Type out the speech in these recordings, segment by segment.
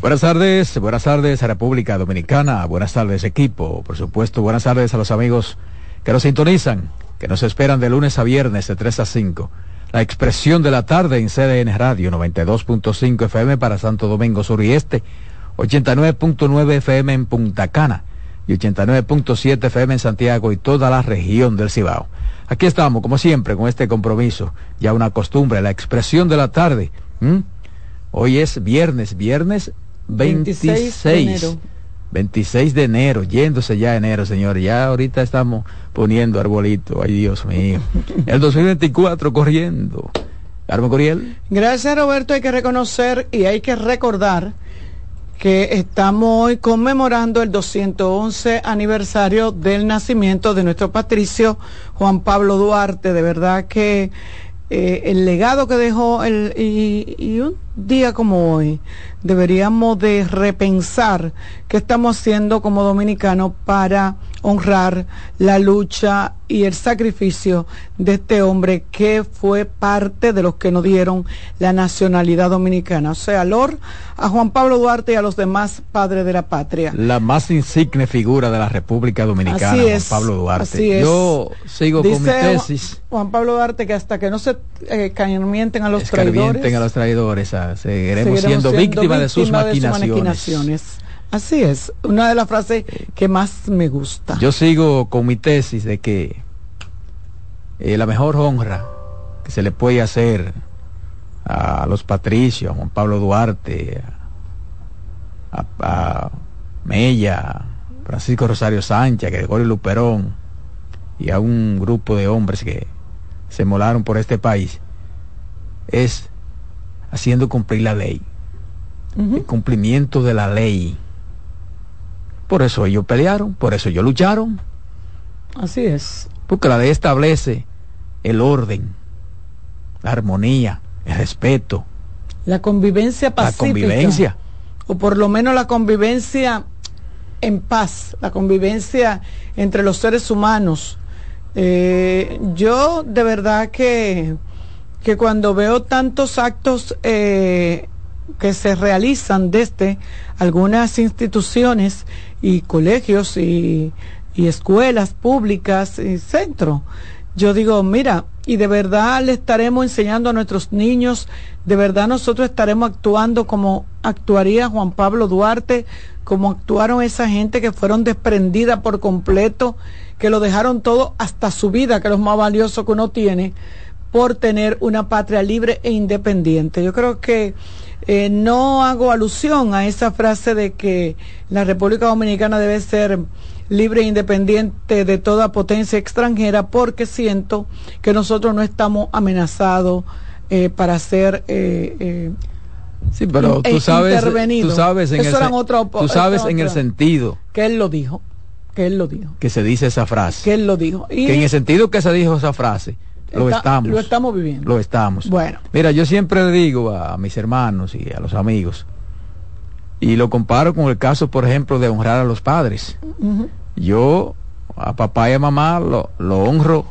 Buenas tardes, buenas tardes a República Dominicana, buenas tardes equipo, por supuesto, buenas tardes a los amigos que nos sintonizan, que nos esperan de lunes a viernes de 3 a 5. La expresión de la tarde en CDN Radio 92.5 FM para Santo Domingo Sur y Este, 89.9 FM en Punta Cana y 89.7 FM en Santiago y toda la región del Cibao. Aquí estamos, como siempre, con este compromiso, ya una costumbre, la expresión de la tarde. Hoy es viernes, viernes 26, de enero. 26 de enero, yéndose ya enero, señor. Ya ahorita estamos poniendo arbolito. Ay, Dios mío. El 2024 corriendo. Carmen Coriel. Gracias, Roberto. Hay que reconocer y hay que recordar que estamos hoy conmemorando el 211 aniversario del nacimiento de nuestro patricio Juan Pablo Duarte. De verdad que eh, el legado que dejó el, y, un día como hoy deberíamos de repensar qué estamos haciendo como dominicanos para honrar la lucha y el sacrificio de este hombre que fue parte de los que nos dieron la nacionalidad dominicana. O sea, Lord, a Juan Pablo Duarte y a los demás padres de la patria. La más insigne figura de la República Dominicana, Juan Pablo Duarte. Yo sigo con mi tesis. Juan Pablo Duarte que hasta que no se eh, a los traidores. a los traidores, seguiremos, siendo, víctimas de sus maquinaciones. Así es, una de las frases que más me gusta. Yo sigo con mi tesis de que eh, la mejor honra que se le puede hacer a los patricios, a Juan Pablo Duarte, a, a Mella, Francisco Rosario Sánchez, Gregorio Luperón y a un grupo de hombres que se molaron por este país, es haciendo cumplir la ley, el cumplimiento de la ley por eso ellos pelearon, por eso ellos lucharon. Así es. Porque la ley establece el orden, la armonía, el respeto. La convivencia pacífica. La convivencia. O por lo menos la convivencia en paz, la convivencia entre los seres humanos. Eh, yo de verdad que, que cuando veo tantos actos eh, que se realizan desde algunas instituciones y colegios y, escuelas públicas y centros. Yo digo, mira, y de verdad le estaremos enseñando a nuestros niños, de verdad nosotros estaremos actuando como actuaría Juan Pablo Duarte, como actuaron esa gente que fueron desprendidas por completo, que lo dejaron todo hasta su vida, que es lo más valioso que uno tiene, por tener una patria libre e independiente. Yo creo que eh, no hago alusión a esa frase de que la República Dominicana debe ser libre e independiente de toda potencia extranjera porque siento que nosotros no estamos amenazados eh, para ser eh, sí pero tú sabes tú sabes en el, tú sabes en el sentido que él lo dijo que él lo dijo. que se dice esa frase. Que él lo dijo. Que en el sentido que se dijo esa frase lo estamos. Lo estamos viviendo. Lo estamos. Bueno. Mira, yo siempre le digo a, mis hermanos y a los amigos, y lo comparo con el caso, por ejemplo, de honrar a los padres. Yo a papá y a mamá lo, honro,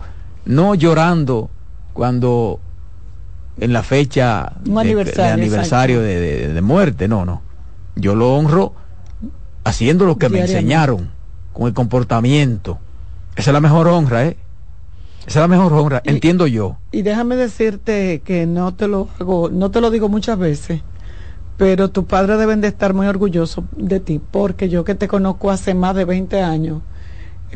no llorando cuando en la fecha de aniversario, de, muerte, no, no. Yo lo honro haciendo lo que me enseñaron, con el comportamiento. Esa es la mejor honra, ¿eh? Esa es la mejor honra, entiendo yo. Y déjame decirte que no te lo hago, no te lo digo muchas veces, pero tus padres deben de estar muy orgullosos de ti, porque yo que te conozco hace más de 20 años,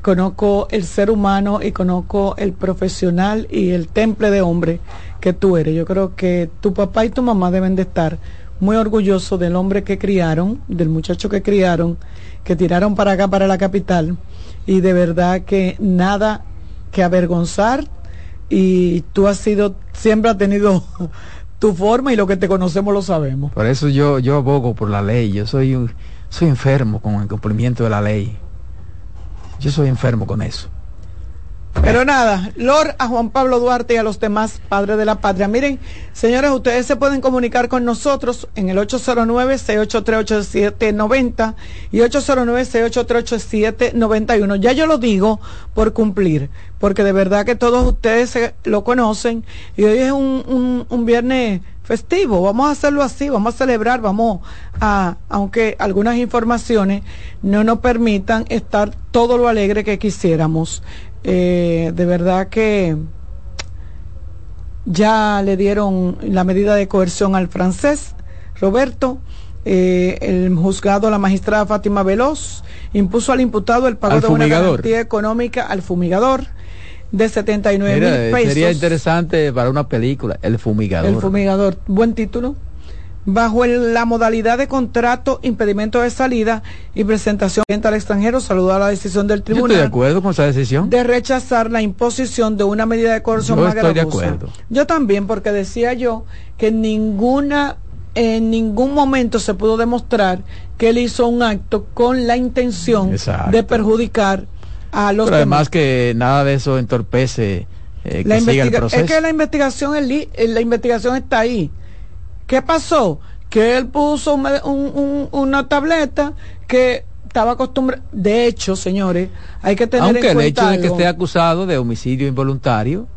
conozco el ser humano y conozco el profesional y el temple de hombre que tú eres. Yo creo que tu papá y tu mamá deben de estar muy orgullosos del hombre que criaron, del muchacho que criaron, que tiraron para acá, para la capital, y de verdad que nada que avergonzar y tú has sido, siempre has tenido tu forma y lo que te conocemos lo sabemos. Por eso yo, yo abogo por la ley, yo soy, soy enfermo con el cumplimiento de la ley. Yo soy enfermo con eso. Pero nada, Lord a Juan Pablo Duarte y a los demás padres de la patria. Miren, señores, ustedes se pueden comunicar con nosotros en el 809-683-8790 y 809-683-8791. Ya yo lo digo por cumplir, porque de verdad que todos ustedes lo conocen y hoy es un, un viernes festivo, vamos a hacerlo así, vamos a celebrar, vamos a, aunque algunas informaciones no nos permitan estar todo lo alegre que quisiéramos. Eh, de verdad que ya le dieron la medida de coerción al francés, Roberto. Eh, el juzgado, la magistrada Fátima Veloz, impuso al imputado el pago de una garantía económica al fumigador de 79 mil pesos. Sería interesante para una película, El Fumigador. El Fumigador, buen título bajo la modalidad de contrato, impedimento de salida y presentación al extranjero, saludar la decisión del tribunal. Yo estoy de acuerdo con esa decisión. De rechazar la imposición de una medida de coerción yo estoy de acuerdo. Yo también, porque decía yo que ninguna en ningún momento se pudo demostrar que él hizo un acto con la intención de perjudicar a los Pero además que nada de eso entorpece eh, el proceso. Es que la investigación, la investigación está ahí ¿Qué pasó? Que él puso una tableta que estaba acostumbrado. De hecho, señores, hay que tener Aunque el hecho de que esté acusado de homicidio involuntario,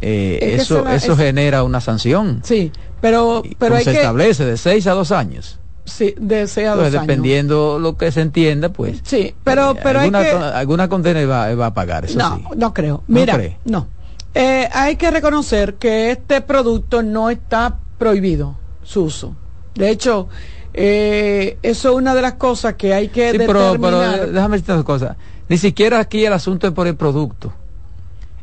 eh, eso, eso genera una sanción. Sí, pero, pero hay se establece de seis a dos años. Sí, de seis a dos años. Dependiendo lo que se entienda, pues. Sí, pero, eh, pero alguna, hay que... alguna condena va, va, a pagar, eso no, sí. No creo. Mira, no. Eh, hay que reconocer que este producto no está prohibido su uso. De hecho, eh, eso es una de las cosas que hay que sí, determinar. Pero, pero déjame decirte una cosa. Ni siquiera aquí el asunto es por el producto.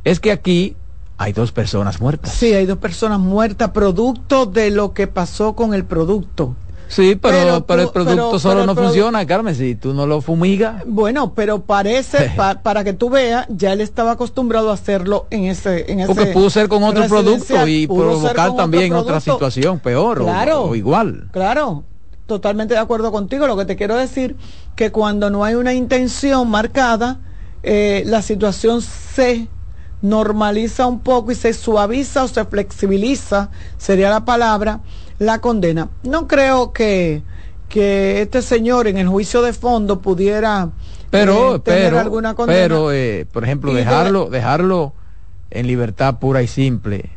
Es que aquí hay dos personas muertas. Sí, hay dos personas muertas producto de lo que pasó con el producto. Sí, pero, pero, el producto solo no funciona, Carmen, si tú no lo fumigas. Bueno, pero parece, para que tú veas, ya él estaba acostumbrado a hacerlo en ese... En Porque pudo ser con otro producto y provocar también otra situación peor o, igual. Claro, totalmente de acuerdo contigo. Lo que te quiero decir, que cuando no hay una intención marcada, eh, la situación se normaliza un poco y se suaviza o se flexibiliza, sería la palabra, la condena. No creo que, que este señor en el juicio de fondo pudiera pero, eh, tener pero, alguna condena. Pero, eh, por ejemplo, dejarlo, dejarlo en libertad pura y simple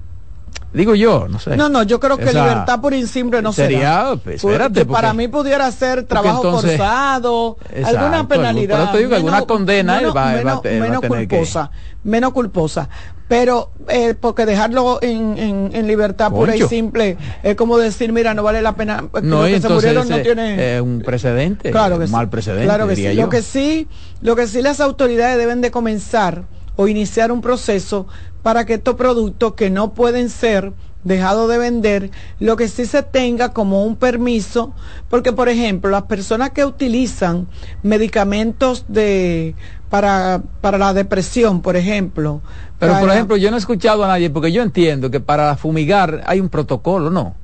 Digo yo, no sé. No, no, yo creo que libertad por simple no sería. Pues, espérate, para mí pudiera ser trabajo forzado, alguna penalidad. Pero te digo alguna condena menos, va, menos, menos culposa, menos culposa. Pero eh, porque dejarlo en, en, libertad pura y simple es como decir, mira, no vale la pena. No, que se murieron no tiene un precedente, claro que un mal precedente. Claro que sí. Lo que sí, lo que sí las autoridades deben de comenzar o iniciar un proceso para que estos productos que no pueden ser dejados de vender, lo que sí se tenga como un permiso, porque por ejemplo, las personas que utilizan medicamentos de para, para la depresión, por ejemplo. Pero por ejemplo, yo no he escuchado a nadie, porque yo entiendo que para fumigar hay un protocolo, no.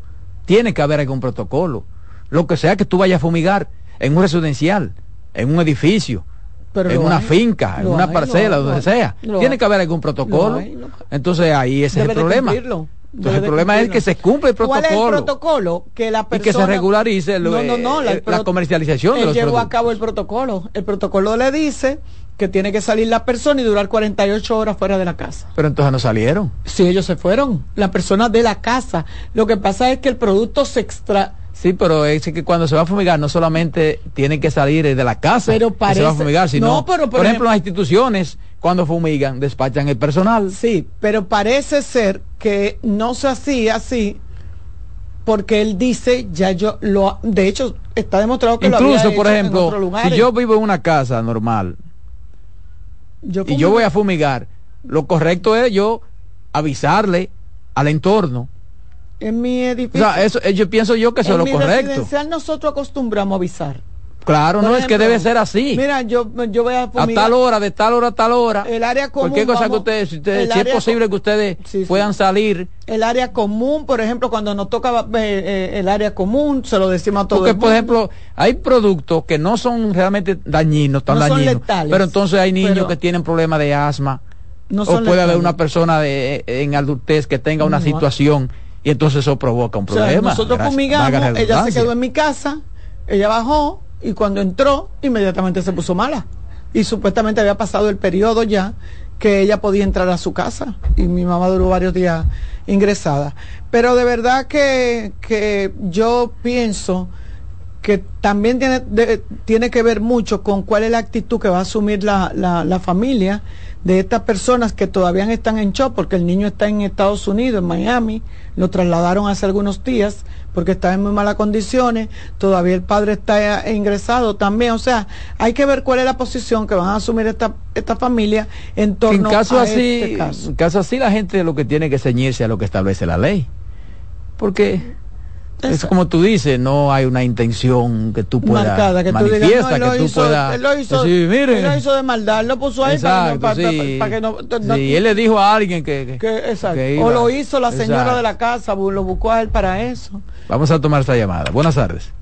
Tiene que haber algún protocolo. Lo que sea que tú vayas a fumigar en un residencial, en un edificio, en una finca, en una parcela, donde sea. Tiene que haber algún protocolo. Entonces ahí ese es el problema. Entonces, el problema es que se cumple el protocolo. ¿Cuál es el protocolo? Que la persona... Y que se regularice no, no, no, la, eh, comercialización de los llevó a cabo el protocolo. El protocolo le dice que tiene que salir la persona y durar 48 horas fuera de la casa. Pero entonces no salieron. Sí, ellos se fueron. La persona de la casa. Lo que pasa es que el producto se extra Sí, pero es que cuando se va a fumigar no solamente tienen que salir de la casa pero parece... se va a fumigar, sino, por, ejemplo, las instituciones cuando fumigan despachan el personal. Sí, pero parece ser que no se hacía así porque él dice, ya yo lo, de hecho, está demostrado que Incluso, lo había por ejemplo, si yo vivo en una casa normal y yo voy a fumigar, lo correcto es yo avisarle al entorno en mi edificio. O sea, eso, eh, yo pienso yo que eso es lo correcto. residencial nosotros acostumbramos a avisar. Claro, no, es que debe ser así. Mira, yo, yo voy a... A tal hora, de tal hora a tal hora. El área común... Cualquier cosa que ustedes, si, es posible que ustedes puedan salir. El área común, por ejemplo, cuando nos toca eh, eh, el área común, se lo decimos a todos. Porque, por ejemplo, hay productos que no son realmente dañinos, tan dañinos. Pero entonces hay niños que tienen problemas de asma. No o puede haber una persona de, en adultez que tenga una situación y entonces eso provoca un problema. nosotros fumigamos, ella se quedó en mi casa, ella bajó, y cuando entró, inmediatamente se puso mala. Y supuestamente había pasado el periodo ya que ella podía entrar a su casa. Y mi mamá duró varios días ingresada. Pero de verdad que, que yo pienso que también tiene, tiene que ver mucho con cuál es la actitud que va a asumir la, la, la familia de estas personas que todavía están en shock porque el niño está en Estados Unidos, en Miami, lo trasladaron hace algunos días porque está en muy malas condiciones, todavía el padre está ingresado también, o sea, hay que ver cuál es la posición que van a asumir esta, esta familia en torno en caso así, este caso. En caso así la gente lo que tiene que ceñirse a lo que establece la ley, porque es como tú dices, no hay una intención que tú puedas Marcada, que tú digas, no, que tú puedas él lo hizo, decir, mire, él lo hizo de maldad, lo puso ahí exacto, para, sí, para, que no, no, sí, él le dijo a alguien que, que, exacto. que iba, o lo hizo la señora exacto. de la casa, lo buscó a él para eso. Vamos a tomar esta llamada. Buenas tardes.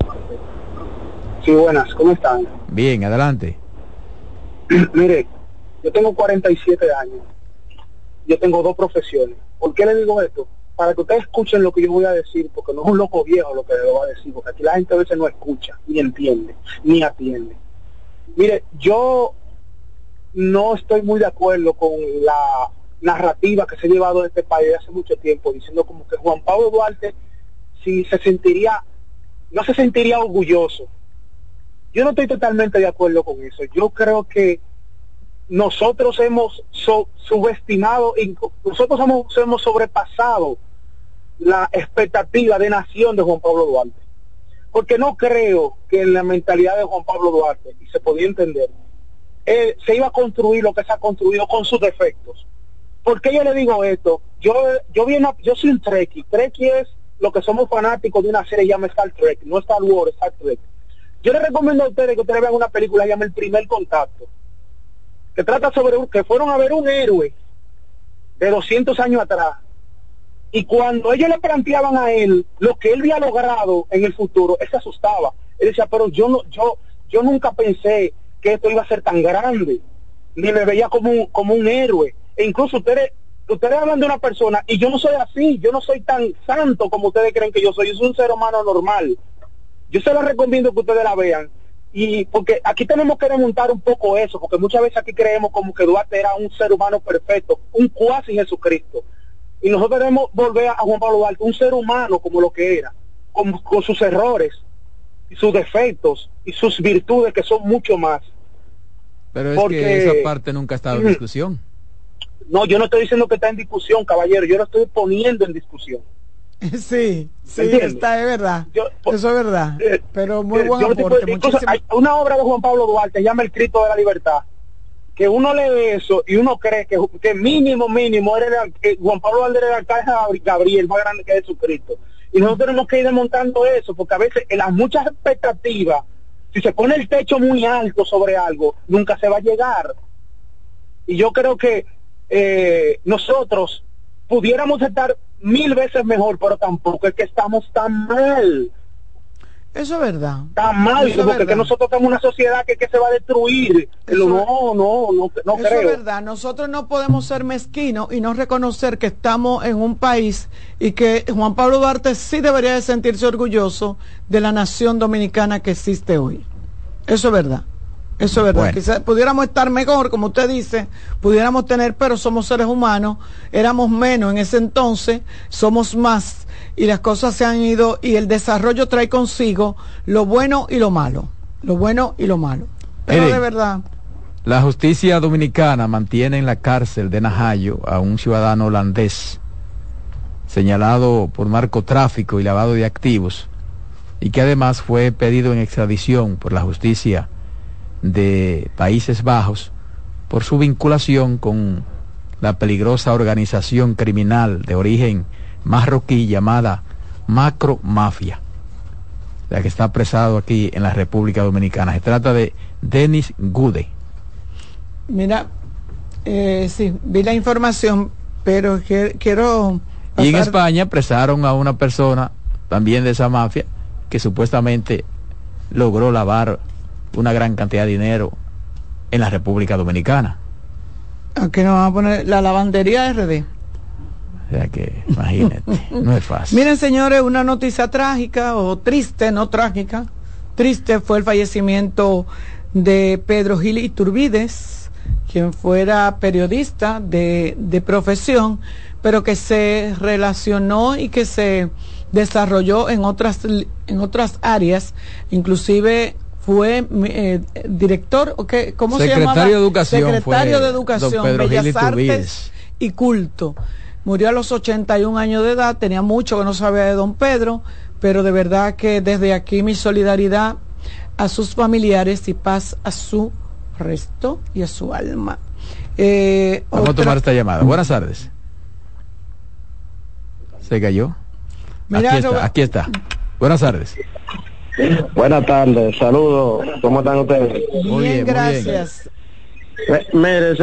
Sí, buenas, ¿cómo están? Bien, adelante. mire, yo tengo 47 años. Yo tengo dos profesiones. ¿Por qué le digo esto? Para que ustedes escuchen lo que yo voy a decir, porque no es un loco viejo lo que le voy a decir, porque aquí la gente a veces no escucha, ni entiende, ni atiende. Mire, yo no estoy muy de acuerdo con la narrativa que se ha llevado en este país hace mucho tiempo, diciendo como que Juan Pablo Duarte si se sentiría, no se sentiría orgulloso. Yo no estoy totalmente de acuerdo con eso. Yo creo que nosotros hemos subestimado, nosotros hemos, hemos sobrepasado la expectativa de nación de Juan Pablo Duarte. Porque no creo que en la mentalidad de Juan Pablo Duarte, y se podía entender, eh, se iba a construir lo que se ha construido con sus defectos. ¿Por qué yo le digo esto? Yo, yo, vi yo soy un Trekkie. Trekkie es lo que somos fanáticos de una serie llamada Star Trek, no Star Wars, Star Trek. Yo les recomiendo a ustedes que ustedes vean una película llamada El Primer Contacto que trata sobre un, que fueron a ver un héroe de 200 años atrás. Y cuando ellos le planteaban a él lo que él había logrado en el futuro, él se asustaba. Él decía, pero yo no, yo, yo nunca pensé que esto iba a ser tan grande, ni me veía como un, como un héroe. E incluso ustedes, ustedes hablan de una persona, y yo no soy así, yo no soy tan santo como ustedes creen que yo soy, yo soy un ser humano normal. Yo se los recomiendo que ustedes la vean y porque aquí tenemos que remontar un poco eso, porque muchas veces aquí creemos como que Duarte era un ser humano perfecto, un cuasi Jesucristo. Y nosotros debemos volver a Juan Pablo Duarte, un ser humano como lo que era, con, con sus errores, y sus defectos y sus virtudes que son mucho más. Pero es que esa parte nunca ha estado en discusión. No, yo no estoy diciendo que está en discusión, caballero, yo lo estoy poniendo en discusión. Sí, sí, está, es verdad. Eso es verdad. Eh, Pero muy eh, buen aporte. hay una obra de Juan Pablo Duarte, se llama El Cristo de la Libertad, que uno lee eso y uno cree que, mínimo, mínimo, era que Juan Pablo Duarte era el Gabriel, más grande que Jesucristo. Y nosotros tenemos que ir desmontando eso, porque a veces en las muchas expectativas, si se pone el techo muy alto sobre algo, nunca se va a llegar. Y yo creo que eh, nosotros pudiéramos estar mil veces mejor, pero tampoco es que estamos tan mal. Eso es verdad. Tan mal, porque que nosotros somos una sociedad que, que se va a destruir. no, no, no, no Eso es verdad. Nosotros no podemos ser mezquinos y no reconocer que estamos en un país y que Juan Pablo Duarte sí debería de sentirse orgulloso de la nación dominicana que existe hoy. Eso es verdad. Eso es verdad. Quizás pudiéramos estar mejor, como usted dice, pudiéramos tener, pero somos seres humanos, éramos menos en ese entonces, somos más, y las cosas se han ido, y el desarrollo trae consigo lo bueno y lo malo. Lo bueno y lo malo. Pero de verdad. La justicia dominicana mantiene en la cárcel de Najayo a un ciudadano holandés señalado por narcotráfico y lavado de activos y que además fue pedido en extradición por la justicia de Países Bajos por su vinculación con la peligrosa organización criminal de origen marroquí llamada Macro Mafia. que está apresado aquí en la República Dominicana. Se trata de Denis Gude. Mira, eh, sí, vi la información, pero quiero... Y en España apresaron a una persona también de esa mafia que supuestamente logró lavar una gran cantidad de dinero en la República Dominicana. Aquí nos vamos a poner la lavandería RD. O sea que, imagínate, no es fácil. Miren, señores, una noticia trágica o triste, no trágica. Triste fue el fallecimiento de Pedro Gil Iturbides, quien fuera periodista de, de profesión, pero que se relacionó y que se desarrolló en otras, en otras áreas, inclusive fue eh, director, ¿cómo se llamaba? De educación Secretario de Educación, Bellas Artes y Culto. Murió a los 81 años de edad, tenía mucho que no sabía de don Pedro, pero de verdad que desde aquí mi solidaridad a sus familiares y paz a su resto y a su alma. Eh, Vamos a tomar esta llamada. Buenas tardes. ¿Se cayó? aquí está, aquí está. Buenas tardes. Buenas tardes, saludos. ¿Cómo están ustedes? Muy bien, gracias. Mire,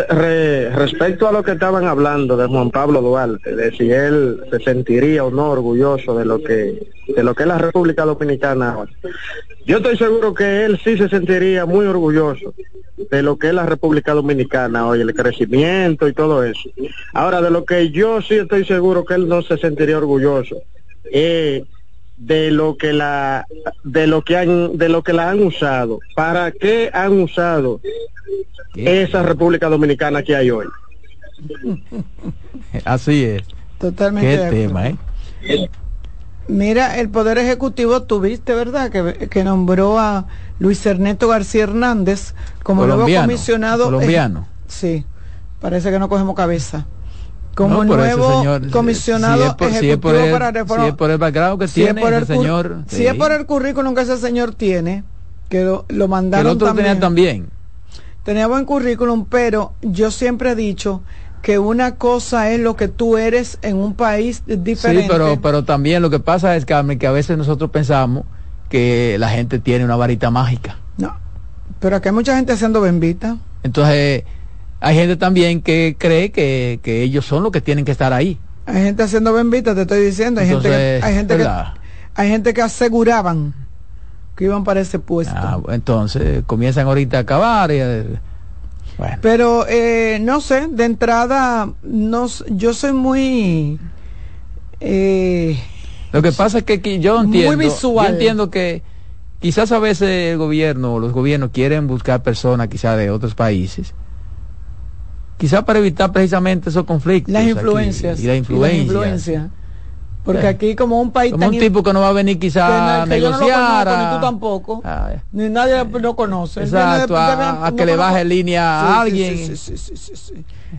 respecto a lo que estaban hablando de Juan Pablo Duarte, de si él se sentiría o no orgulloso de lo que de lo que es la República Dominicana Yo estoy seguro que él sí se sentiría muy orgulloso de lo que es la República Dominicana hoy, el crecimiento y todo eso. Ahora, de lo que yo sí estoy seguro que él no se sentiría orgulloso eh, de lo que la de lo que han de lo que la han usado. Para qué han usado esa República Dominicana que hay hoy así es. Totalmente qué tema eh Mira, el Poder Ejecutivo tuviste, ¿verdad? Que, que nombró a Luis Ernesto García Hernández como nuevo comisionado. Colombiano. sí, parece que no cogemos cabeza como nuevo comisionado ejecutivo para reforma. Si es por el background que tiene el señor. Si es por el currículum que ese señor tiene, que lo, mandaron el otro también. Tenía también. Tenía buen currículum, pero yo siempre he dicho que una cosa es lo que tú eres en un país diferente. Sí, pero, pero también lo que pasa es, Carmen, que a veces nosotros pensamos que la gente tiene una varita mágica. No, pero aquí hay mucha gente haciendo bembita. Entonces, hay gente también que cree que, ellos son los que tienen que estar ahí. Hay gente haciendo bembita, te estoy diciendo. Hay gente que, hay gente que, hay gente que aseguraban que iban para ese puesto. Ah, entonces comienzan ahorita a acabar. Y, Pero eh, no sé, de entrada, no, yo soy muy... Eh, lo que pasa es que yo entiendo, muy visual. yo entiendo que quizás a veces el gobierno o los gobiernos quieren buscar personas quizás de otros países quizá para evitar precisamente esos conflictos. Las influencias. y la influencia. Porque eh, aquí como un país como un tipo que no va a venir quizá a negociar. ni tú tampoco. Ah, ni nadie lo conoce. Exacto, a, que le baje línea a alguien.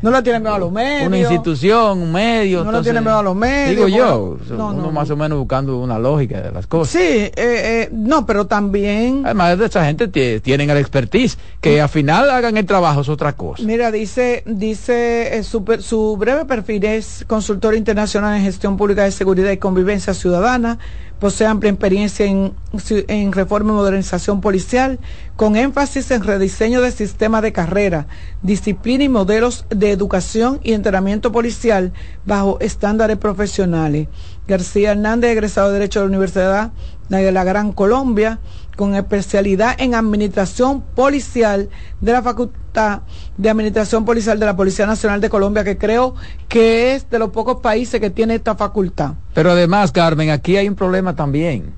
No le tiene miedo a los medios. Una institución, un medio. No le tiene miedo a los medios. Digo yo, uno más o menos buscando una lógica de las cosas. Sí, eh, eh, no, pero también... Además de esa gente tienen el expertise, que al final hagan el trabajo es otra cosa. Mira, dice, dice eh, su, su breve perfil es consultor internacional en gestión pública de seguridad y convivencia ciudadana, Posee amplia experiencia en, en, reforma y modernización policial, con énfasis en rediseño del sistema de carrera, disciplina y modelos de educación y entrenamiento policial bajo estándares profesionales. García Hernández, egresado de Derecho de la Universidad de la Gran Colombia, con especialidad en administración policial de la Facultad de Administración Policial de la Policía Nacional de Colombia, que creo que es de los pocos países que tiene esta facultad. Pero además, Carmen, aquí hay un problema también,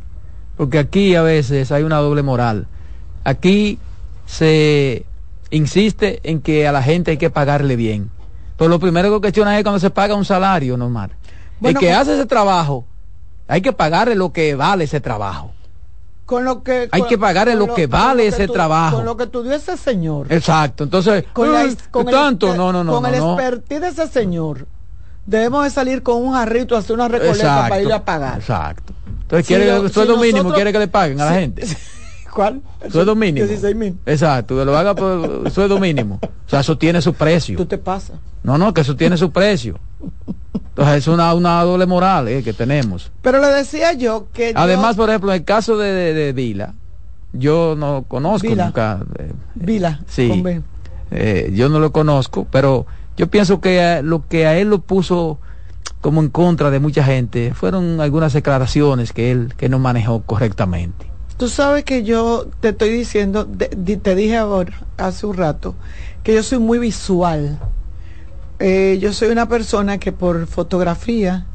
porque aquí a veces hay una doble moral. Aquí se insiste en que a la gente hay que pagarle bien. Pero lo primero que cuestiona es cuando se paga un salario normal. el que hace ese trabajo, hay que pagarle lo que vale ese trabajo con lo que hay que pagarle lo, que vale ese trabajo. con lo que estudió ese señor. Exacto entonces con, tanto no no no con el expertise de ese señor debemos de salir con un jarrito hacer una recoleta para ir a pagar. exacto. Entonces quiere sueldo mínimo quiere que le paguen a la gente ¿Cuál? Sueldo mínimo. 16 mil. Exacto, que lo haga por sueldo mínimo. O sea, eso tiene su precio. Tú te pasa No, no, que eso tiene su precio. Entonces es una, una doble moral eh, que tenemos. Pero le decía yo que... Además, por ejemplo, en el caso de, de, Vila, yo no conozco nunca. Eh, Vila, sí. Eh, yo no lo conozco, pero yo pienso que lo que a él lo puso como en contra de mucha gente fueron algunas declaraciones que él que no manejó correctamente. Tú sabes que yo te estoy diciendo, te dije ahora, hace un rato, que yo soy muy visual. Eh, yo soy una persona que por fotografía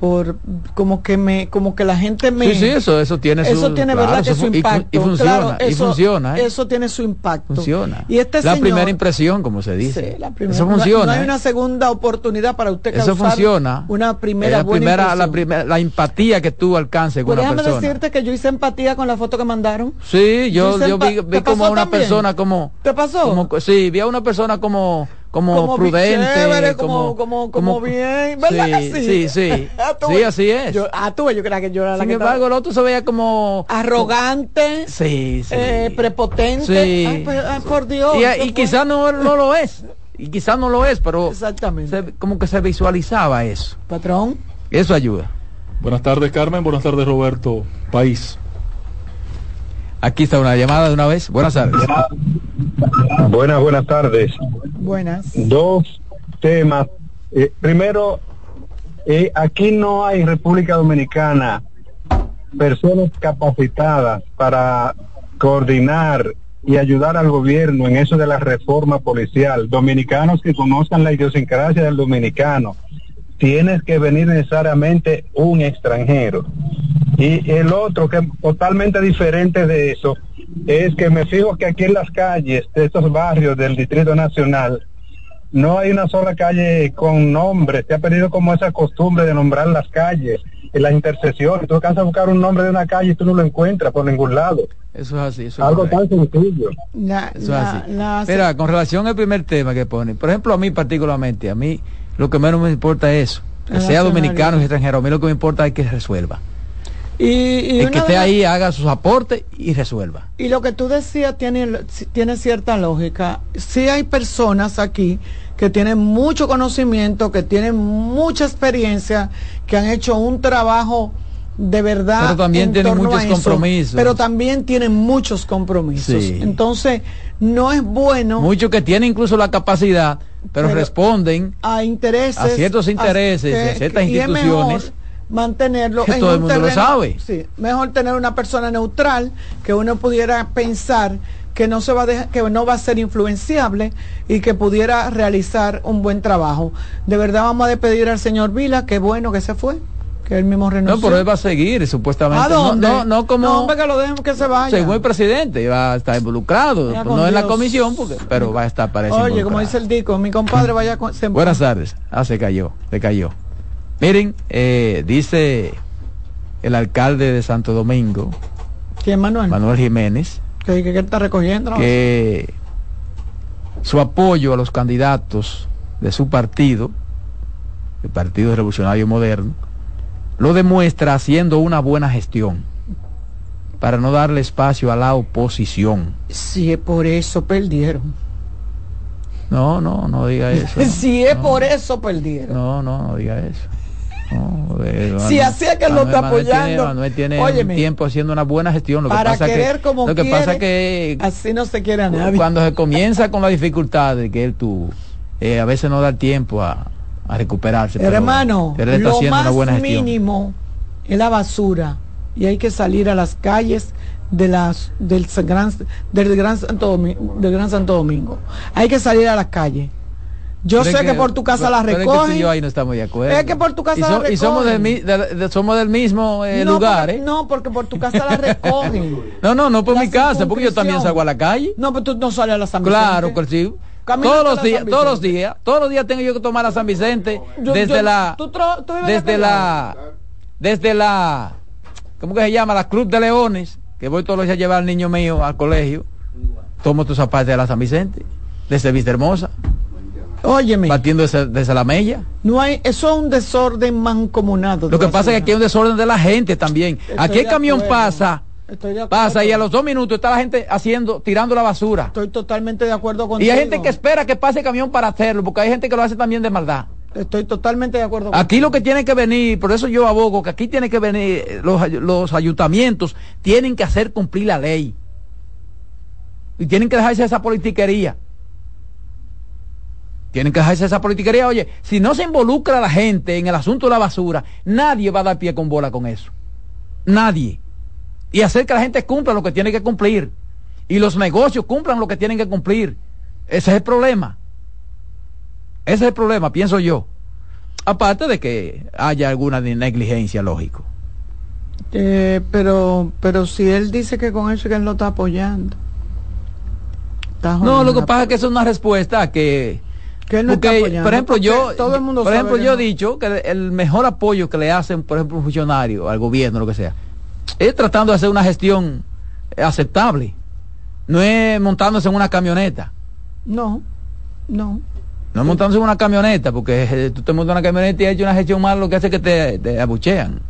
por como que me como que la gente me sí sí eso eso tiene su, eso tiene verdad que su impacto y, funciona y funciona ¿eh? eso tiene su impacto. Funciona. Y este la primera impresión como se dice. La primera, eso funciona no, hay ¿eh? una segunda oportunidad para usted eso funciona. una primera la primera la primera la empatía que tú alcances con pues una persona. decirte que yo hice empatía con la foto que mandaron. Sí yo yo, vi, vi como una persona como te pasó sí vi a una persona como como, prudente, como, como, como, bien, ¿verdad sí, sí? Sí, ah, sí, así es. Yo, ah, tú, yo creo que yo era la Sin embargo, el otro se veía como... Arrogante. Sí, sí. Eh, prepotente. Sí. Pues, ay, por Dios. Y, y quizás no, no lo es. Y quizás no lo es, pero... Exactamente. como que se visualizaba eso. Patrón. Eso ayuda. Buenas tardes, Carmen. Buenas tardes, Roberto. País. Aquí está una llamada de una vez. Buenas tardes. Buenas, buenas tardes. Buenas. Dos temas. Eh, primero, eh, aquí no hay República Dominicana personas capacitadas para coordinar y ayudar al gobierno en eso de la reforma policial. Dominicanos que conozcan la idiosincrasia del dominicano. Tienes que venir necesariamente un extranjero. Y el otro, que es totalmente diferente de eso, es que me fijo que aquí en las calles de estos barrios del Distrito Nacional, no hay una sola calle con nombre. Se ha perdido como esa costumbre de nombrar las calles en las intersecciones. Tú alcanzas a buscar un nombre de una calle y tú no lo encuentras por ningún lado. Eso es así. Algo tan sencillo. eso es así. Mira, con relación al primer tema que pone, por ejemplo, a mí particularmente, a mí lo que menos me importa es eso. Que sea dominicano o extranjero. A mí lo que me importa es que resuelva. Y, el que esté ahí haga sus aportes y resuelva. Y lo que tú decías tiene, tiene cierta lógica. Sí hay personas aquí que tienen mucho conocimiento, que tienen mucha experiencia, que han hecho un trabajo de verdad. Pero también tienen muchos compromisos. Pero también tienen muchos compromisos. Entonces, no es bueno. Muchos que tienen incluso la capacidad, pero, responden a intereses. A ciertos intereses, a, ciertas instituciones mantenerlo en todo el mundo lo sabe. Sí, mejor tener una persona neutral que uno pudiera pensar que no se va a que no va a ser influenciable y que pudiera realizar un buen trabajo. De verdad vamos a despedir al señor Vila, qué bueno que se fue, que él mismo renunció. No, pero él va a seguir, supuestamente. No, no, como. No, que lo dejen que se vaya. Según el presidente, va a estar involucrado. no en la comisión, porque, pero va a estar para Oye, como dice el Dico, mi compadre vaya con. Buenas tardes. Ah, se cayó, se cayó. Miren, eh, dice el alcalde de Santo Domingo, ¿Quién, Manuel? Manuel Jiménez, que, está recogiendo, que su apoyo a los candidatos de su partido, el Partido Revolucionario Moderno, lo demuestra haciendo una buena gestión para no darle espacio a la oposición. Si es por eso perdieron. No, no, no diga eso. si es por eso perdieron. No, no, no diga eso si así es que lo está apoyando. Manuel tiene tiempo haciendo una buena gestión. Lo para que pasa querer que, como Lo que pasa que así no se quiere a nadie. Cuando se comienza con la dificultad de que él tuvo, eh, a veces no da tiempo a, recuperarse. Hermano, lo más mínimo es la basura y hay que salir a las calles de las del gran del gran Santo del Gran Santo Domingo. Hay que salir a las calles yo sé que, por tu casa la recogen. Es yo ahí no estamos de acuerdo. Es que por tu casa la recogen. Y somos del, somos del mismo eh, lugar, ¿eh? No, porque por tu casa la recogen. no, no, no por mi casa, porque yo también salgo a la calle. No, pero tú no sales a la San Vicente. Claro, pues sí. todos los días, todos los días, todos los días tengo yo que tomar a San Vicente desde la, desde la, desde la, ¿cómo que se llama? La Club de Leones, que voy todos los días a llevar al niño mío al colegio. Tomo tus zapatos de la San Vicente, desde Vista Hermosa. Óyeme. Batiendo desde, la mella. No hay, eso es un desorden mancomunado. Lo que pasa es que aquí hay un desorden de la gente también. aquí el camión pasa. Pasa y a los dos minutos está la gente haciendo, tirando la basura. Estoy totalmente de acuerdo con Y hay gente que espera que pase el camión para hacerlo, porque hay gente que lo hace también de maldad. Estoy totalmente de acuerdo. Aquí lo que tiene que venir, por eso yo abogo que aquí tiene que venir, los, los ayuntamientos tienen que hacer cumplir la ley. Y tienen que dejarse esa politiquería. Tienen que dejarse esa politiquería. Oye, si no se involucra la gente en el asunto de la basura, nadie va a dar pie con bola con eso. Nadie. Y hacer que la gente cumpla lo que tiene que cumplir. Y los negocios cumplan lo que tienen que cumplir. Ese es el problema. Ese es el problema, pienso yo. Aparte de que haya alguna negligencia, lógico. Eh, pero, pero si él dice que con eso que él lo está apoyando. no, lo que pasa es que es una respuesta que que él no está apoyando, por ejemplo, yo, todo el mundo por ejemplo, yo he dicho que el mejor apoyo que le hacen, por ejemplo, un funcionario, al gobierno, lo que sea, es tratando de hacer una gestión aceptable. No es montándose en una camioneta. No, no. No es montándose en una camioneta, porque eh, tú te montas en una camioneta y has hecho una gestión mal, lo que hace que te, abuchean.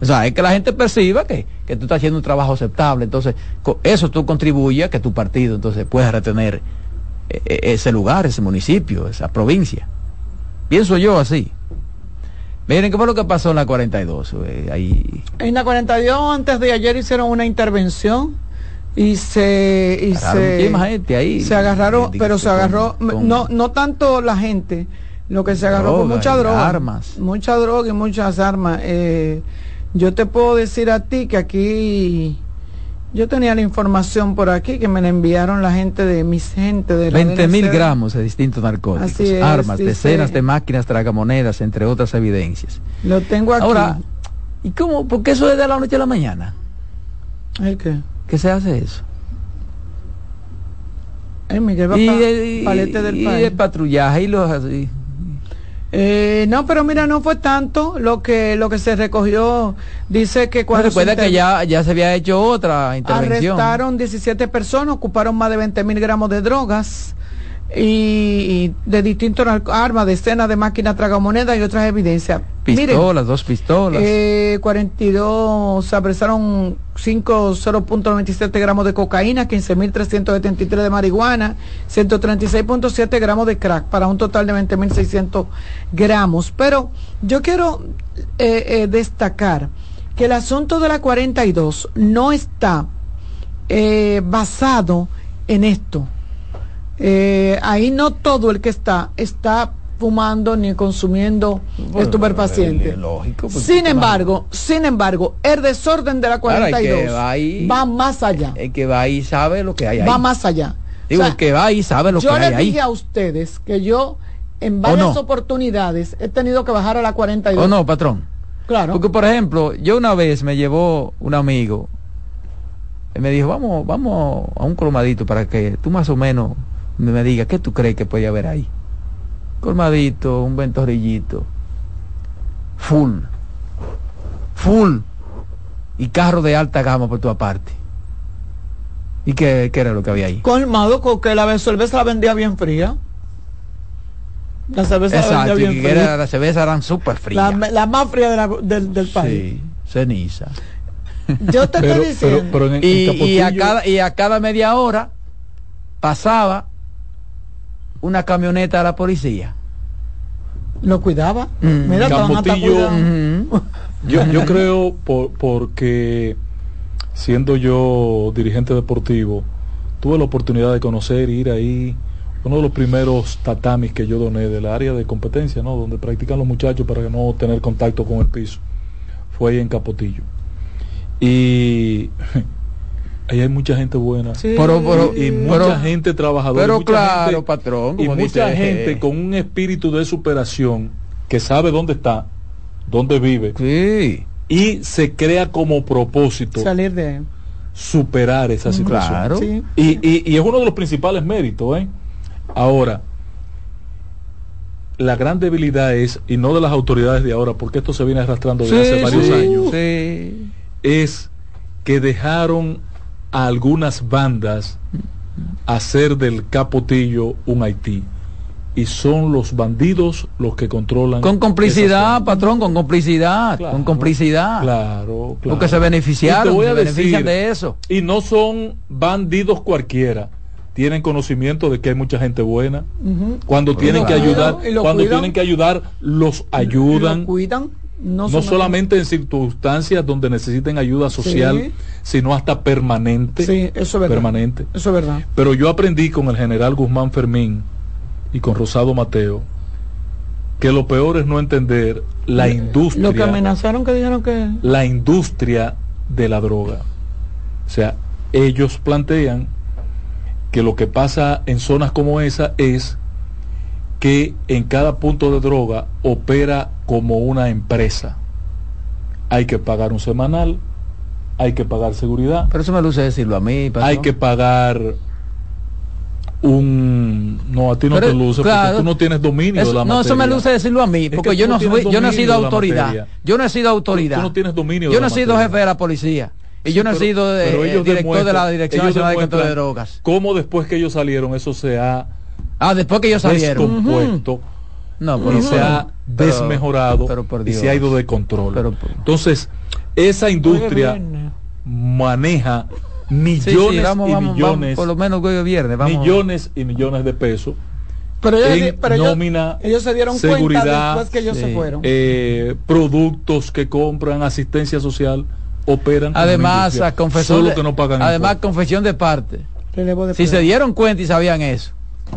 O sea, es que la gente perciba que, que, tú estás haciendo un trabajo aceptable. Entonces, eso tú contribuyes a que tu partido entonces pueda retener ese lugar, ese municipio, esa provincia. Pienso yo así. Miren, ¿qué fue lo que pasó en la 42? Eh, ahí... En la 42, antes de ayer, hicieron una intervención y se y se, ahí, se agarraron pero se agarró no no tanto la gente lo que se agarró fue mucha droga armas mucha droga y muchas armas eh, yo te puedo decir a ti que aquí yo tenía la información por aquí que me la enviaron la gente de mis gente de la 20 mil gramos de distintos narcóticos, armas, decenas de máquinas tragamonedas, entre otras evidencias. Lo tengo aquí. Ahora, ¿y cómo? ¿Por qué eso es de la noche a la mañana? ¿El qué? ¿Qué se hace eso? El Miguel va y, palete del y el patrullaje y los así. Eh, no, pero mira, no fue tanto lo que lo que se recogió. Dice que cuando recuerda que ya, ya se había hecho otra intervención. Arrestaron 17 personas, ocuparon más de 20 mil gramos de drogas y, de distintos armas, decenas de máquinas tragamonedas y otras evidencias. Pistolas, dos pistolas. Eh, 42, se apresaron 5, 0.97 gramos de cocaína, 15.373 de marihuana, 136.7 gramos de crack, para un total de 20.600 gramos. Pero yo quiero eh, eh, destacar que el asunto de la 42 no está eh, basado en esto eh, ahí no todo el que está está fumando ni consumiendo estupefacientes. sin embargo, sin embargo, el desorden de la 42 va, más allá. El que va ahí sabe lo que hay ahí. Va más allá. Digo, el que va ahí sabe lo que hay ahí. Yo les dije a ustedes que yo en varias oportunidades he tenido que bajar a la 42. ¿O no, patrón? Claro. Porque, por ejemplo, yo una vez me llevó un amigo y me dijo, vamos, vamos a un cromadito para que tú más o menos me diga, ¿qué tú crees que puede haber ahí? Colmadito, un ventorrillito, full, full, y carro de alta gama por tu parte. ¿Y qué, era lo que había ahí? Colmado con que la cerveza la vendía bien fría. La cerveza la vendía bien fría. la cerveza eran súper frías. La, más fría del, del país. Sí, ceniza. Yo te estoy diciendo. y, a cada, y a cada media hora pasaba una camioneta a la policía. ¿Lo cuidaba? Mm. Mira, Capotillo, yo, yo creo por, porque siendo yo dirigente deportivo, tuve la oportunidad de conocer, ir ahí, uno de los primeros tatamis que yo doné del área de competencia, ¿no? Donde practican los muchachos para no tener contacto con el piso. Fue ahí en Capotillo. Y Ahí hay mucha gente buena. y mucha gente trabajadora. Pero claro, patrón. Y mucha gente con un espíritu de superación que sabe dónde está, dónde vive. Sí. Y se crea como propósito. Salir de superar esa situación. Claro. Y, es uno de los principales méritos. ¿eh? Ahora, la gran debilidad es, y no de las autoridades de ahora, porque esto se viene arrastrando desde hace varios años, es que dejaron a algunas bandas hacer del Capotillo un Haití. Y son los bandidos los que controlan. Con complicidad, patrón, con complicidad, con complicidad. Claro, claro. Porque se beneficiaron, se benefician de eso. Y no son bandidos cualquiera tienen conocimiento de que hay mucha gente buena. Cuando tienen que ayudar, cuando tienen que ayudar, los ayudan. cuidan. No, solamente en circunstancias donde necesiten ayuda social, sino hasta permanente. Sí, eso es verdad. Permanente. Eso es verdad. Pero yo aprendí con el general Guzmán Fermín y con Rosado Mateo que lo peor es no entender la industria. Lo que amenazaron que dijeron que... La industria de la droga. O sea, ellos plantean que lo que pasa en zonas como esa es que en cada punto de droga opera como una empresa. Hay que pagar un semanal, hay que pagar seguridad. Pero eso me luce decirlo a mí. Hay que pagar un no a ti no te luce porque tú no tienes dominio de la no eso me luce decirlo a mí porque yo no soy, yo no he sido autoridad. yo no he sido autoridad tú, no tienes dominio yo no he sido jefe de la policía. Y yo no he sido eh, director de la dirección nacional de control de drogas. cómo después que ellos salieron eso se ha ah después que ellos salieron descompuesto no pero, y se ha desmejorado y se ha ido de control entonces esa industria maneja millones y millones, por lo menos viernes, millones y millones de pesos. Pero, ellos, nómina, ellos, se dieron seguridad, cuenta después que ellos se fueron. Eh, productos que compran, asistencia social, operan. Además, a confesión de, que no pagan además confesión de parte. si se dieron cuenta y sabían eso.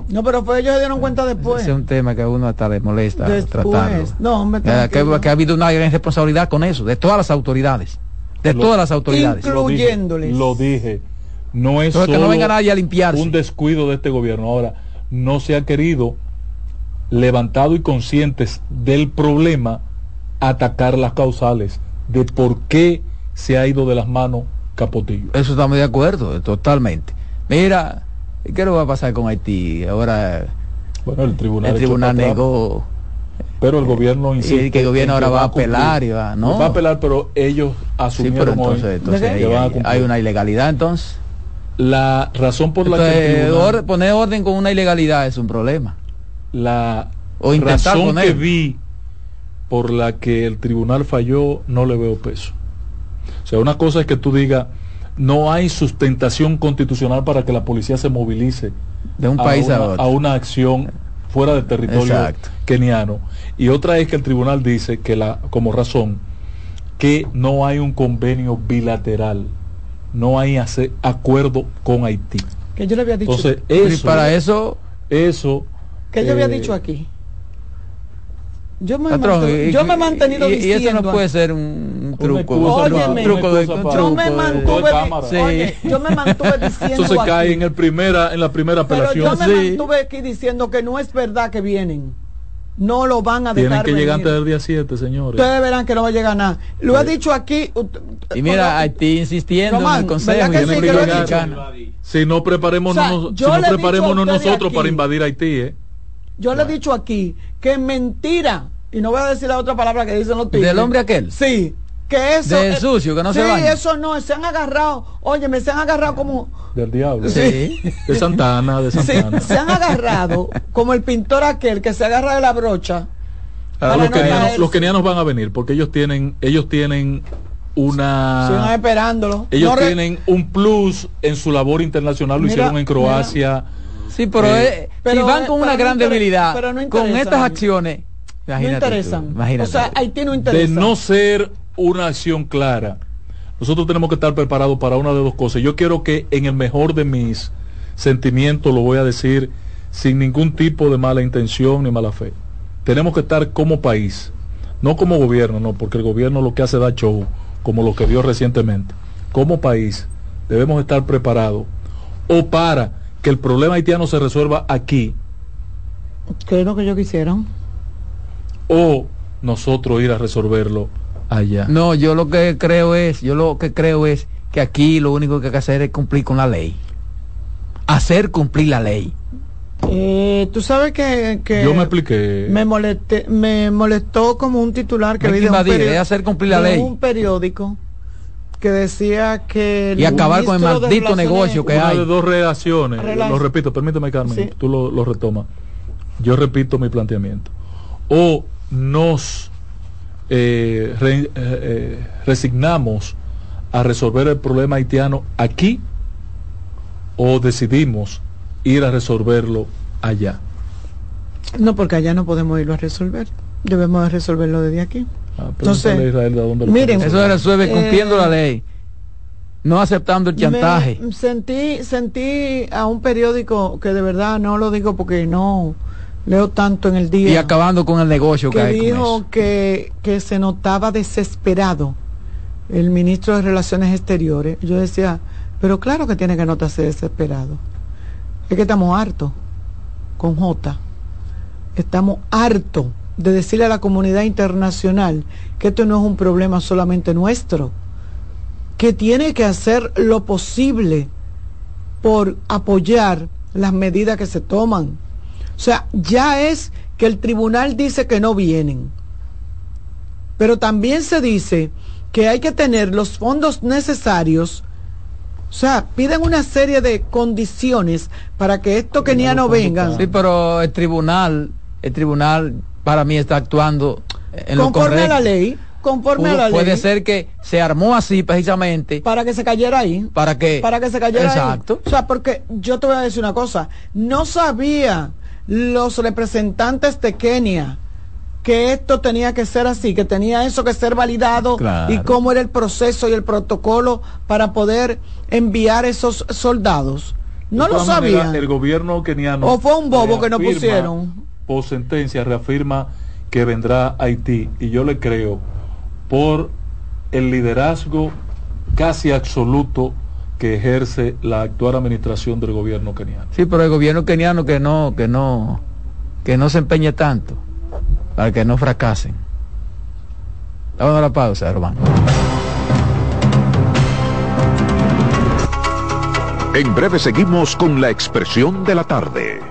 No, pero pues ellos se dieron cuenta después. Ese es un tema que a uno hasta le molesta después. No, me que, que, ha habido una gran responsabilidad con eso, de todas las autoridades de todas las autoridades. Incluyéndoles. Lo dije. No es solo no venga nadie a limpiarse. un descuido de este gobierno. Ahora, no se ha querido, levantado y conscientes del problema, atacar las causales de por qué se ha ido de las manos Capotillo. Eso estamos de acuerdo, totalmente. Mira, ¿qué le va a pasar con Haití? Ahora, bueno, el tribunal, el tribunal negó. Pero el gobierno insiste y que el gobierno ahora va a apelar y va, ¿no? va a apelar pero ellos asumieron entonces, hay, una ilegalidad entonces. La razón por la que poner orden con una ilegalidad es un problema. La o razón que vi por la que el tribunal falló no le veo peso. O sea una cosa es que tú digas no hay sustentación constitucional para que la policía se movilice de un país a, otro. a una acción fuera del territorio keniano. Y otra es que el tribunal dice que la, como razón, que no hay un convenio bilateral, no hay hacer acuerdo con Haití. Que yo le había dicho. Entonces, eso, para eso, eso. Que yo había eh, dicho aquí. Yo me, yo me he mantenido y, diciendo. Y eso no puede ser un, truco. un truco de, yo me mantuve, sí. yo me mantuve diciendo. Eso se cae en el primera, en la primera apelación. Pero yo me mantuve aquí diciendo que no es verdad que vienen. No lo van a dejar. Tienen que llegar antes del día 7, señores. Ustedes verán que no va a llegar nada. Lo he dicho aquí. Y mira, Haití insistiendo en el consejo. si no preparemos, si no preparémonos nosotros para invadir Haití, ¿eh? Yo le he dicho aquí que mentira, y no voy a decir la otra palabra que dicen los tigres. ¿Del hombre aquel? Sí. Que eso. Del sucio, que no se Sí, eso no, se han agarrado. Oye, me se han agarrado como. Del diablo. Sí. De Santana, de Santana. Sí, se han agarrado como el pintor aquel que se agarra de la brocha. los, kenianos, los, kenianos, van a venir porque ellos tienen, ellos tienen una. Esperándolo. Ellos tienen un plus en su labor internacional, lo hicieron en Croacia. Sí, pero, eh, pero si van con una gran debilidad, con estas acciones, no interesan. o sea, Haití no interesa. De no ser una acción clara, nosotros tenemos que estar preparados para una de dos cosas. Yo quiero que en el mejor de mis sentimientos, lo voy a decir sin ningún tipo de mala intención ni mala fe. Tenemos que estar como país, no como gobierno, no, porque el gobierno lo que hace da show, como lo que dio recientemente. Como país debemos estar preparados o para que el problema haitiano se resuelva aquí. ¿Qué es lo que yo quisiera? O nosotros ir a resolverlo allá. No, yo lo que creo es, yo lo que creo es que aquí lo único que hay que hacer es cumplir con la ley. Hacer cumplir la ley. Eh, tú sabes que, yo me expliqué me molesté me molestó como un titular que vi de un, hacer cumplir la ley. un periódico que decía que y acabar con el maldito negocio que hay de dos reacciones lo repito permíteme Carmen tú lo, lo retomas yo repito mi planteamiento o nos eh, eh, eh, resignamos a resolver el problema haitiano aquí o decidimos ir a resolverlo allá. No, porque allá no podemos irlo a resolver. Debemos resolverlo desde aquí. Ah, Entonces, miren, eso se resuelve cumpliendo la eh, ley, no aceptando el chantaje. sentí, sentí a un periódico que de verdad no lo digo porque no leo tanto en el día. Y acabando con el negocio que, dijo que, que se notaba desesperado el ministro de Relaciones Exteriores. Yo decía, pero claro que tiene que notarse desesperado. Es que estamos hartos con J. Estamos hartos de decirle a la comunidad internacional que esto no es un problema solamente nuestro, que tiene que hacer lo posible por apoyar las medidas que se toman. O sea, ya es que el tribunal dice que no vienen, pero también se dice que hay que tener los fondos necesarios. O sea, piden una serie de condiciones para que esto que no venga. Sí, pero el tribunal, el tribunal para mí está actuando en conforme a la ley conforme a la ley. Puede ser que se armó así precisamente. Para que se cayera ahí. ¿Para qué? Para que se cayera Exacto. O sea, porque yo te voy a decir una cosa. No sabía los representantes de Kenia que esto tenía que ser así, que tenía eso que ser validado y cómo era el proceso y el protocolo para poder enviar esos soldados. No lo sabía. El gobierno keniano. O fue un bobo que no pusieron por sentencia reafirma que vendrá Haití y yo le creo por el liderazgo casi absoluto que ejerce la actual administración del gobierno keniano. Sí, pero el gobierno keniano que no, que no, que no se empeñe tanto para que no fracasen. Vamos a la pausa, hermano. En breve seguimos con la expresión de la tarde.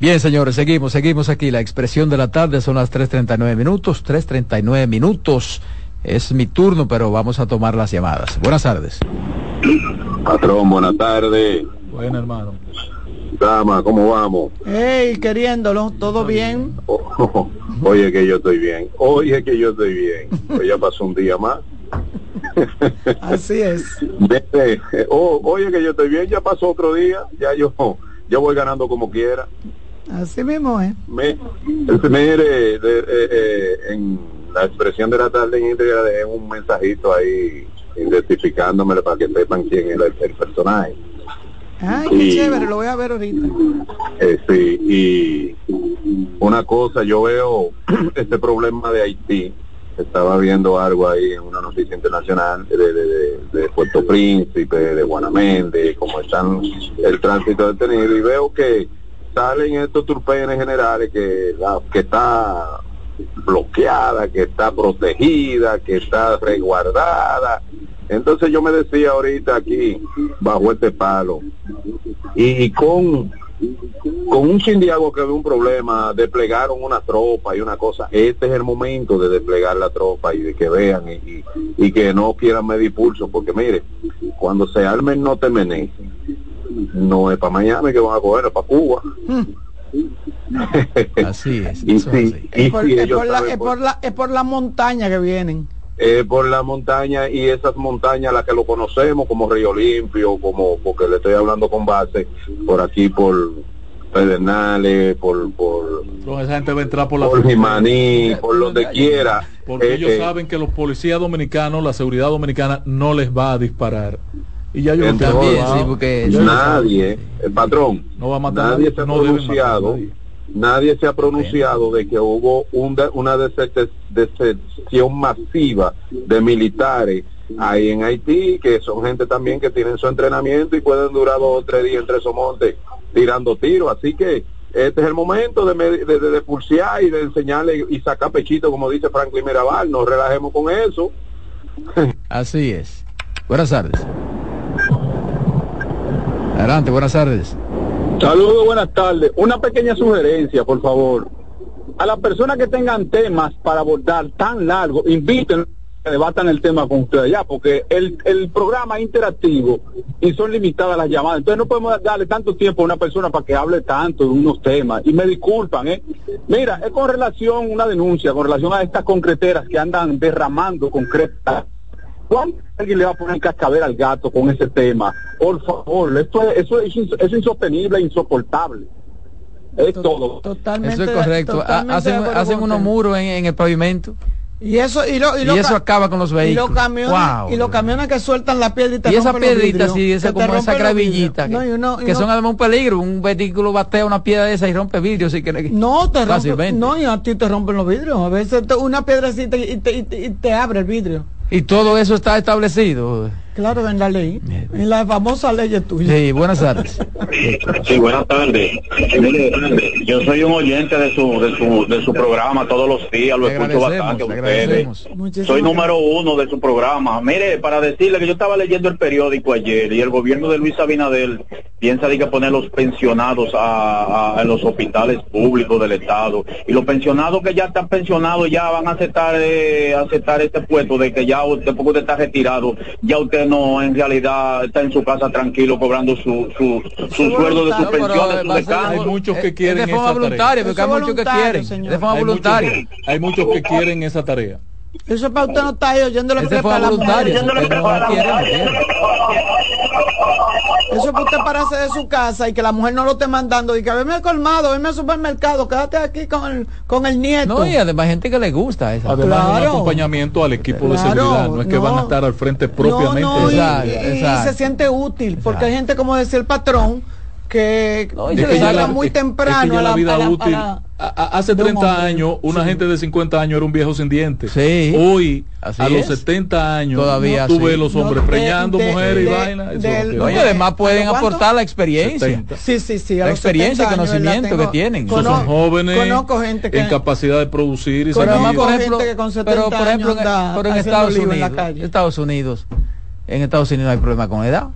Bien, señores, seguimos, seguimos aquí. La expresión de la tarde son las 3.39 minutos, 3.39 minutos. Es mi turno, pero vamos a tomar las llamadas. Buenas tardes. Patrón, buenas tardes. Bueno, hermano. Dama, ¿cómo vamos? Hey, queriéndolo, ¿todo bien? oye que yo estoy bien, oye que yo estoy bien. Pues ya pasó un día más. Así es. Oh, oye, que yo estoy bien, ya pasó otro día, ya yo, yo voy ganando como quiera. Así mismo es. Me, mire, de, eh, eh, en la expresión de la tarde íntegra dejé un mensajito ahí identificándomelo para que sepan quién era el, personaje. Ay, qué chévere, lo voy a ver ahorita. Eh, sí, y una cosa, yo veo este problema de Haití, estaba viendo algo ahí en una noticia internacional de, Puerto Príncipe, de Guanamende, cómo están el tránsito detenido, y veo que salen estos turpenes generales que, que está bloqueada, que está protegida, que está resguardada. Entonces yo me decía ahorita aquí, bajo este palo, y con con un sindiago que ve un problema, desplegaron una tropa y una cosa. Este es el momento de desplegar la tropa y de que vean y, que no quieran medir pulso, porque mire, cuando se armen no te no es para Miami que van a coger, es para Cuba. Hmm. así es. es, por, la, montaña que vienen. Es por la montaña y esas montañas las que lo conocemos como Río Limpio, como porque le estoy hablando con base por aquí por Pedernales, por por esa gente va a entrar por la por Jimaní, por donde quiera. Porque ellos eh, saben que los policías dominicanos, la seguridad dominicana no les va a disparar. Y ya yo también, sí, porque nadie, el patrón, no va a matar nadie se ha pronunciado, nadie. se ha pronunciado de que hubo una deserción masiva de militares ahí en Haití, que son gente también que tienen su entrenamiento y pueden durar dos o tres días entre esos montes tirando tiros. Así que este es el momento de, de, de, pulsear y de enseñarle y sacar pechito, como dice Franklin Mirabal. Nos relajemos con eso. Así es. Buenas tardes. Adelante, buenas tardes. Saludos, buenas tardes. Una pequeña sugerencia, por favor. A las personas que tengan temas para abordar tan largo, inviten que debatan el tema con ustedes ya, porque el, el programa es interactivo y son limitadas las llamadas. Entonces no podemos darle tanto tiempo a una persona para que hable tanto de unos temas. Y me disculpan, ¿eh? Mira, es con relación, una denuncia, con relación a estas concreteras que andan derramando concretas ¿Cuándo alguien le va a poner cascabel al gato con ese tema? Por favor, esto es, eso es, insostenible e insoportable. Es todo. Totalmente. Eso es correcto. hacen, hacen unos muros en, el pavimento. Y eso, y, lo, y, eso acaba con los vehículos. Y los camiones, y los camiones que sueltan la piedrita. Y esa piedrita, sí, esa, como esa gravillita. que, son además un peligro. Un vehículo batea una piedra de esa y rompe vidrios. que, no, te rompe, no, y a ti te rompen los vidrios. A veces una piedrecita y te, y te abre el vidrio. Y todo eso está establecido. Claro, en la ley, en la famosa ley tuya. Sí, buenas tardes. Sí, buenas tardes. yo soy un oyente de su, de su, de su programa todos los días, lo escucho bastante ustedes. Soy número uno de su programa. Mire, para decirle que yo estaba leyendo el periódico ayer y el gobierno de Luis Abinadel piensa de que poner los pensionados a, a, en los hospitales públicos del Estado. Y los pensionados que ya están pensionados ya van a aceptar, eh, aceptar este puesto de que ya usted, porque usted está retirado, ya usted no en realidad está en su casa tranquilo cobrando su, su, su sueldo de su pensión, de su Hay muchos que quieren de forma voluntaria, porque hay muchos que quieren, de forma voluntaria. hay muchos que quieren esa tarea. Eso es para usted no estar oyendo lo que prepara la mujer. Eso es para usted pararse de su casa y que la mujer no lo esté mandando y que venme al colmado, venme al supermercado, quédate aquí con el, con el nieto. No, y además hay gente que le gusta eso. Además un acompañamiento al equipo de seguridad, no es que van a estar al frente propiamente. No, no, y, se siente útil, porque hay gente, como decía el patrón, que, no, muy temprano a la, vida útil. hace 30 años, una gente de 50 años era un viejo sin dientes. Sí, Hoy, a los 70 años, todavía tú ves los hombres preñando mujeres y vainas. Oye, además pueden aportar la experiencia. Sí, sí, sí. La experiencia y conocimiento que tienen. son jóvenes en capacidad de producir y pero, por ejemplo, pero por ejemplo, en Estados Unidos, Estados Unidos, en Estados Unidos hay problema con edad.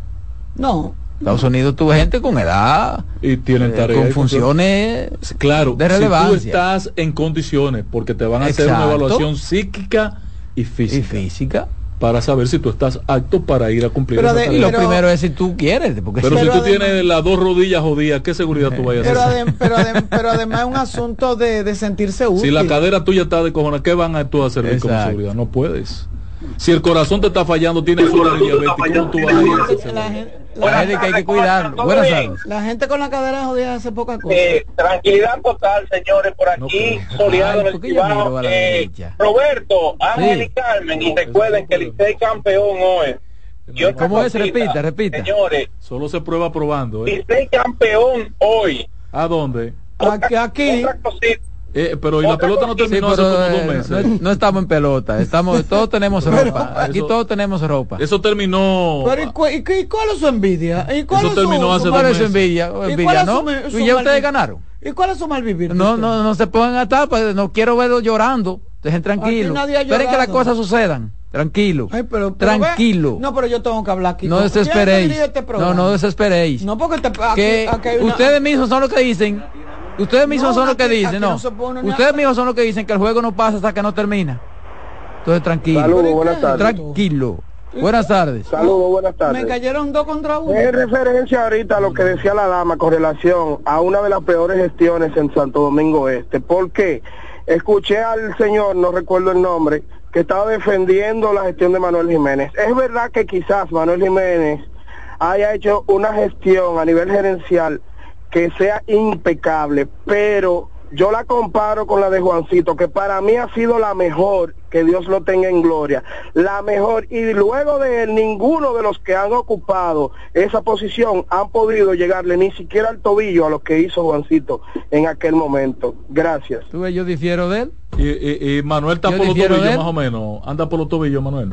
No. Estados Unidos tuve gente con edad y tienen eh, tareas con funciones claro de relevancia. Si tú estás en condiciones porque te van a hacer una evaluación psíquica y física. Y física para saber si tú estás apto para ir a cumplir pero esa Y lo primero es si tú quieres. Porque pero si tú tienes las dos rodillas jodidas, ¿qué seguridad tú vayas a hacer? pero, pero, además es un asunto de, sentirse útil. Si la cadera tuya está de cojones, ¿qué van a tú a hacer como seguridad? No puedes. Si el corazón te está fallando, tienes azúcar ¿cómo tú vas a La, gente que hay que cuidar. Buenas tardes. La gente con la cadera jodida hace poca cosa. Eh, tranquilidad total, señores, por aquí, soleado en el Cibao. Eh, Roberto, Ángel y Carmen, y recuerden que el Licey campeón hoy. ¿Cómo es? Repita, repita. Señores, solo se prueba probando. ¿eh? Licey campeón hoy. ¿A dónde? Aquí, aquí. Eh, pero y la pelota no terminó hace como dos eh, meses. No, estamos en pelota, estamos, todos tenemos ropa. Aquí todos tenemos ropa. Eso terminó. Pero, ¿y, cuál es su envidia? ¿Y cuál eso terminó hace dos meses. envidia? envidia ¿no? ¿Y ya ustedes ganaron? ¿Y cuál es su mal vivir? No, no, no se pongan a tapar, pues, no quiero verlos llorando. Dejen tranquilo. Esperen que las cosas sucedan. Tranquilo. tranquilo. no, pero yo tengo que hablar aquí. No desesperéis. Este no, no desesperéis. No, porque te, que ustedes mismos son los que dicen Ustedes mismos son los que dicen, no. Ustedes mismos son los que dicen que el juego no pasa hasta que no termina. Entonces tranquilo. Saludos, buenas tardes. Tranquilo. Buenas tardes. Saludos, buenas tardes. Me cayeron dos contra uno. En referencia ahorita a lo que decía la dama con relación a una de las peores gestiones en Santo Domingo Este. ¿Por qué? Escuché al señor, no recuerdo el nombre, que estaba defendiendo la gestión de Manuel Jiménez. Es verdad que quizás Manuel Jiménez haya hecho una gestión a nivel gerencial que sea impecable, pero yo la comparo con la de Juancito, que para mí ha sido la mejor, que Dios lo tenga en gloria, la mejor, y luego de él, ninguno de los que han ocupado esa posición han podido llegarle ni siquiera al tobillo a lo que hizo Juancito en aquel momento. Gracias. ¿Tú yo difiero de él? Y, Manuel está por los tobillos más o menos, anda por los tobillos Manuel.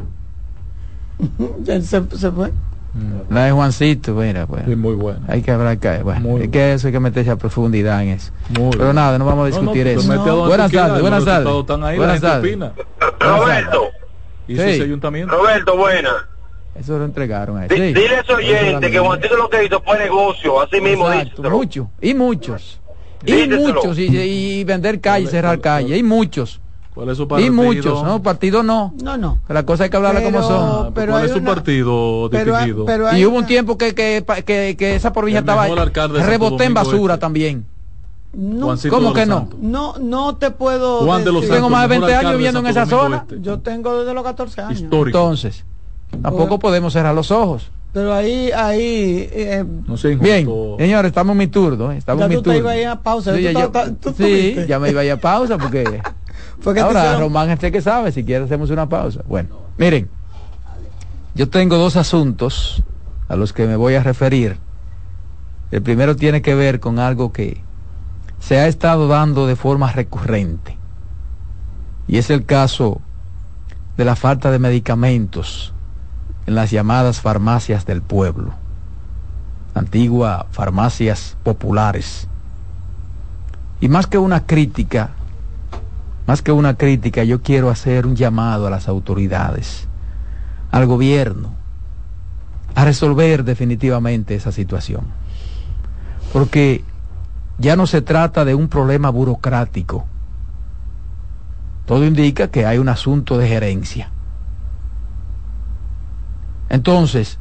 se, se fue. Mm. La de Juancito, mira, pues. muy bueno. Hay que hablar, bueno, es que eso hay que meterse a profundidad en eso. Pero nada, no vamos a discutir eso. Buenas tardes, buenas tardes. Buenas tardes. Roberto. ¿Y sí. ayuntamiento? Roberto, buena. Eso lo entregaron a él. Sí. Dile a ese oyente que Juancito lo que hizo fue negocio, así mismo Exacto, muchos, y muchos. Y muchos, y, y, vender calle, cerrar calle, y muchos. ¿Cuál es su partido? Y muchos, ¿no? Partido no. No, no. La cosa hay que hablarla como son. Pero ¿Cuál es su partido distinguido? y hubo un tiempo que, que, que, que esa provincia estaba reboté en basura este. también. No, ¿Cómo que no? No, no te puedo. Juan de los tengo más de 20 años viviendo en esa zona. Este. Yo tengo desde los 14 años. Histórico. Entonces, tampoco podemos cerrar los ojos. Pero ahí, ahí. Eh, no sé, Bien, señores, estamos en mi turno. ¿eh? Estamos en mi turno. Te a pausa. Sí, ya me iba a ir a pausa porque. Ahora, Román este que sabe, si quiere hacemos una pausa. Bueno, miren, yo tengo dos asuntos a los que me voy a referir. El primero tiene que ver con algo que se ha estado dando de forma recurrente. Y es el caso de la falta de medicamentos en las llamadas farmacias del pueblo, antiguas farmacias populares. Y más que una crítica, más que una crítica, yo quiero hacer un llamado a las autoridades, al gobierno, a resolver definitivamente esa situación. Porque ya no se trata de un problema burocrático. Todo indica que hay un asunto de gerencia. Entonces,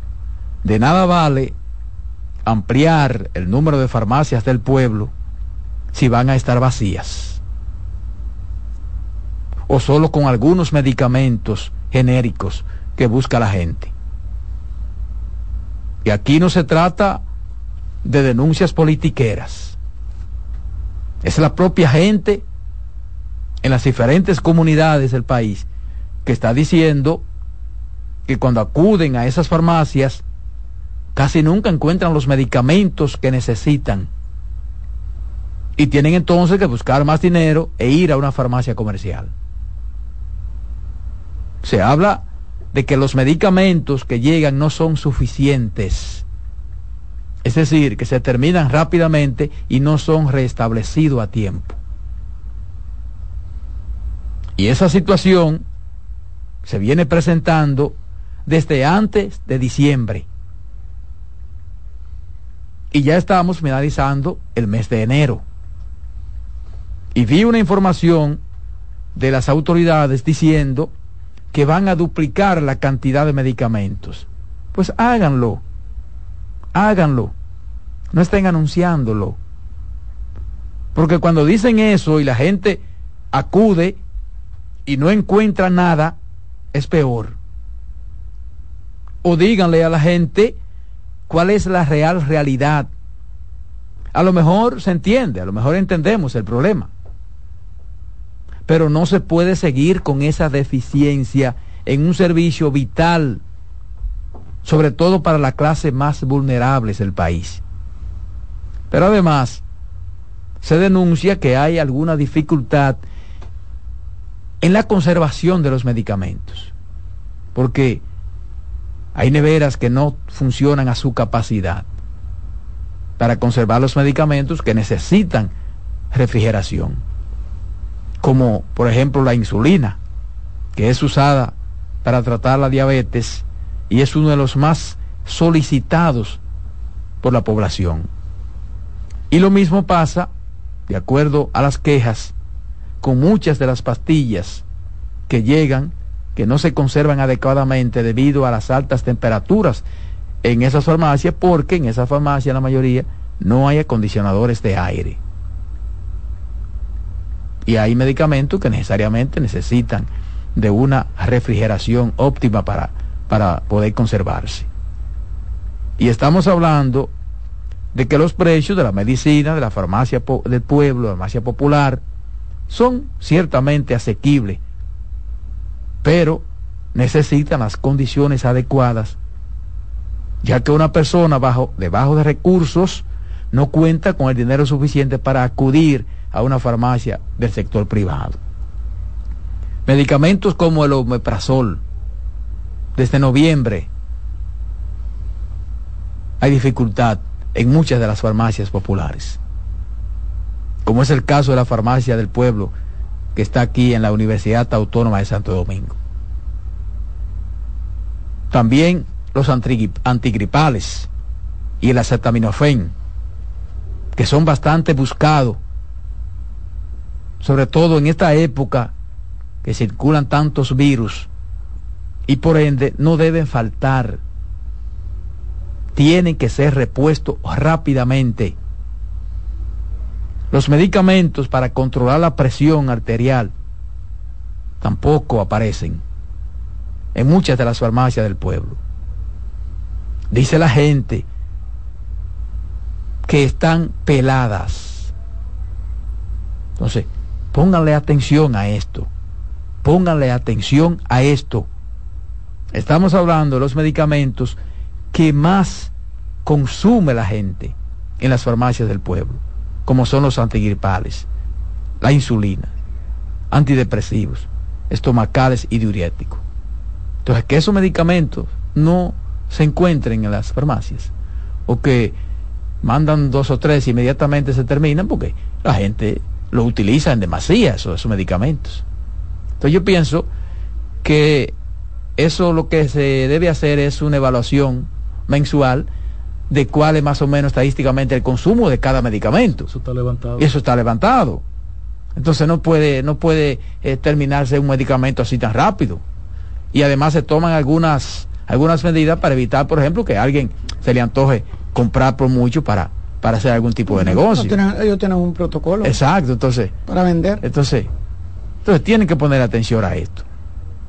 de nada vale ampliar el número de farmacias del pueblo si van a estar vacías o solo con algunos medicamentos genéricos que busca la gente. Y aquí no se trata de denuncias politiqueras. Es la propia gente en las diferentes comunidades del país que está diciendo que cuando acuden a esas farmacias casi nunca encuentran los medicamentos que necesitan. Y tienen entonces que buscar más dinero e ir a una farmacia comercial se habla de que los medicamentos que llegan no son suficientes. Es decir, que se terminan rápidamente y no son restablecidos a tiempo. Y esa situación se viene presentando desde antes de diciembre. Y ya estamos finalizando el mes de enero. Y vi una información de las autoridades diciendo que van a duplicar la cantidad de medicamentos. Pues háganlo, háganlo, no estén anunciándolo. Porque cuando dicen eso y la gente acude y no encuentra nada, es peor. o díganle a la gente cuál es la real realidad. A lo mejor se entiende, a lo mejor entendemos el problema, pero no se puede seguir con esa deficiencia en un servicio vital, sobre todo para la clase más vulnerable del país. Pero además, se denuncia que hay alguna dificultad en la conservación de los medicamentos, porque hay neveras que no funcionan a su capacidad para conservar los medicamentos que necesitan refrigeración, como por ejemplo la insulina, que es usada para tratar la diabetes y es uno de los más solicitados por la población. Y lo mismo pasa, de acuerdo a las quejas, con muchas de las pastillas que llegan, que no se conservan adecuadamente debido a las altas temperaturas en esas farmacias, porque en esas farmacias la mayoría no hay acondicionadores de aire. Y hay medicamentos que necesariamente necesitan de una refrigeración óptima para, para poder conservarse. Y estamos hablando de que los precios de la medicina, de la farmacia del pueblo, de la farmacia popular, son ciertamente asequibles, pero necesitan las condiciones adecuadas, ya que una persona bajo, debajo de recursos no cuenta con el dinero suficiente para acudir a una farmacia del sector privado. Medicamentos como el omeprazol, desde noviembre hay dificultad en muchas de las farmacias populares como es el caso de la farmacia del pueblo que está aquí en la Universidad Autónoma de Santo Domingo. También los antigripales y el acetaminofén, que son bastante buscados, sobre todo en esta época que circulan tantos virus y por ende no deben faltar. Tienen que ser repuestos rápidamente los medicamentos para controlar la presión arterial tampoco aparecen en muchas de las farmacias del pueblo. Dice la gente que están peladas. Entonces, pónganle atención a esto. Pónganle atención a esto. Estamos hablando de los medicamentos que más consume la gente en las farmacias del pueblo como son los antigripales, la insulina, antidepresivos, estomacales y diuréticos. Entonces, que esos medicamentos no se encuentren en las farmacias o que mandan dos o tres y inmediatamente se terminan porque la gente lo utiliza en demasía, esos, esos medicamentos. Entonces yo pienso que eso lo que se debe hacer es una evaluación mensual de cuál es más o menos estadísticamente el consumo de cada medicamento. Eso está levantado. Y eso está levantado. Entonces no puede, no puede eh, terminarse un medicamento así tan rápido. Y además se toman algunas, algunas medidas para evitar, por ejemplo, que a alguien se le antoje comprar por mucho para, para hacer algún tipo de negocio. ellos tienen un protocolo. Exacto, entonces. Para vender. Entonces, entonces tienen que poner atención a esto.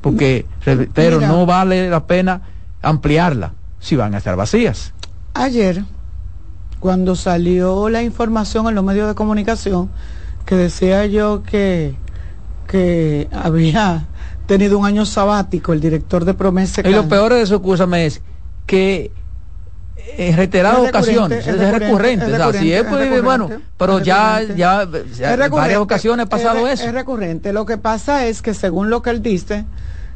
Porque, pero no vale la pena ampliarla si van a estar vacías. Ayer, cuando salió la información en los medios de comunicación, que decía yo que, que había tenido un año sabático el director de Promesa. Y lo peor de eso, escúchame, es que en reiteradas ocasiones, es, recurrente, es bueno, pero ya, ya, en varias ocasiones ha pasado eso. Es recurrente. Lo que pasa es que según lo que él dice,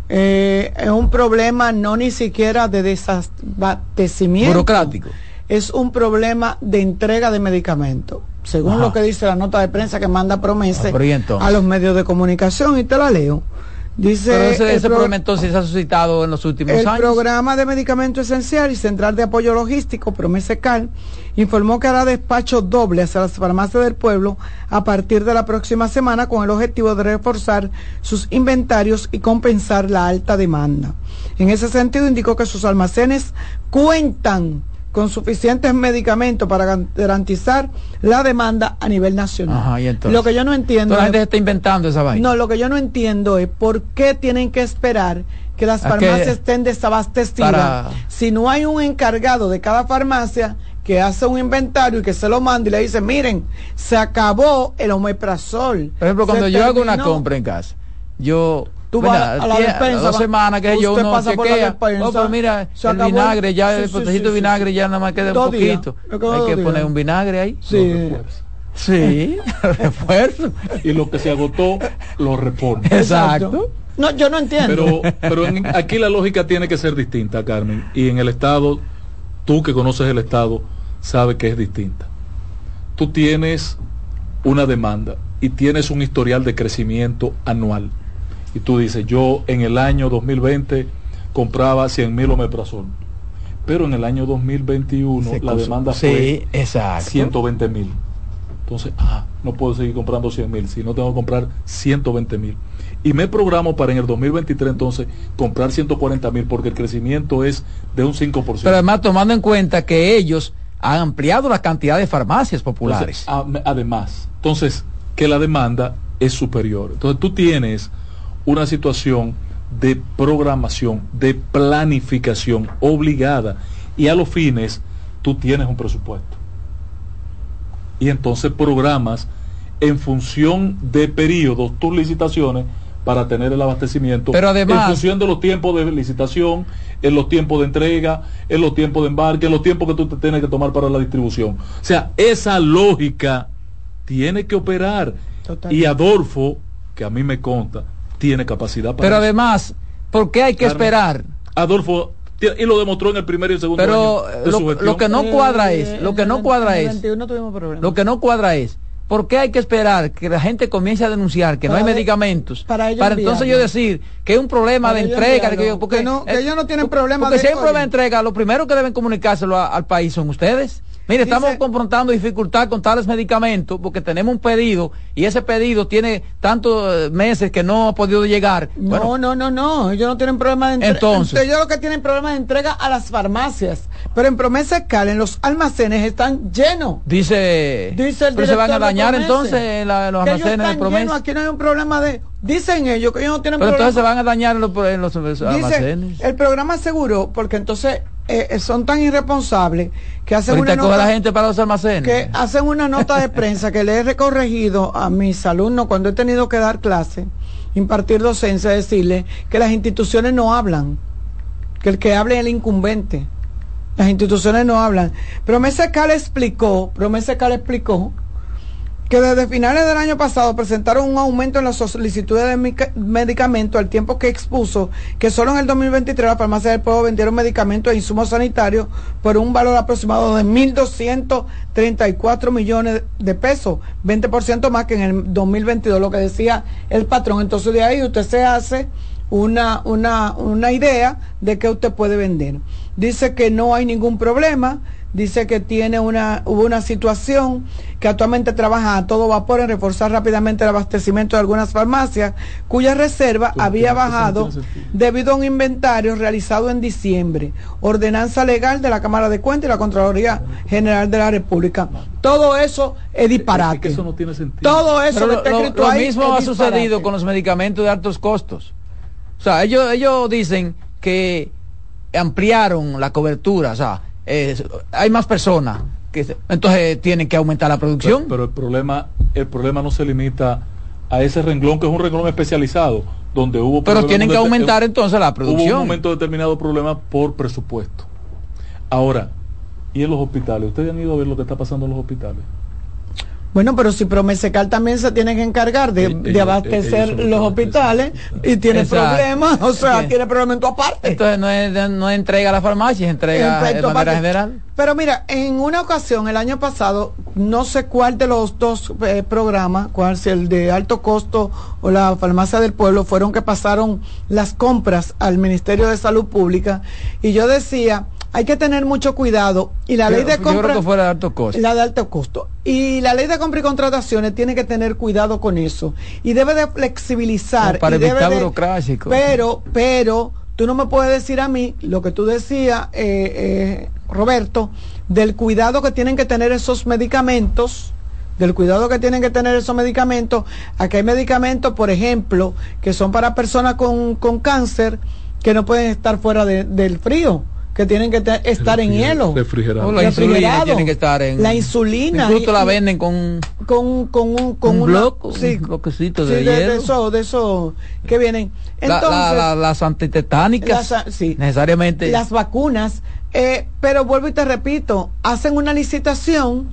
eh, es un problema no ni siquiera de desabastecimiento. Burocrático. Es un problema de entrega de medicamentos. Según lo que dice la nota de prensa que manda promesa ah, a los medios de comunicación, y te la leo. Dice Pero ese, problema entonces se ha suscitado en los últimos años. El programa de medicamento esencial y central de apoyo logístico, Promesecal, informó que hará despacho doble hacia las farmacias del pueblo a partir de la próxima semana con el objetivo de reforzar sus inventarios y compensar la alta demanda. En ese sentido, indicó que sus almacenes cuentan con suficientes medicamentos para garantizar la demanda a nivel nacional. lo que yo no entiendo la gente está inventando esa vaina. No, lo que yo no entiendo es por qué tienen que esperar que las farmacias estén desabastecidas. Si no hay un encargado de cada farmacia que hace un inventario y que se lo manda y le dice, miren, se acabó el omeprazol. Por ejemplo, cuando yo hago una compra en casa, yo Tú vas a la despensa. Dos semanas que yo no chequea. Oh, pero mira, el vinagre, ya el potecito de vinagre ya nada más queda un poquito. Hay que poner un vinagre ahí. Sí. Sí, refuerzo. Y lo que se agotó, lo repone. Exacto. No, yo no entiendo. Pero, pero aquí la lógica tiene que ser distinta, Carmen. Y en el Estado, tú que conoces el Estado, sabes que es distinta. Tú tienes una demanda y tienes un historial de crecimiento anual y tú dices, yo en el año 2020 compraba 100 mil omeprazol, pero en el año 2021 la demanda fue 120 mil. Entonces, ah, no puedo seguir comprando 100 mil, si no tengo que comprar 120 mil. Y me programo para en el 2023 entonces comprar 140 mil porque el crecimiento es de un 5%. Pero además tomando en cuenta que ellos han ampliado la cantidad de farmacias populares. además, entonces, que la demanda es superior. Entonces tú tienes una situación de programación, de planificación obligada y a los fines tú tienes un presupuesto. Y entonces programas en función de periodos tus licitaciones para tener el abastecimiento Pero además, en función de los tiempos de licitación, en los tiempos de entrega, en los tiempos de embarque, en los tiempos que tú te tienes que tomar para la distribución. O sea, esa lógica tiene que operar. Y Adolfo, que a mí me conta, tiene capacidad para Pero además, ¿por qué hay que esperar? Adolfo y lo demostró en el primer y el segundo Pero año lo, que no cuadra es, lo que no cuadra es, lo que no cuadra es, ¿por qué hay que esperar que la gente comience a denunciar que no hay medicamentos? Para, entonces yo decir que es un problema de entrega, porque no, ellos no tienen problema porque si hay un problema de entrega, lo primero que deben comunicárselo al país son ustedes. Mire, estamos confrontando dificultad con tales medicamentos porque tenemos un pedido y ese pedido tiene tantos eh, meses que no ha podido llegar. No, no, no, no. Ellos no tienen problema de entrega. Entonces. Ellos lo que tienen problema de entrega a las farmacias. Pero en Promesa Cal, los almacenes están llenos. Dice. Dice el Pero se van a dañar entonces los almacenes de Promesa. aquí no hay un problema de. Dicen ellos que ellos no tienen Pero problema. entonces se van a dañar en los, almacenes. El programa seguro, porque entonces eh, eh, son tan irresponsables que hacen una nota, la gente para los almacenes. que hacen una nota de prensa que le he recorregido a mis alumnos cuando he tenido que dar clase, impartir docencia, decirle que las instituciones no hablan, que el que hable es el incumbente. Las instituciones no hablan. Promesa Cal explicó, Promesa Cal explicó que desde finales del año pasado presentaron un aumento en las solicitudes de medicamentos al tiempo que expuso que solo en el 2023 las farmacias del pueblo vendieron medicamentos e insumos sanitarios por un valor aproximado de 1.234 millones de pesos, 20% más que en el 2022, lo que decía el patrón. Entonces de ahí usted se hace una, una, una idea de que usted puede vender. Dice que no hay ningún problema, dice que tiene una, hubo una situación que actualmente trabaja a todo vapor en reforzar rápidamente el abastecimiento de algunas farmacias, cuya reserva había bajado debido a un inventario realizado en diciembre, ordenanza legal de la Cámara de Cuentas y la Contraloría General de la República. Todo eso es disparate. eso no tiene sentido. Todo eso lo, lo mismo ha sucedido con los medicamentos de altos costos. O sea, ellos, ellos dicen que ampliaron la cobertura, o sea, hay más personas que entonces tienen que aumentar la producción. Pero, el problema, el problema no se limita a ese renglón que es un renglón especializado donde hubo pero tienen que aumentar entonces la producción. Hubo un momento determinado problema por presupuesto. Ahora, ¿y en los hospitales? ¿Ustedes han ido a ver lo que está pasando en los hospitales? Bueno, pero si Promesecal también se tiene que encargar de, de abastecer los hospitales y tiene problemas, o sea, tiene problemas en tu aparte. Entonces no es, no entrega a la farmacia, entrega de manera general. Pero mira, en una ocasión, el año pasado, no sé cuál de los dos eh, programas, cuál si el de alto costo o la farmacia del pueblo, fueron que pasaron las compras al Ministerio de Salud Pública, y yo decía, hay que tener mucho cuidado y la ley de compra yo fuera de alto costo. la de alto costo. Y la ley de compra y contrataciones tiene que tener cuidado con eso. Y debe de flexibilizar para evitar burocracia pero pero tú no me puedes decir a mí lo que tú decías eh, eh, Roberto del cuidado que tienen que tener esos medicamentos del cuidado que tienen que tener esos medicamentos. Aquí hay medicamentos por ejemplo que son para personas con, con cáncer que no pueden estar fuera del frío que tienen que estar en hielo. Refrigerado. la insulina tiene que estar en. La insulina. Incluso la venden con. Con, con un, con un sí, bloquecito de, hielo. de, eso, de eso que vienen. Entonces, las antitetánicas. sí, necesariamente. Las vacunas. Eh, pero vuelvo y te repito, hacen una licitación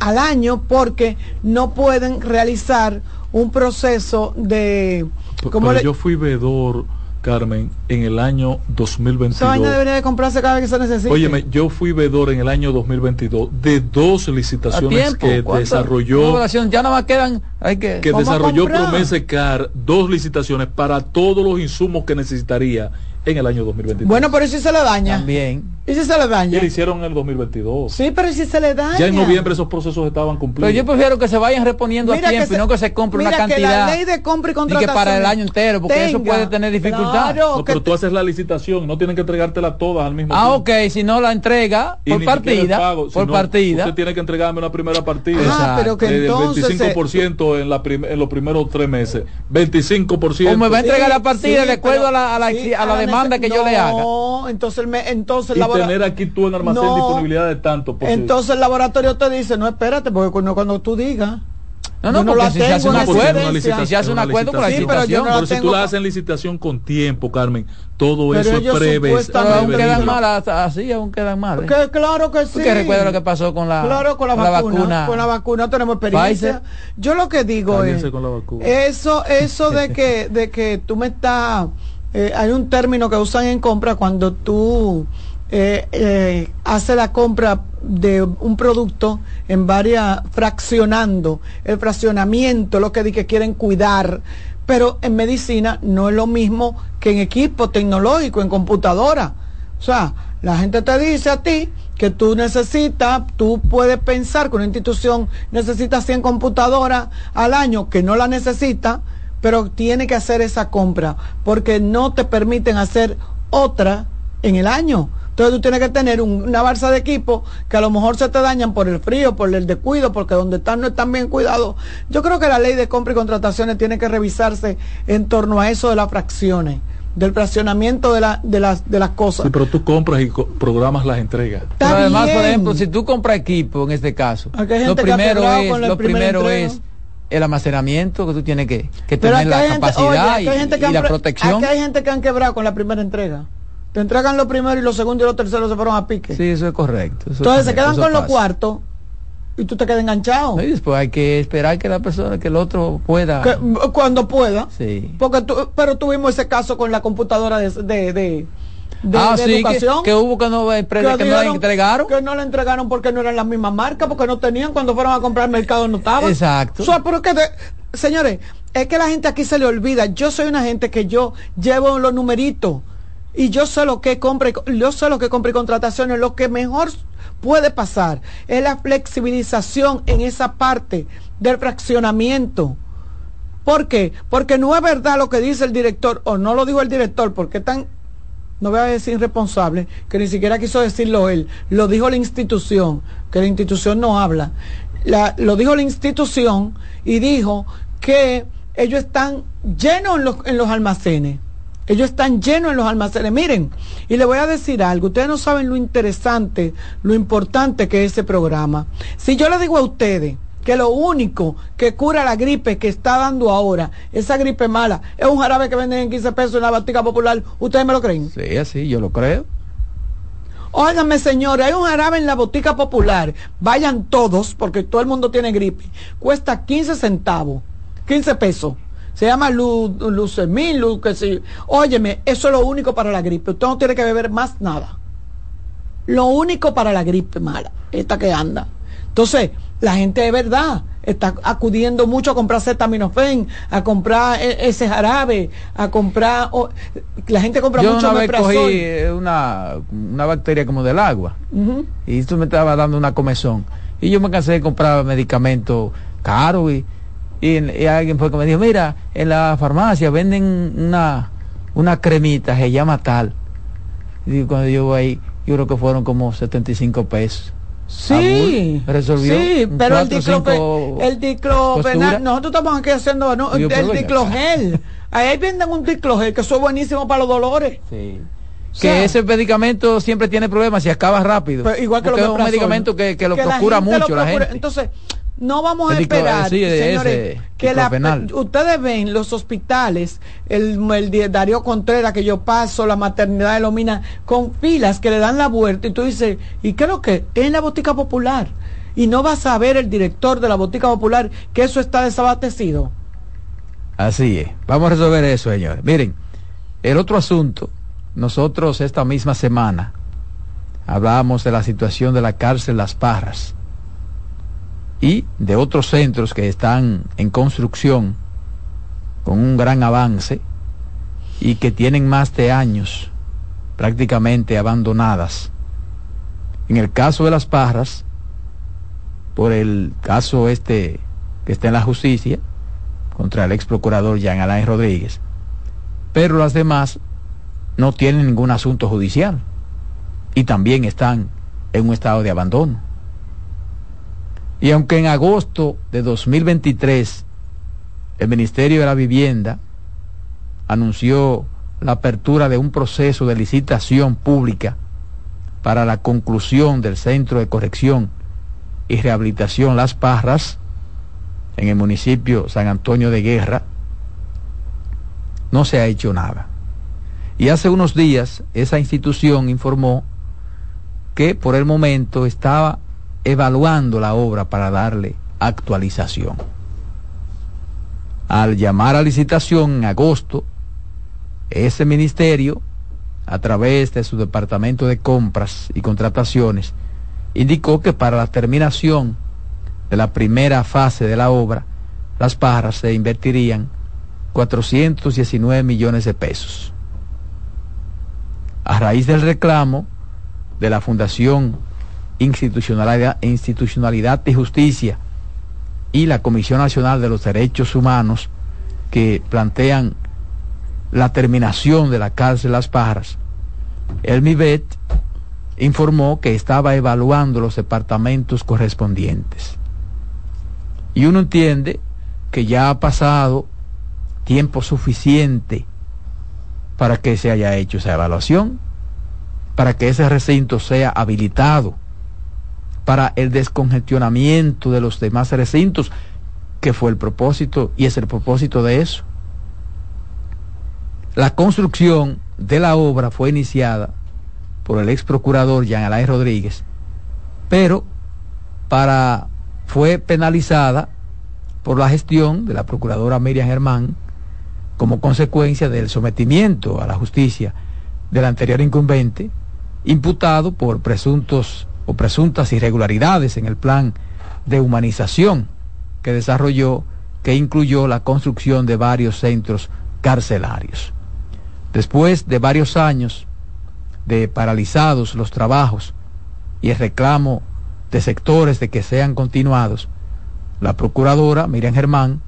al año porque no pueden realizar un proceso de. Como yo fui vedor Carmen, en el año 2022. Esa vaina debería de comprarse cada vez que se necesite. Óyeme, yo fui vedor en el año 2022 de dos licitaciones que desarrolló. Ya nada más quedan. Hay que, que desarrolló Promese Car, dos licitaciones para todos los insumos que necesitaría en el año 2022. Bueno, pero si se le daña. También. ¿Y si se le daña? Y lo hicieron en el 2022. Sí, pero si se le daña? Ya en noviembre esos procesos estaban cumplidos. Pero yo prefiero que se vayan reponiendo a tiempo y no que se compre una cantidad. Que la ley de compra y contratación. Y que para el año entero, porque eso puede tener dificultad. no, pero tú haces la licitación, no tienen que entregártela todas al mismo ah, tiempo. Ah, ok, si no la entrega por partida. por partida. Usted tiene que entregarme una primera partida. Ah, pero que del 25% en, la en los primeros tres meses. 25%. O me va a entregar la partida de acuerdo a la, a la, demanda que yo le haga. No, entonces, entonces y tener aquí tú en almacén disponibilidad de tanto. Entonces el laboratorio te dice, no, espérate, porque cuando, cuando tú digas. No, no, porque si se hace un acuerdo, si se hace un acuerdo con la licitación. Pero, si tú la haces en licitación con tiempo, Carmen, todo eso es prevé. aún quedan malas, así aún quedan mal. claro que sí. Porque recuerda lo que pasó con la, claro, con la, vacuna, Con la vacuna tenemos experiencia. Yo lo que digo es, eso, eso de que, de que tú me estás, eh, hay un término que usan en compra cuando tú eh, eh, hace la compra de un producto en varias, fraccionando, el fraccionamiento, lo que di que quieren cuidar, pero en medicina no es lo mismo que en equipo tecnológico, en computadora. O sea, la gente te dice a ti que tú necesitas, tú puedes pensar que una institución necesita 100 computadoras al año, que no la necesita, pero tiene que hacer esa compra, porque no te permiten hacer otra en el año. Entonces tú tienes que tener una balsa de equipo que a lo mejor se te dañan por el frío, por el descuido, porque donde están no están bien cuidados. Yo creo que la ley de compra y contrataciones tiene que revisarse en torno a eso de las fracciones del fraccionamiento de, la, de, las, de las cosas. Sí, pero tú compras y programas las entregas. además, por ejemplo, si tú compras equipo, en este caso, lo primero, es, lo primero es el almacenamiento que tú tienes que, tener la capacidad y, la protección. Aquí hay gente que han quebrado con la primera entrega. Te entregan lo primero y lo segundo y lo tercero se fueron a pique. Sí, eso es correcto. Entonces se quedan con los cuartos y tú te quedas enganchado. Y después hay que esperar que la persona, que el otro pueda. cuando pueda. Sí. Porque tú, pero tuvimos ese caso con la computadora de, de, de, ah, sí, educación. Que, hubo que no, eh, que, no la entregaron. Que no la entregaron porque no eran las mismas marcas, porque no tenían, cuando fueron a comprar mercado no estaban. Exacto. O sea, pero que señores, es que la gente aquí se le olvida. Yo soy una gente que yo llevo los numeritos y yo sé lo que compre, yo sé lo que compre contrataciones, lo que mejor puede pasar es la flexibilización en esa parte del fraccionamiento. ¿Por qué? Porque no es verdad lo que dice el director, o no lo dijo el director, porque tan, no voy a decir irresponsable, que ni siquiera quiso decirlo él, lo dijo la institución, que la institución no habla. lo dijo la institución y dijo que ellos están llenos en los, en los almacenes. Ellos están llenos en los almacenes. Miren, y le voy a decir algo. Ustedes no saben lo interesante, lo importante que es ese programa. Si yo le digo a ustedes que lo único que cura la gripe que está dando ahora, esa gripe mala, es un jarabe que venden en 15 pesos en la batica popular, ¿ustedes me lo creen? Sí, así, yo lo creo. Óigame, señores, hay un jarabe en la botica popular. Vayan todos, porque todo el mundo tiene gripe. Cuesta 15 centavos, 15 pesos se llama Lucemil, Lu, que sí. Óyeme, eso es lo único para la gripe. Usted no tiene que beber más nada. Lo único para la gripe mala, esta que anda. Entonces, la gente de verdad está acudiendo mucho a comprar acetaminofén, a comprar e, ese jarabe, a comprar... la gente compra Yo mucho una vez cogí eh, una, una bacteria como del agua y esto me estaba dando una comezón. Y yo me cansé de comprar medicamentos caros y y, alguien fue que me dijo, mira, en la farmacia venden una, una cremita, se llama tal. Y cuando yo voy ahí, yo creo que fueron como 75 pesos. Sí, resolvió sí, pero el, diclo, el diclofenac, nosotros estamos aquí haciendo no, el diclogel. ahí venden un diclogel que eso es buenísimo para los dolores. Sí. que ese medicamento siempre tiene problemas y acaba rápido. igual que lo es un medicamento que, lo procura mucho la gente. Entonces, no vamos a esperar, señores, que la, ustedes ven los hospitales, el, el Darío Contreras que yo paso, la maternidad de Lomina, con filas que le dan la vuelta y tú dices, y creo que es en la botica popular. Y no va a saber el director de la botica popular que eso está desabastecido. Así es. Vamos a resolver eso, señores. Miren, el otro asunto, nosotros esta misma semana hablábamos de la situación de la cárcel Las Parras y de otros centros que están en construcción con un gran avance y que tienen más de años prácticamente abandonadas. En el caso de las Parras, por el caso este que está en la justicia contra el ex procurador Jean Alain Rodríguez, pero las demás no tienen ningún asunto judicial y también están en un estado de abandono. Y aunque en agosto de 2023 el Ministerio de la Vivienda anunció la apertura de un proceso de licitación pública para la conclusión del Centro de Corrección y Rehabilitación Las Parras en el municipio San Antonio de Guerra, no se ha hecho nada. Y hace unos días esa institución informó que por el momento estaba evaluando la obra para darle actualización. Al llamar a licitación en agosto, ese ministerio, a través de su departamento de compras y contrataciones, indicó que para la terminación de la primera fase de la obra, las parras se invertirían 419 millones de pesos. A raíz del reclamo de la Fundación institucionalidad, institucionalidad justicia y la Comisión Nacional de los Derechos Humanos que plantean la terminación de la cárcel Las Parras, el MIBET informó que estaba evaluando los departamentos correspondientes. Y uno entiende que ya ha pasado tiempo suficiente para que se haya hecho esa evaluación, para que ese recinto sea habilitado para el descongestionamiento de los demás recintos, que fue el propósito y es el propósito de eso. La construcción de la obra fue iniciada por el ex procurador Jean Alain Rodríguez, pero para, fue penalizada por la gestión de la procuradora Miriam Germán como consecuencia del sometimiento a la justicia del anterior incumbente, imputado por presuntos presuntas irregularidades en el plan de humanización que desarrolló, que incluyó la construcción de varios centros carcelarios. Después de varios años de paralizados los trabajos y el reclamo de sectores de que sean continuados, la procuradora Miriam Germán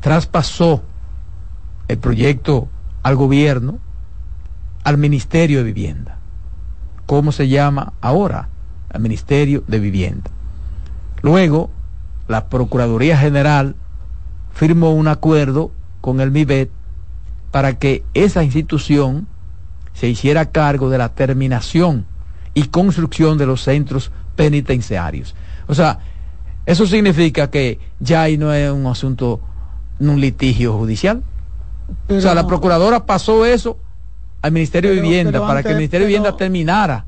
traspasó el proyecto al gobierno, al Ministerio de Vivienda. ¿Cómo se llama ahora? Al Ministerio de Vivienda. Luego, la Procuraduría General firmó un acuerdo con el MIBET para que esa institución se hiciera cargo de la terminación y construcción de los centros penitenciarios. O sea, eso significa que ya ahí no es un asunto, un litigio judicial. o sea, la procuradora pasó eso al Ministerio de Vivienda para que el Ministerio de Vivienda terminara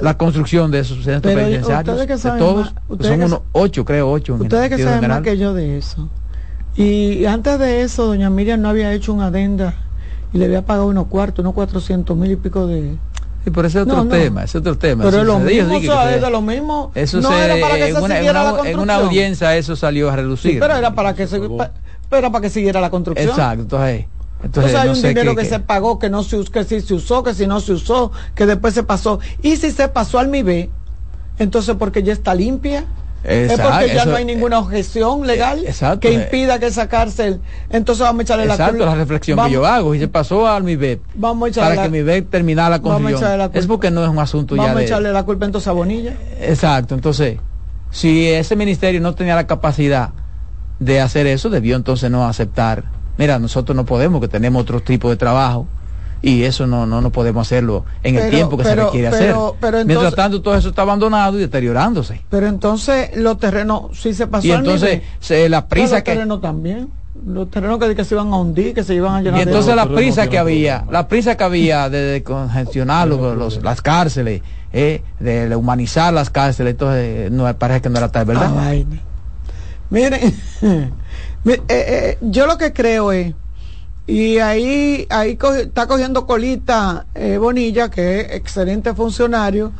la construcción de esos centros penitenciarios, que saben todos, son unos ocho, creo, ocho. Ustedes que saben más que yo de eso. Y antes de eso, doña Miriam no había hecho un adenda y le había pagado unos cuartos, unos cuatrocientos mil y pico de... Sí, pero ese es otro tema, ese es otro tema. Pero lo mismo, es de lo mismo. Eso no era para que en, se una, siguiera la construcción. en una audiencia eso salió a reducir. pero era para que se, pero para que siguiera la construcción. Exacto, entonces entonces, hay un dinero que se pagó, que no se, que si se usó, que si no se usó, que después se pasó. Y si se pasó al MIBE, entonces porque ya está limpia. es porque ya no hay ninguna objeción legal que impida que esa cárcel. Entonces vamos a echarle la culpa. la reflexión que yo hago. Y se pasó al MIBE. Vamos a para que MIBE terminara la construcción. Es porque no es un asunto vamos ya. Vamos a echarle la culpa entonces a Bonilla. Exacto. Entonces, si ese ministerio no tenía la capacidad de hacer eso, debió entonces no aceptar mira, nosotros no podemos, que tenemos otro tipo de trabajo y eso no no, no podemos hacerlo en el tiempo que se requiere hacer. Mientras tanto, todo eso está abandonado y deteriorándose. Pero entonces los terrenos sí se pasó. Y entonces se, la prisa los terrenos también. Los terrenos que, se iban a hundir, que se iban a llenar. Y entonces la prisa que había, la prisa que había de, congestionar los, las cárceles, eh, de humanizar las cárceles, entonces no parece que no era tal, ¿verdad? Miren, eh, eh, yo lo que creo es y ahí, ahí está cogiendo colita eh, Bonilla, que es excelente funcionario,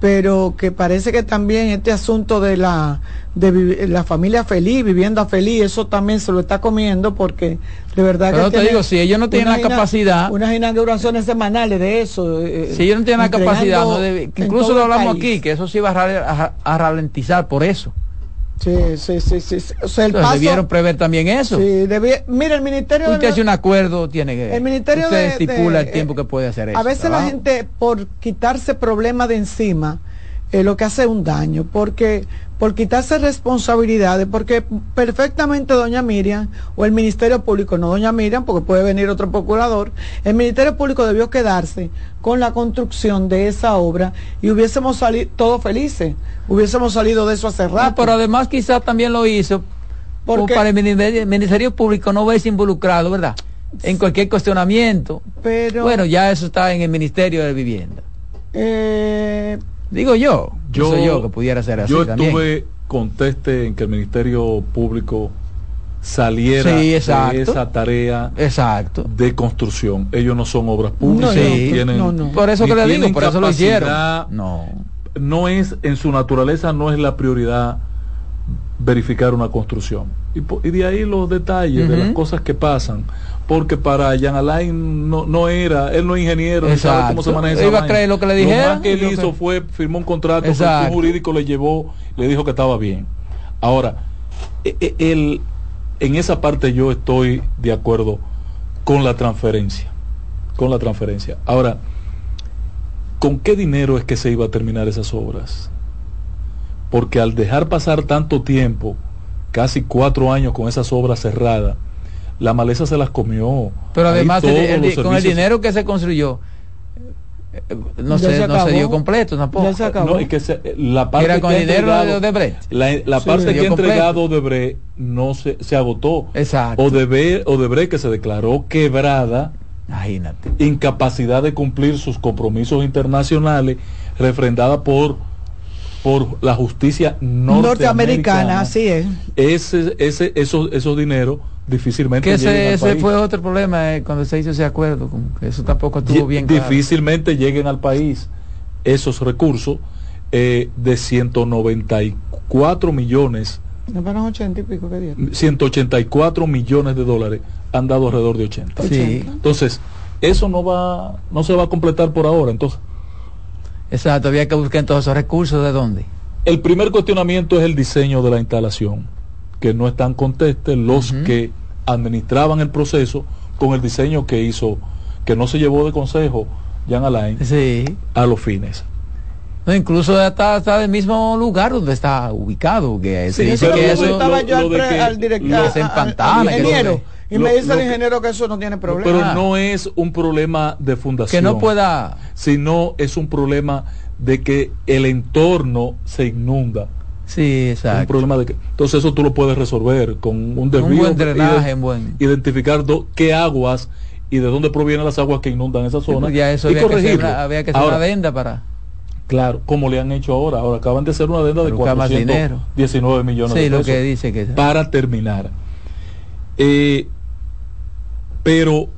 pero que parece que también este asunto de la, de la familia feliz, vivienda feliz, eso también se lo está comiendo porque de verdad pero que... te digo, si ellos no tienen la capacidad... Unas inauguraciones semanales de eso. Eh, si ellos no tienen la capacidad, incluso lo hablamos aquí, que eso sí va a ralentizar por eso. Sí, sí, sí, sí. O sea, el paso, debieron prever también eso. Sí, mira, el ministerio. Usted hace un acuerdo, tiene que. El ministerio usted estipula el tiempo que puede hacer eso. A veces la gente, por quitarse problemas de encima, eh, lo que hace un daño, porque por quitarse responsabilidades, porque perfectamente doña Miriam o el Ministerio Público, no doña Miriam, porque puede venir otro procurador, el Ministerio Público debió quedarse con la construcción de esa obra y hubiésemos salido todos felices, hubiésemos salido de eso hace rato. pero además quizás también lo hizo porque para el Ministerio Público no verse involucrado, ¿verdad? En cualquier cuestionamiento. Pero bueno, ya eso está en el Ministerio de Vivienda. Eh, Digo yo, yo soy yo que pudiera ser así. Yo estuve conteste en que el Ministerio Público saliera de esa tarea exacto. de construcción. Ellos no son obras públicas, tienen, por eso que le digo, por eso lo hicieron. No. No es en su naturaleza no es la prioridad verificar una construcción. Y, de ahí los detalles de las cosas que pasan porque para Jan Alain no, no era, él no es ingeniero, no sabe cómo se maneja Iba a creer lo que le dijeron. Lo más que él hizo fue, firmó un contrato, un jurídico le llevó, le dijo que estaba bien. Ahora, e, e, él, en esa parte yo estoy de acuerdo con la transferencia, con la transferencia. Ahora, ¿con qué dinero es que se iba a terminar esas obras? Porque al dejar pasar tanto tiempo, casi cuatro años con esas obras cerradas, la maleza se las comió. Pero además, con el dinero que se construyó, eh, no, se, no se dio completo tampoco. No, y que la parte Era con el dinero de Odebrecht. La, la parte que ha entregado Odebrecht no se, se agotó. Exacto. Odebrecht, Odebrecht que se declaró quebrada. Imagínate. Incapacidad de cumplir sus compromisos internacionales, refrendada por por la justicia norteamericana. norteamericana así es. Ese, ese, esos, esos dineros difícilmente que ese, fue otro problema eh, cuando se hizo ese acuerdo eso tampoco estuvo bien difícilmente lleguen al país esos recursos eh, de 194 millones no para 80 y pico 184 millones de dólares han dado alrededor de 80. Sí. entonces eso no va no se va a completar por ahora entonces exacto había que buscar todos esos recursos de dónde el primer cuestionamiento es el diseño de la instalación que no están contestes los que administraban el proceso con el diseño que hizo, que no se llevó de consejo Jan Alain a los fines. No, incluso está, está del mismo lugar donde está ubicado, que sí, dice que eso estaba yo al, director, ingeniero, y me dice el ingeniero que eso no tiene problema. Pero no es un problema de fundación. Que no pueda. Sino es un problema de que el entorno se inunda. Sí, exacto. Un problema de que, entonces eso tú lo puedes resolver con un desvío. Un buen drenaje, buen. Identificar qué aguas y de dónde provienen las aguas que inundan esa zona. Pues ya eso y había que hacer había que hacer una adenda para... Claro, como le han hecho ahora. Ahora acaban de hacer una adenda de 419 millones de pesos. Lo que dice que... Para terminar. Eh, pero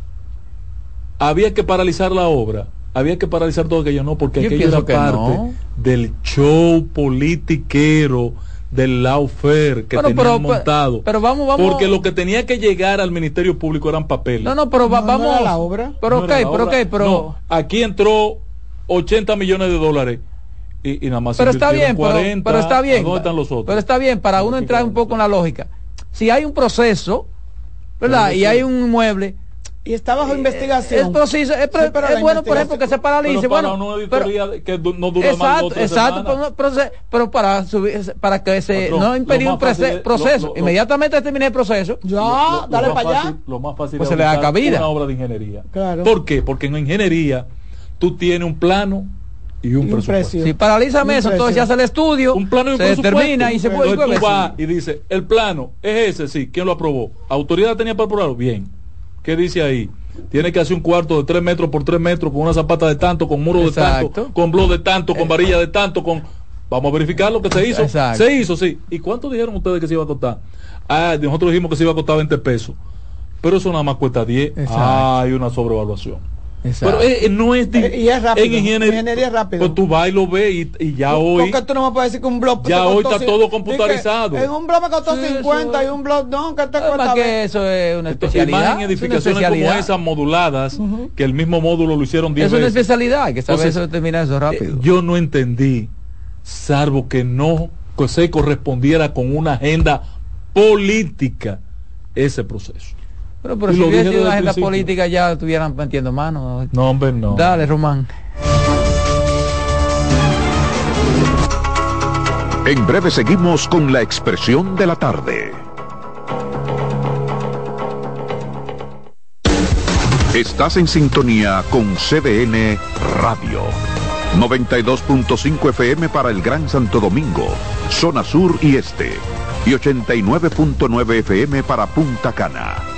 había que paralizar la obra había que paralizar todo aquello, no, porque aquello era parte del show politiquero del lawfare que tenían montado. Pero, vamos, vamos. Porque lo que tenía que llegar al Ministerio Público eran papeles. No, no, pero vamos a la obra. Pero ok, pero ok, pero aquí entró 80 millones de dólares y, nada más pero está bien, 40, pero, está bien. ¿Dónde están los otros? Pero está bien para uno entrar un poco en la lógica. Si hay un proceso, ¿verdad? Y hay un inmueble y está bajo investigación. Es, preciso, es, bueno, por ejemplo, que se paralice. Pero bueno, una editoría que no dura exacto, más Exacto, pero, para subir, para que se no impedir un proceso. Inmediatamente termine el proceso. Ya, dale para allá. Lo más fácil pues se le da cabida. una obra de ingeniería. Claro. ¿Por qué? Porque en ingeniería tú tienes un plano y un, presupuesto. Si paraliza eso, entonces se hace el estudio, un plano y un se determina y se puede. Entonces tú vas y dice, el plano es ese, sí, ¿quién lo aprobó? ¿Autoridad tenía para aprobarlo? Bien. ¿Qué dice ahí? Tiene que hacer un cuarto de 3 metros por 3 metros, con una zapata de tanto, con muro de tanto, con blog de tanto, con varilla de tanto, con... Vamos a verificar lo que se hizo. Se hizo, sí. ¿Y cuánto dijeron ustedes que se iba a costar? Ah, nosotros dijimos que se iba a costar 20 pesos. Pero eso nada más cuesta 10. Ah, hay una sobrevaluación. Pero eh, eh, no es, eh, y es rápido, en ingeniería, rápido. Pues tú vas y lo ves y, ya hoy. Porque tú no me puedes decir que un blog. Ya hoy está todo computarizado. En un blog me costó 50 y un blog no, que te cuesta. que eso es una especialidad. Más en edificaciones como esas moduladas, que el mismo módulo lo hicieron 10 veces. Es una especialidad, que sabes eso termina eso rápido. yo no entendí, salvo que no se correspondiera con una agenda política ese proceso. Pero, pero si hubiese sido una agenda política ya estuvieran metiendo manos. No, hombre, no. Dale, Román. En breve seguimos con la expresión de la tarde. Estás en sintonía con CDN Radio. 92.5 FM para el Gran Santo Domingo, zona sur y este. Y 89.9 FM para Punta Cana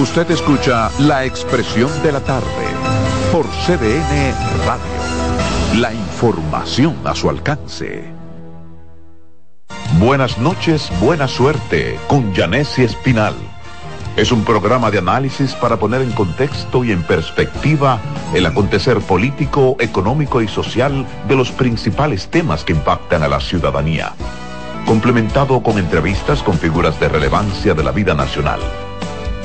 Usted escucha la expresión de la tarde por CDN Radio. La información a su alcance. Buenas noches, buena suerte con Janessi Espinal. Es un programa de análisis para poner en contexto y en perspectiva el acontecer político, económico y social de los principales temas que impactan a la ciudadanía. Complementado con entrevistas con figuras de relevancia de la vida nacional.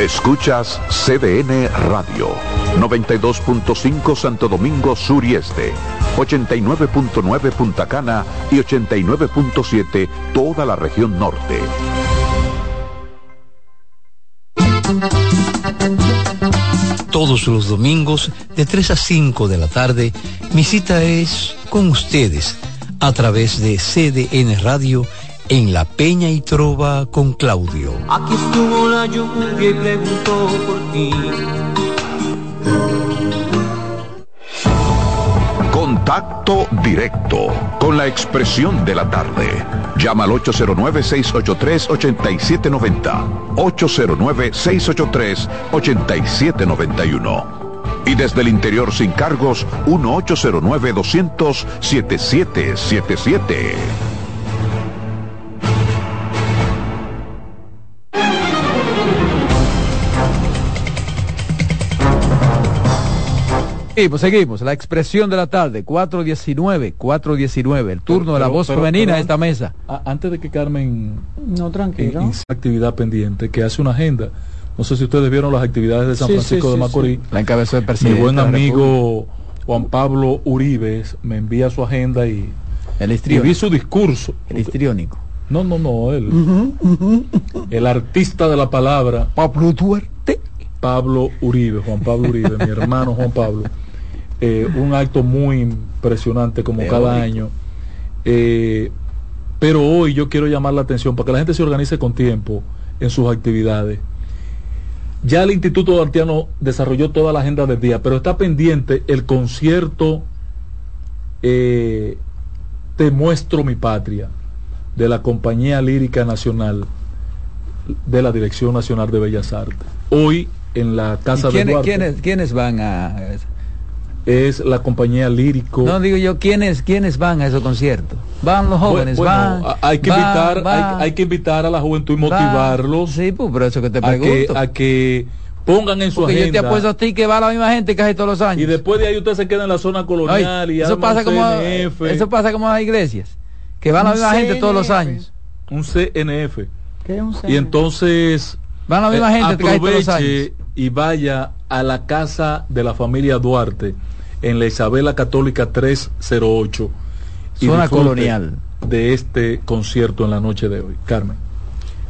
Escuchas CDN Radio, 92.5 Santo Domingo Sur y Este, 89.9 Punta Cana y 89.7 toda la región norte. Todos los domingos de 3 a 5 de la tarde, mi cita es con ustedes a través de CDN Radio en La Peña y Trova con Claudio. Aquí estuvo la lluvia y preguntó por ti. Contacto directo con la expresión de la tarde. Llama al 809-683-8790. 809-683-8791. Y desde el interior sin cargos, 1-809-200-7777. Seguimos, seguimos. La expresión de la tarde, 419, 419, el turno de la voz femenina de esta mesa. antes de que Carmen... No, tranquilo. actividad pendiente, que hace una agenda. No sé si ustedes vieron las actividades de San Francisco de Macorís. La encabezó el presidente. Mi buen amigo Juan Pablo Uribe me envía su agenda y El y vi su discurso. El histriónico. No, no, no, él. El artista de la palabra. Pablo Duarte. Pablo Uribe, Juan Pablo Uribe, mi hermano Juan Pablo. Eh, un acto muy impresionante como cada año. Eh, pero hoy yo quiero llamar la atención para que la gente se organice con tiempo en sus actividades. Ya el Instituto Duartiano desarrolló toda la agenda del día, pero está pendiente el concierto eh, Te muestro mi patria de la Compañía Lírica Nacional de la Dirección Nacional de Bellas Artes. Hoy en la Casa de. ¿quiénes, ¿Quiénes van a...? Es la compañía Lírico. No, digo yo, ¿quiénes, quiénes van a esos conciertos? Van los jóvenes, van... Hay que, invitar, Hay, que invitar a la juventud y motivarlos. sí, pues por eso que te pregunto. A que, pongan en su Porque agenda. yo te apuesto a ti que va la misma gente casi todos los años. Y después de ahí usted se queda en la zona colonial y eso pasa como Eso pasa como las iglesias, que va la misma gente todos los años. Un CNF. ¿Qué es un CNF? Y entonces... Van la misma gente aproveche todos los años. y vaya a la casa de la familia Duarte en la Isabela Católica 308. Zona colonial. De este concierto en la noche de hoy. Carmen.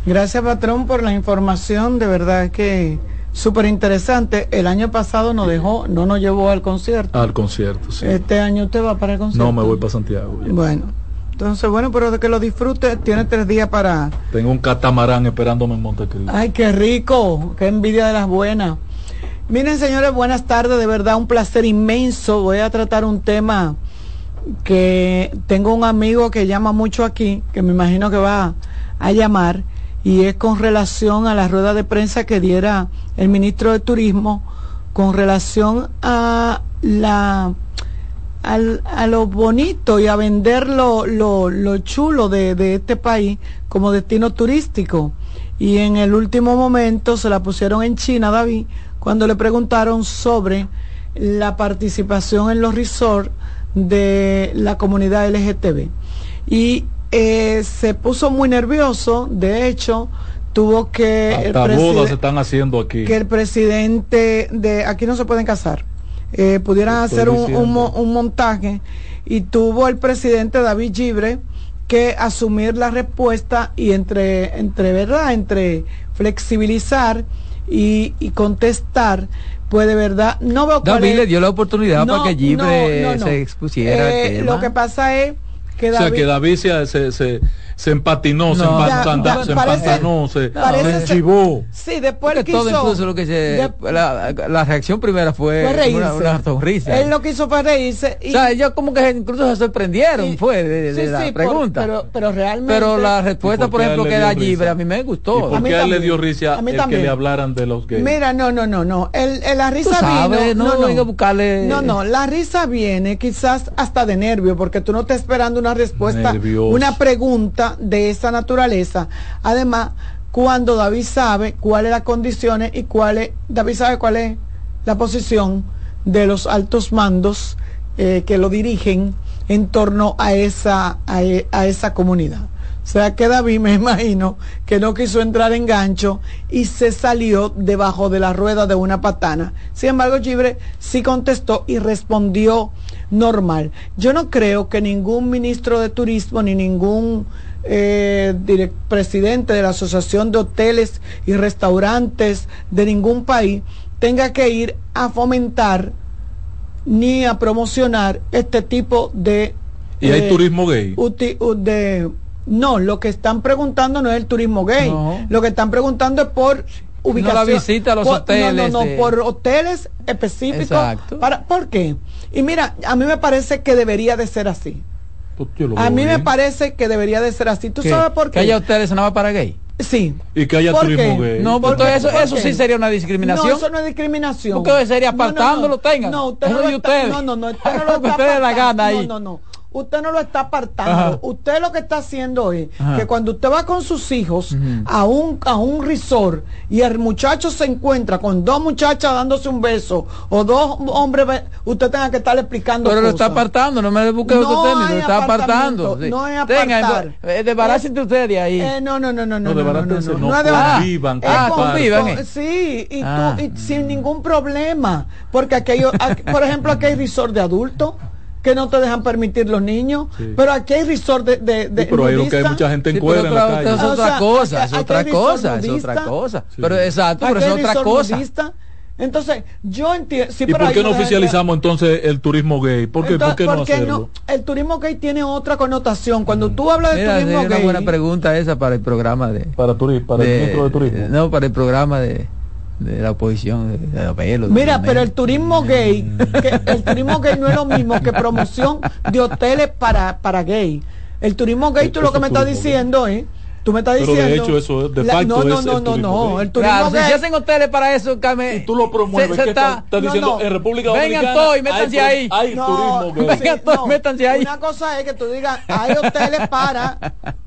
Gracias, patrón, por la información. De verdad que súper interesante. El año pasado nos dejó, no nos llevó al concierto. Al concierto, sí. Este año usted va para el concierto. No, me voy para Santiago. Bueno. Entonces, bueno, pero de que lo disfrute, tiene tres días para... Tengo un catamarán esperándome en Montecristo. Ay, qué rico, qué envidia de las buenas. Miren, señores, buenas tardes, de verdad un placer inmenso. Voy a tratar un tema que tengo un amigo que llama mucho aquí, que me imagino que va a llamar, y es con relación a la rueda de prensa que diera el ministro de Turismo con relación a la a lo bonito y a vender lo, lo, chulo de, de este país como destino turístico. Y en el último momento se la pusieron en China, David, cuando le preguntaron sobre la participación en los resorts de la comunidad LGTB. Y eh, se puso muy nervioso, de hecho, tuvo que... Hasta bodas se están haciendo aquí. Que el presidente de... Aquí no se pueden casar. Eh, pudieran hacer un, un, montaje y tuvo el presidente David Gibre que asumir la respuesta y entre, entre verdad, entre flexibilizar y, contestar, pues de verdad, no veo David le dio la oportunidad para que Gibre se expusiera. Eh, lo que pasa es que David, o sea, que David se, se se empatinó, se, empantanó, se empantanó, se, se chivó. Sí, después todo incluso lo que se, la, la, reacción primera fue, una, una, sonrisa. Él lo quiso para reírse. Y, o sea, ellos como que incluso se sorprendieron, fue de, de sí, la sí, pregunta. Por, pero, pero realmente. Pero la respuesta, por ejemplo, que da libre, a mí me gustó. ¿Y por qué a, él le dio risa a el que le hablaran de los gays? Mira, no, no, no, no. El, el la risa sabes, vino. No, no, no. buscarle... no, no, la risa viene quizás hasta de nervio, porque tú no estás esperando una respuesta, Nervioso. una pregunta de esa naturaleza. Además, cuando David sabe cuáles las condiciones y cuál es, David sabe cuál es la posición de los altos mandos eh, que lo dirigen en torno a esa, a, a esa comunidad. O sea que David me imagino que no quiso entrar en gancho y se salió debajo de la rueda de una patana. Sin embargo, Gibre sí contestó y respondió normal. Yo no creo que ningún ministro de turismo ni ningún eh, presidente de la Asociación de Hoteles y Restaurantes de ningún país tenga que ir a fomentar ni a promocionar este tipo de... ¿Y hay turismo gay? de, no, lo que están preguntando no es el turismo gay. Lo que están preguntando es por ubicación. No la visita a los hoteles. No, no, no, por hoteles específicos. Para, ¿Por qué? Y mira, a mí me parece que debería de ser así. Pues a mí me parece que debería de ser así. ¿Tú sabes por qué? Que haya hoteles nada para gay. Sí. Y que haya turismo gay. No, porque eso, eso sí sería una discriminación. No, eso no es discriminación. Porque sería apartándolo, no, tengan. No, usted no, no, no, no, usted no lo está ustedes la gana ahí. No, no, no usted no lo está apartando. Usted lo que está haciendo es que cuando usted va con sus hijos a un a un resort y el muchacho se encuentra con dos muchachas dándose un beso o dos hombres, usted tenga que estar explicando. Pero lo está apartando, no me busque otro término, lo está apartando. No es apartar. Tenga, desbarácense ustedes de ahí. Eh, no, no, no, no, no. No, no, no, no, no, convivan. Ah, convivan. Sí, y, tú, y sin ningún problema. Porque aquello, por ejemplo, aquí hay resort de adultos que no te dejan permitir los niños. Pero aquí hay resort de, de, de pero hay, que hay mucha gente en cuera en la calle. Es otra cosa, es otra cosa, es otra cosa. Pero exacto, pero es otra cosa. Entonces, yo entiendo. ¿Y por qué no oficializamos entonces el turismo gay? ¿Por qué, ¿por qué no hacerlo? el turismo gay tiene otra connotación. Cuando tú hablas de turismo gay. Es una buena pregunta esa para el programa de. Para, para el ministro de Turismo. No, para el programa de de la oposición de, mira pero el turismo gay el turismo gay no es lo mismo que promoción de hoteles para para gay. El turismo gay tú lo que me estás diciendo es Tú me estás diciendo. Pero de hecho, eso de facto no, no, no, no, no, El turismo claro, si hacen hoteles para eso, Carmen. Y tú lo promueves. Se, está, estás diciendo en República Dominicana. Vengan todos y métanse ahí. Hay turismo gay. Vengan todos y métanse ahí. Una cosa es que tú digas, hay hoteles para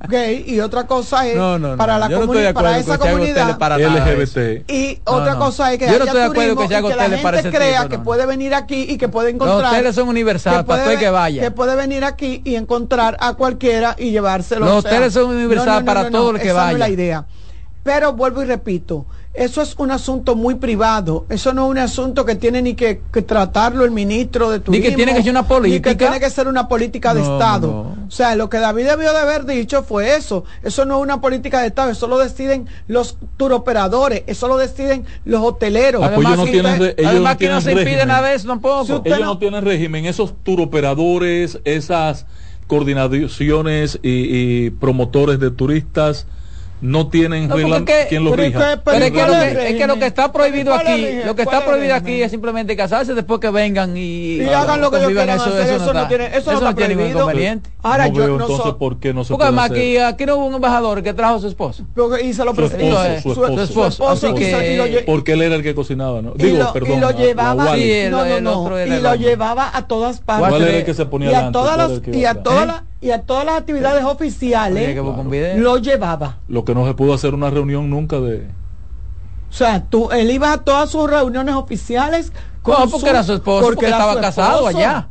gay y otra cosa es para la comunidad, para esa comunidad. Para LGBT. Y otra cosa es que haya turismo y que la gente crea que puede venir aquí y que puede encontrar. Los hoteles son universales para todo el que vaya. Que puede venir aquí y encontrar a cualquiera y llevárselo. Los hoteles son universales para todo el que vaya. No es la idea. Pero vuelvo y repito, eso es un asunto muy privado. Eso no es un asunto que tiene ni que, tratarlo el ministro de turismo. Ni que tiene que ser una política. Ni que tiene que ser una política de Estado. O sea, lo que David debió de haber dicho fue eso. Eso no es una política de Estado. Eso lo deciden los turoperadores. Eso lo deciden los hoteleros. Además, no tienen, ellos además que no se impiden a veces tampoco. ellos no, tienen régimen. Esos turoperadores, esas coordinaciones y promotores de turistas no tienen no, quien los rija. Pero, es, que lo que, es que lo que está prohibido aquí, lo que está prohibido aquí es simplemente casarse después que vengan y, y hagan lo que ellos quieran eso, hacer, eso, no, tiene, eso, no, tiene ningún inconveniente. Ahora no yo veo, no entonces por qué no se Porque además aquí, aquí no hubo un embajador que trajo a su esposo. y se lo su esposo, su esposo, su esposo. Así que porque él era el que cocinaba, ¿no? Digo, perdón. Y lo llevaba, y lo llevaba a todas partes. ¿Cuál era el que se ponía y a todas las y a todas las actividades oficiales lo llevaba. Lo que no se pudo hacer una reunión nunca de... O sea, tú, él iba a todas sus reuniones oficiales con no, porque era su esposo, porque, estaba casado allá.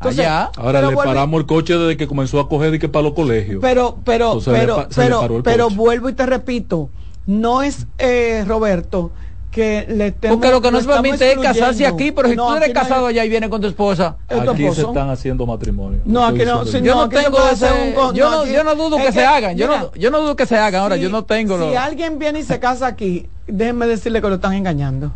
allá. Ahora le paramos el coche desde que comenzó a coger y que para los colegios. Pero, pero, pero, pero, pero vuelvo y te repito, no es eh, Roberto que le Porque lo que no se permite es casarse aquí, pero si tú eres casado allá y vienes con tu esposa. Aquí se están haciendo matrimonio. No, aquí no, yo no tengo ese, yo, no, yo no dudo que, se hagan, yo no, yo no dudo que se hagan, ahora yo no tengo Si alguien viene y se casa aquí, déjenme decirle que lo están engañando.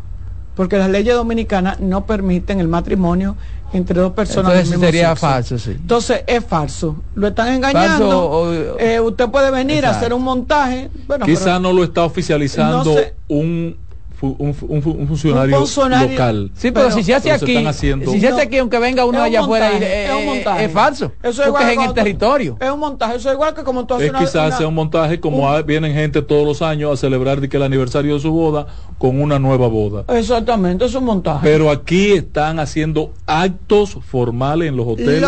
Porque las leyes dominicanas no permiten el matrimonio entre dos personas Entonces sería falso, sí. Entonces es falso. Lo están engañando. eh, usted puede venir a hacer un montaje. Bueno, Quizá no lo está oficializando un un, funcionario, local. Sí, pero, si se hace aquí, si se hace aquí, aunque venga uno allá afuera, es, un montaje. es falso. Eso es, porque es en el territorio. Es un montaje, eso es igual que como tú haces Es quizás sea un montaje como vienen gente todos los años a celebrar que el aniversario de su boda con una nueva boda. Exactamente, es un montaje. Pero aquí están haciendo actos formales en los hoteles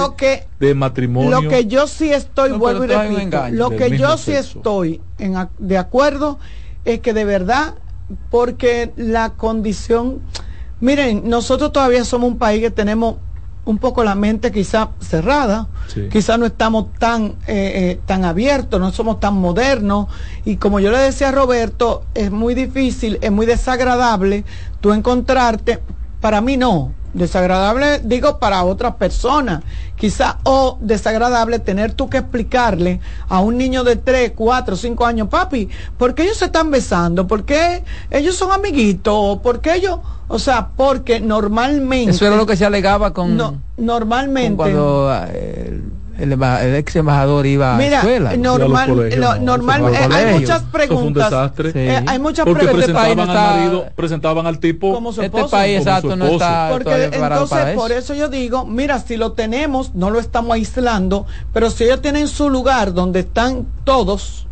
de matrimonio. Lo que yo sí estoy, vuelvo y repito, lo que yo sí estoy en, de acuerdo es que de verdad porque la condición, miren, nosotros todavía somos un país que tenemos un poco la mente quizá cerrada, quizá no estamos tan, eh, eh, tan abiertos, no somos tan modernos y como yo le decía a Roberto, es muy difícil, es muy desagradable tú encontrarte, para mí no, desagradable digo para otras personas, quizá o desagradable tener tú que explicarle a un niño de 3, 4, 5 años, papi, ¿por qué ellos se están besando? ¿Por qué ellos son amiguitos? ¿Por qué ellos? O sea, porque normalmente... Eso era lo que se alegaba con... No, normalmente... cuando eh, el, ex embajador iba Mira, a escuela. Normal, normal, eh, hay muchas preguntas. Eh, hay muchas Porque preguntas. Presentaban, al marido, presentaban al tipo como su este país exacto no está Porque entonces por eso yo digo, mira, si lo tenemos, no lo estamos aislando, pero si ellos tienen su lugar donde están todos,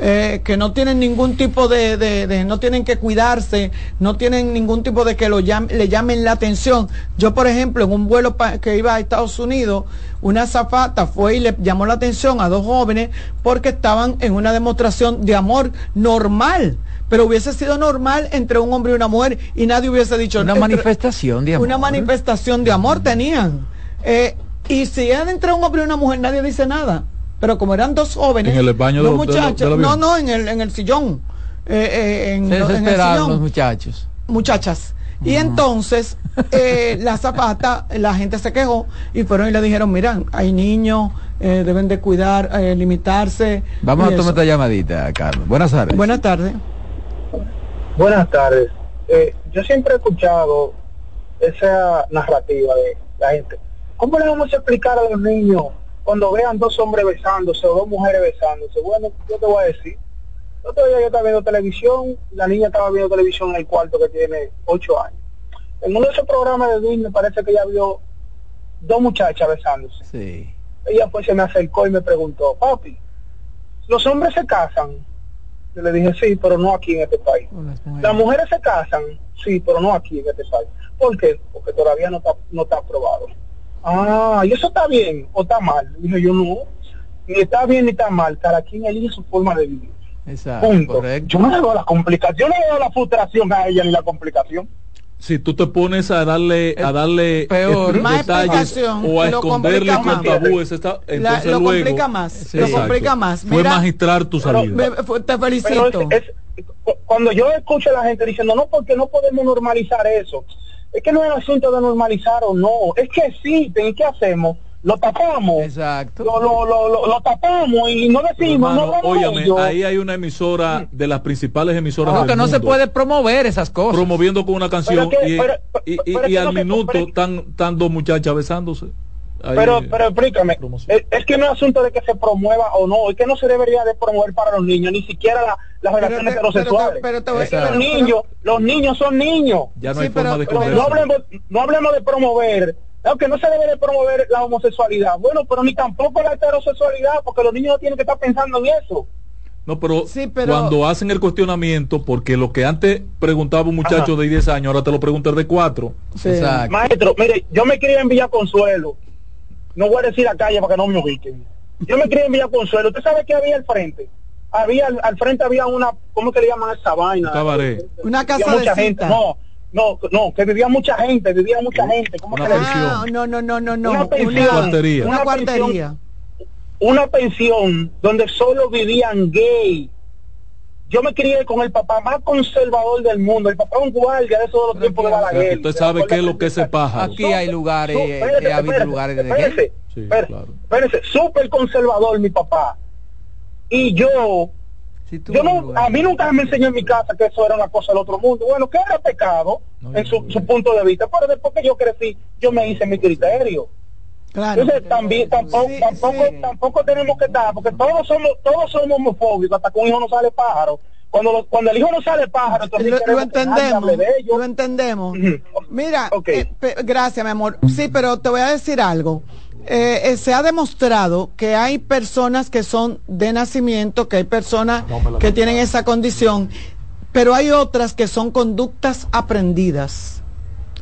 eh, que no tienen ningún tipo de, de, no tienen que cuidarse, no tienen ningún tipo de que lo le llamen la atención. Yo, por ejemplo, en un vuelo que iba a Estados Unidos, una zafata fue y le llamó la atención a dos jóvenes porque estaban en una demostración de amor normal. Pero hubiese sido normal entre un hombre y una mujer y nadie hubiese dicho una manifestación de amor. Una manifestación de amor tenían. Eh, y si era entre un hombre y una mujer, nadie dice nada pero como eran dos jóvenes, en el baño dos muchachos, no, no, en el, en el sillón, eh, eh, en, Se en el sillón, los muchachos. Muchachas. Y entonces eh, la zapata, la gente se quejó y fueron y le dijeron, miran, hay niños, eh, deben de cuidar, eh, limitarse. Vamos a tomar esta llamadita, Carlos. Buenas tardes. Buenas tardes. Buenas tardes. yo siempre he escuchado esa narrativa de la gente. ¿Cómo le vamos a explicar a los niños cuando vean dos hombres besándose o dos mujeres besándose? Bueno, yo te voy a decir. El otro día yo estaba viendo televisión, la niña estaba viendo televisión en el cuarto que tiene ocho años. En uno de esos programas de Disney parece que ella vio dos muchachas besándose. Sí. Ella pues se me acercó y me preguntó, papi, ¿los hombres se casan? Yo le dije, sí, pero no aquí en este país. Las mujeres se casan, sí, pero no aquí en este país. ¿Por qué? Porque todavía no está, no está aprobado. Ah, ¿y eso está bien o está mal? Dije yo, no, ni está bien ni está mal, cada quien elige su forma de vivir. Exacto, Yo no le veo la complicación, yo no le veo la frustración a ella ni la complicación. Si tú te pones a darle a darle peor más explicación o a esconderle con tabúes, está, entonces lo luego, complica más, lo complica más. Fue magistrar tu salida. te felicito. cuando yo escucho a la gente diciendo no porque no podemos normalizar eso, es que no es asunto de normalizar o no, es que sí, ¿qué hacemos? lo tapamos. Exacto. Lo, lo, lo, lo, tapamos y no decimos, no óyame, ahí hay una emisora de las principales emisoras Porque no se puede promover esas cosas. Promoviendo con una canción y, y, al minuto están, dos muchachas besándose. Pero, pero explícame, es, que no es asunto de que se promueva o no, es que no se debería de promover para los niños, ni siquiera la, las relaciones heterosexuales. Pero, los niños, los niños son niños. Ya no hay forma de no hablemos, no hablemos de promover aunque no se debe de promover la homosexualidad. Bueno, pero ni tampoco la heterosexualidad, porque los niños no tienen que estar pensando en eso. No, pero, cuando hacen el cuestionamiento, porque lo que antes preguntaba un muchacho de 10 años, ahora te lo preguntas de 4. Maestro, mire, yo me quería en Villa Consuelo. No voy a decir la calle para que no me ubiquen. Yo me quería en Villa Consuelo. ¿Usted sabe qué había al frente? Había al, frente había una, ¿cómo que le llaman esa vaina? Una casa de gente. No, no, no, que vivía mucha gente, vivía mucha gente. ¿Cómo una pensión. no, no, no, no, no. Una pensión. Una. Una, guardería. una pensión donde solo vivían gay. Yo me crié con el papá más conservador del mundo. El papá un guardia de esos los tiempos de Balaguer. Usted sabe qué es lo que es paja. Aquí hay lugares, eh, ha habido lugares de espérese, sí, claro. espérese, súper conservador mi papá. Y yo yo no, a mí nunca me enseñó en mi casa que eso era una cosa del otro mundo. Bueno, que era pecado en su, punto de vista, pero después que yo crecí, yo me hice mi criterio. Claro. Entonces también tampoco tampoco tampoco tenemos que estar porque todos somos todos somos homofóbicos hasta que un hijo no sale pájaro. Cuando cuando el hijo no sale pájaro, entonces lo, entendemos. Lo entendemos. Mira, eh, gracias, mi amor. Sí, pero te voy a decir algo. Eh, eh, se ha demostrado que hay personas que son de nacimiento, que hay personas que tienen esa condición, pero hay otras que son conductas aprendidas.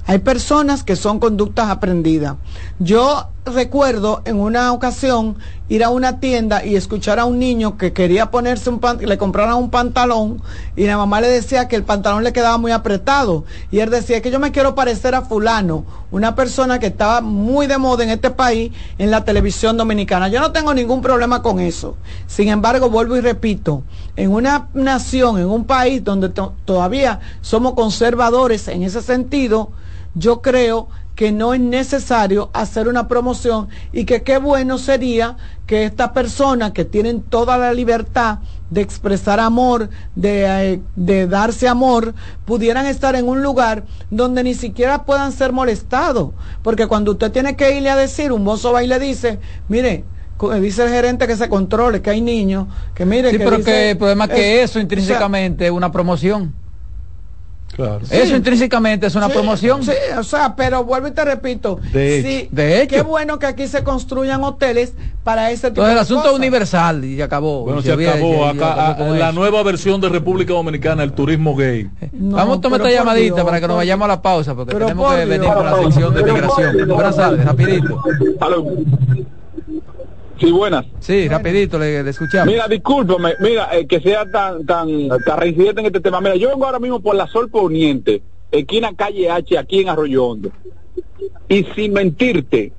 Hay personas que son conductas aprendidas. Yo recuerdo en una ocasión ir a una tienda y escuchar a un niño que quería ponerse un pantalón, le compraran un pantalón y la mamá le decía que el pantalón le quedaba muy apretado y él decía que yo me quiero parecer a fulano, una persona que estaba muy de moda en este país en la televisión dominicana. Yo no tengo ningún problema con eso. Sin embargo, vuelvo y repito, en una nación, en un país donde todavía somos conservadores en ese sentido, yo creo que no es necesario hacer una promoción y que qué bueno sería que estas personas que tienen toda la libertad de expresar amor, de, eh, de, darse amor, pudieran estar en un lugar donde ni siquiera puedan ser molestados. Porque cuando usted tiene que irle a decir, un mozo va y le dice, mire, dice el gerente que se controle, que hay niños, que mire... Sí, pero que el problema es que eso intrínsecamente es una promoción. Eso intrínsecamente es una promoción. Sí, o sea, pero vuelvo y te repito. De hecho, de hecho. Qué bueno que aquí se construyan hoteles para ese tipo Entonces, el asunto es universal y acabó. Bueno, se, acabó. Acá, la nueva versión de República Dominicana, el turismo gay. Vamos a tomar esta llamadita para que nos vayamos a la pausa porque tenemos que venir con la sección de migración. Buenas tardes, rapidito. Sí, buenas. Sí, rapidito, le, escuchamos. Mira, discúlpame, mira, eh, que sea tan tan, tan reincidente en este tema. Mira, yo vengo ahora mismo por la Sol Poniente, esquina calle H, aquí en Arroyo Hondo. Y sin mentirte,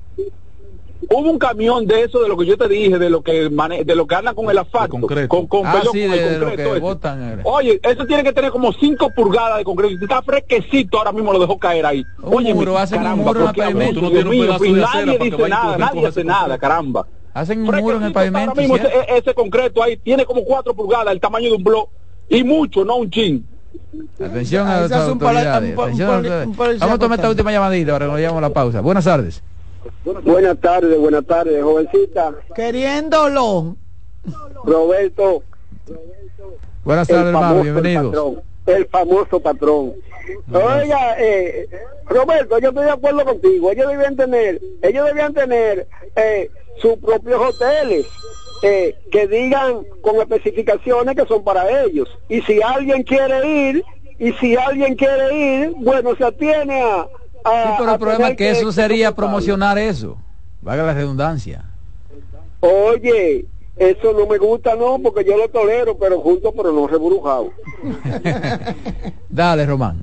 hubo un camión de eso de lo que yo te dije, de lo que de lo que anda con el asfalto, con, con, ah, sí, con el concreto. Oye, eso tiene que tener como 5 pulgadas de concreto. Está fresquecito, ahora mismo lo dejó caer ahí. Oye, muro, hacen un muro en el pavimento. nadie dice nada, nadie hace nada, caramba. Hacen un muro en el pavimento. Ahora mismo ese, concreto ahí tiene como 4 pulgadas, el tamaño de un blog. Y mucho, no un chin. Atención a las autoridades. Vamos a tomar esta última llamadita para que nos llevamos la pausa. Buenas tardes. Buenas tardes, buenas tardes, jovencita. Queriéndolo. Roberto. Buenas tardes, hermano, bienvenidos. el famoso patrón. Oiga, eh, Roberto, yo estoy de acuerdo contigo. Ellos debían tener, ellos debían tener eh, sus propios hoteles. Eh, que digan con especificaciones que son para ellos. Y si alguien quiere ir, y si alguien quiere ir, bueno, se atiene a, sí, pero el problema es que, eso sería promocionar eso. Vaga la redundancia. Oye, eso no me gusta, no, porque yo lo tolero, pero junto, pero no reburujado. Dale, Román.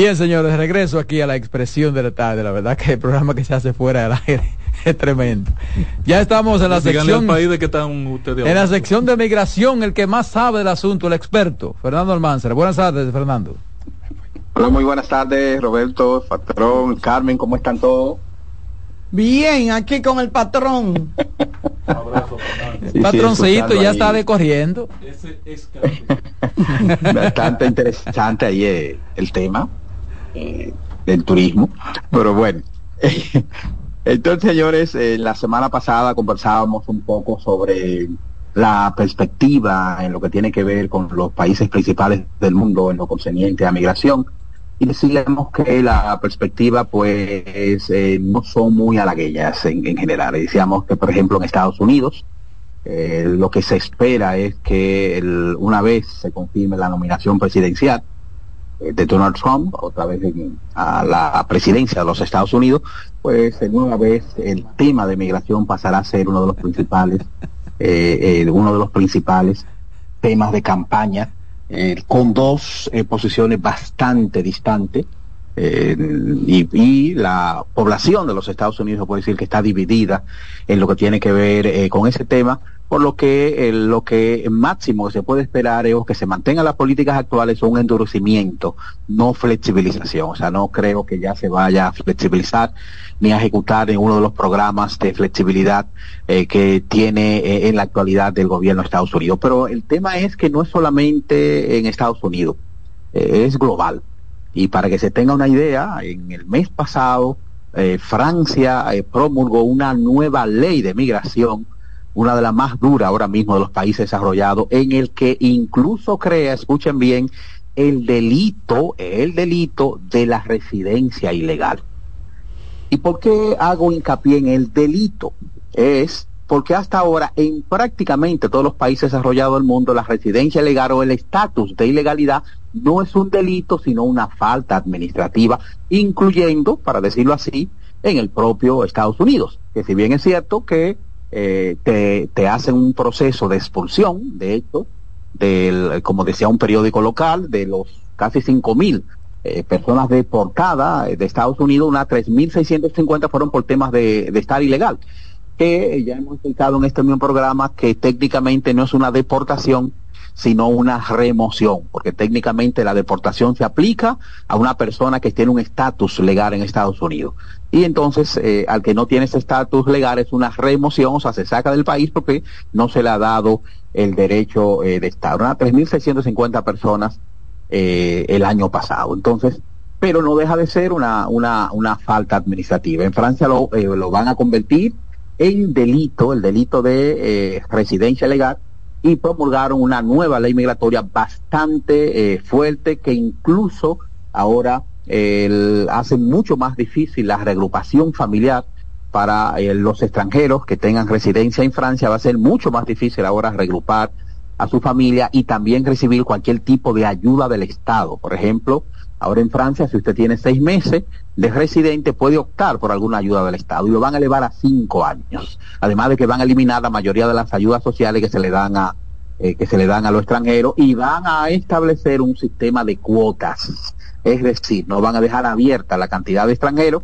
Bien, señores, regreso aquí a la expresión de la tarde. La verdad que el programa que se hace fuera del aire es tremendo. Ya estamos en la sección. País de que están ustedes en la sección de migración, el que más sabe del asunto, el experto, Fernando Almanzar. Buenas tardes, Fernando. Hola, muy buenas tardes, Roberto, patrón, Carmen, ¿cómo están todos? Bien, aquí con el patrón. el patroncito ya está decorriendo. Bastante interesante ahí eh, el tema. Eh, del turismo. Pero bueno, entonces señores, eh, la semana pasada conversábamos un poco sobre la perspectiva en lo que tiene que ver con los países principales del mundo en lo concerniente a migración y decíamos que la perspectiva pues eh, no son muy halagueñas en, general. Decíamos que por ejemplo en Estados Unidos lo que se espera es que una vez se confirme la nominación presidencial, de Donald Trump, otra vez a la presidencia de los Estados Unidos, pues nueva vez el tema de migración pasará a ser uno de los principales, eh, eh, uno de los principales temas de campaña, eh, con dos posiciones bastante distantes. Y, y, la población de los Estados Unidos puede decir que está dividida en lo que tiene que ver con ese tema, por lo que eh, lo que máximo se puede esperar es que se mantengan las políticas actuales un endurecimiento, no flexibilización. O sea, no creo que ya se vaya a flexibilizar ni a ejecutar ninguno de los programas de flexibilidad eh, que tiene eh, en la actualidad del gobierno de Estados Unidos. Pero el tema es que no es solamente en Estados Unidos, es global. Y para que se tenga una idea, en el mes pasado Francia promulgó una nueva ley de migración una de las más duras ahora mismo de los países desarrollados, en el que incluso crea, escuchen bien, el delito, el delito de la residencia ilegal. ¿Y por qué hago hincapié en el delito? Es porque hasta ahora en prácticamente todos los países desarrollados del mundo la residencia ilegal o el estatus de ilegalidad no es un delito sino una falta administrativa, incluyendo, para decirlo así, en el propio Estados Unidos, que si bien es cierto que eh, te, hacen un proceso de expulsión, de hecho, del, como decía un periódico local, de los casi cinco mil eh, personas deportadas de Estados Unidos, unas 3.650 fueron por temas de, de estar ilegal que ya hemos explicado en este mismo programa que técnicamente no es una deportación, sino una remoción, porque técnicamente la deportación se aplica a una persona que tiene un estatus legal en Estados Unidos. Y entonces, eh, al que no tiene ese estatus legal es una remoción, o sea, se saca del país porque no se le ha dado el derecho eh, de estar. Unas 3.650 personas eh, el año pasado. Entonces, pero no deja de ser una, una, una falta administrativa. En Francia lo, lo van a convertir en delito, el delito de residencia legal, y promulgaron una nueva ley migratoria bastante eh, fuerte que incluso ahora hace mucho más difícil la reagrupación familiar para eh, los extranjeros que tengan residencia en Francia. Va a ser mucho más difícil ahora regrupar a su familia y también recibir cualquier tipo de ayuda del Estado. Por ejemplo, Ahora en Francia, si usted tiene seis meses de residente, puede optar por alguna ayuda del Estado y lo van a elevar a cinco años. Además de que van a eliminar la mayoría de las ayudas sociales que se le dan a eh, que se le dan a los extranjeros y van a establecer un sistema de cuotas. Es decir, no van a dejar abierta la cantidad de extranjeros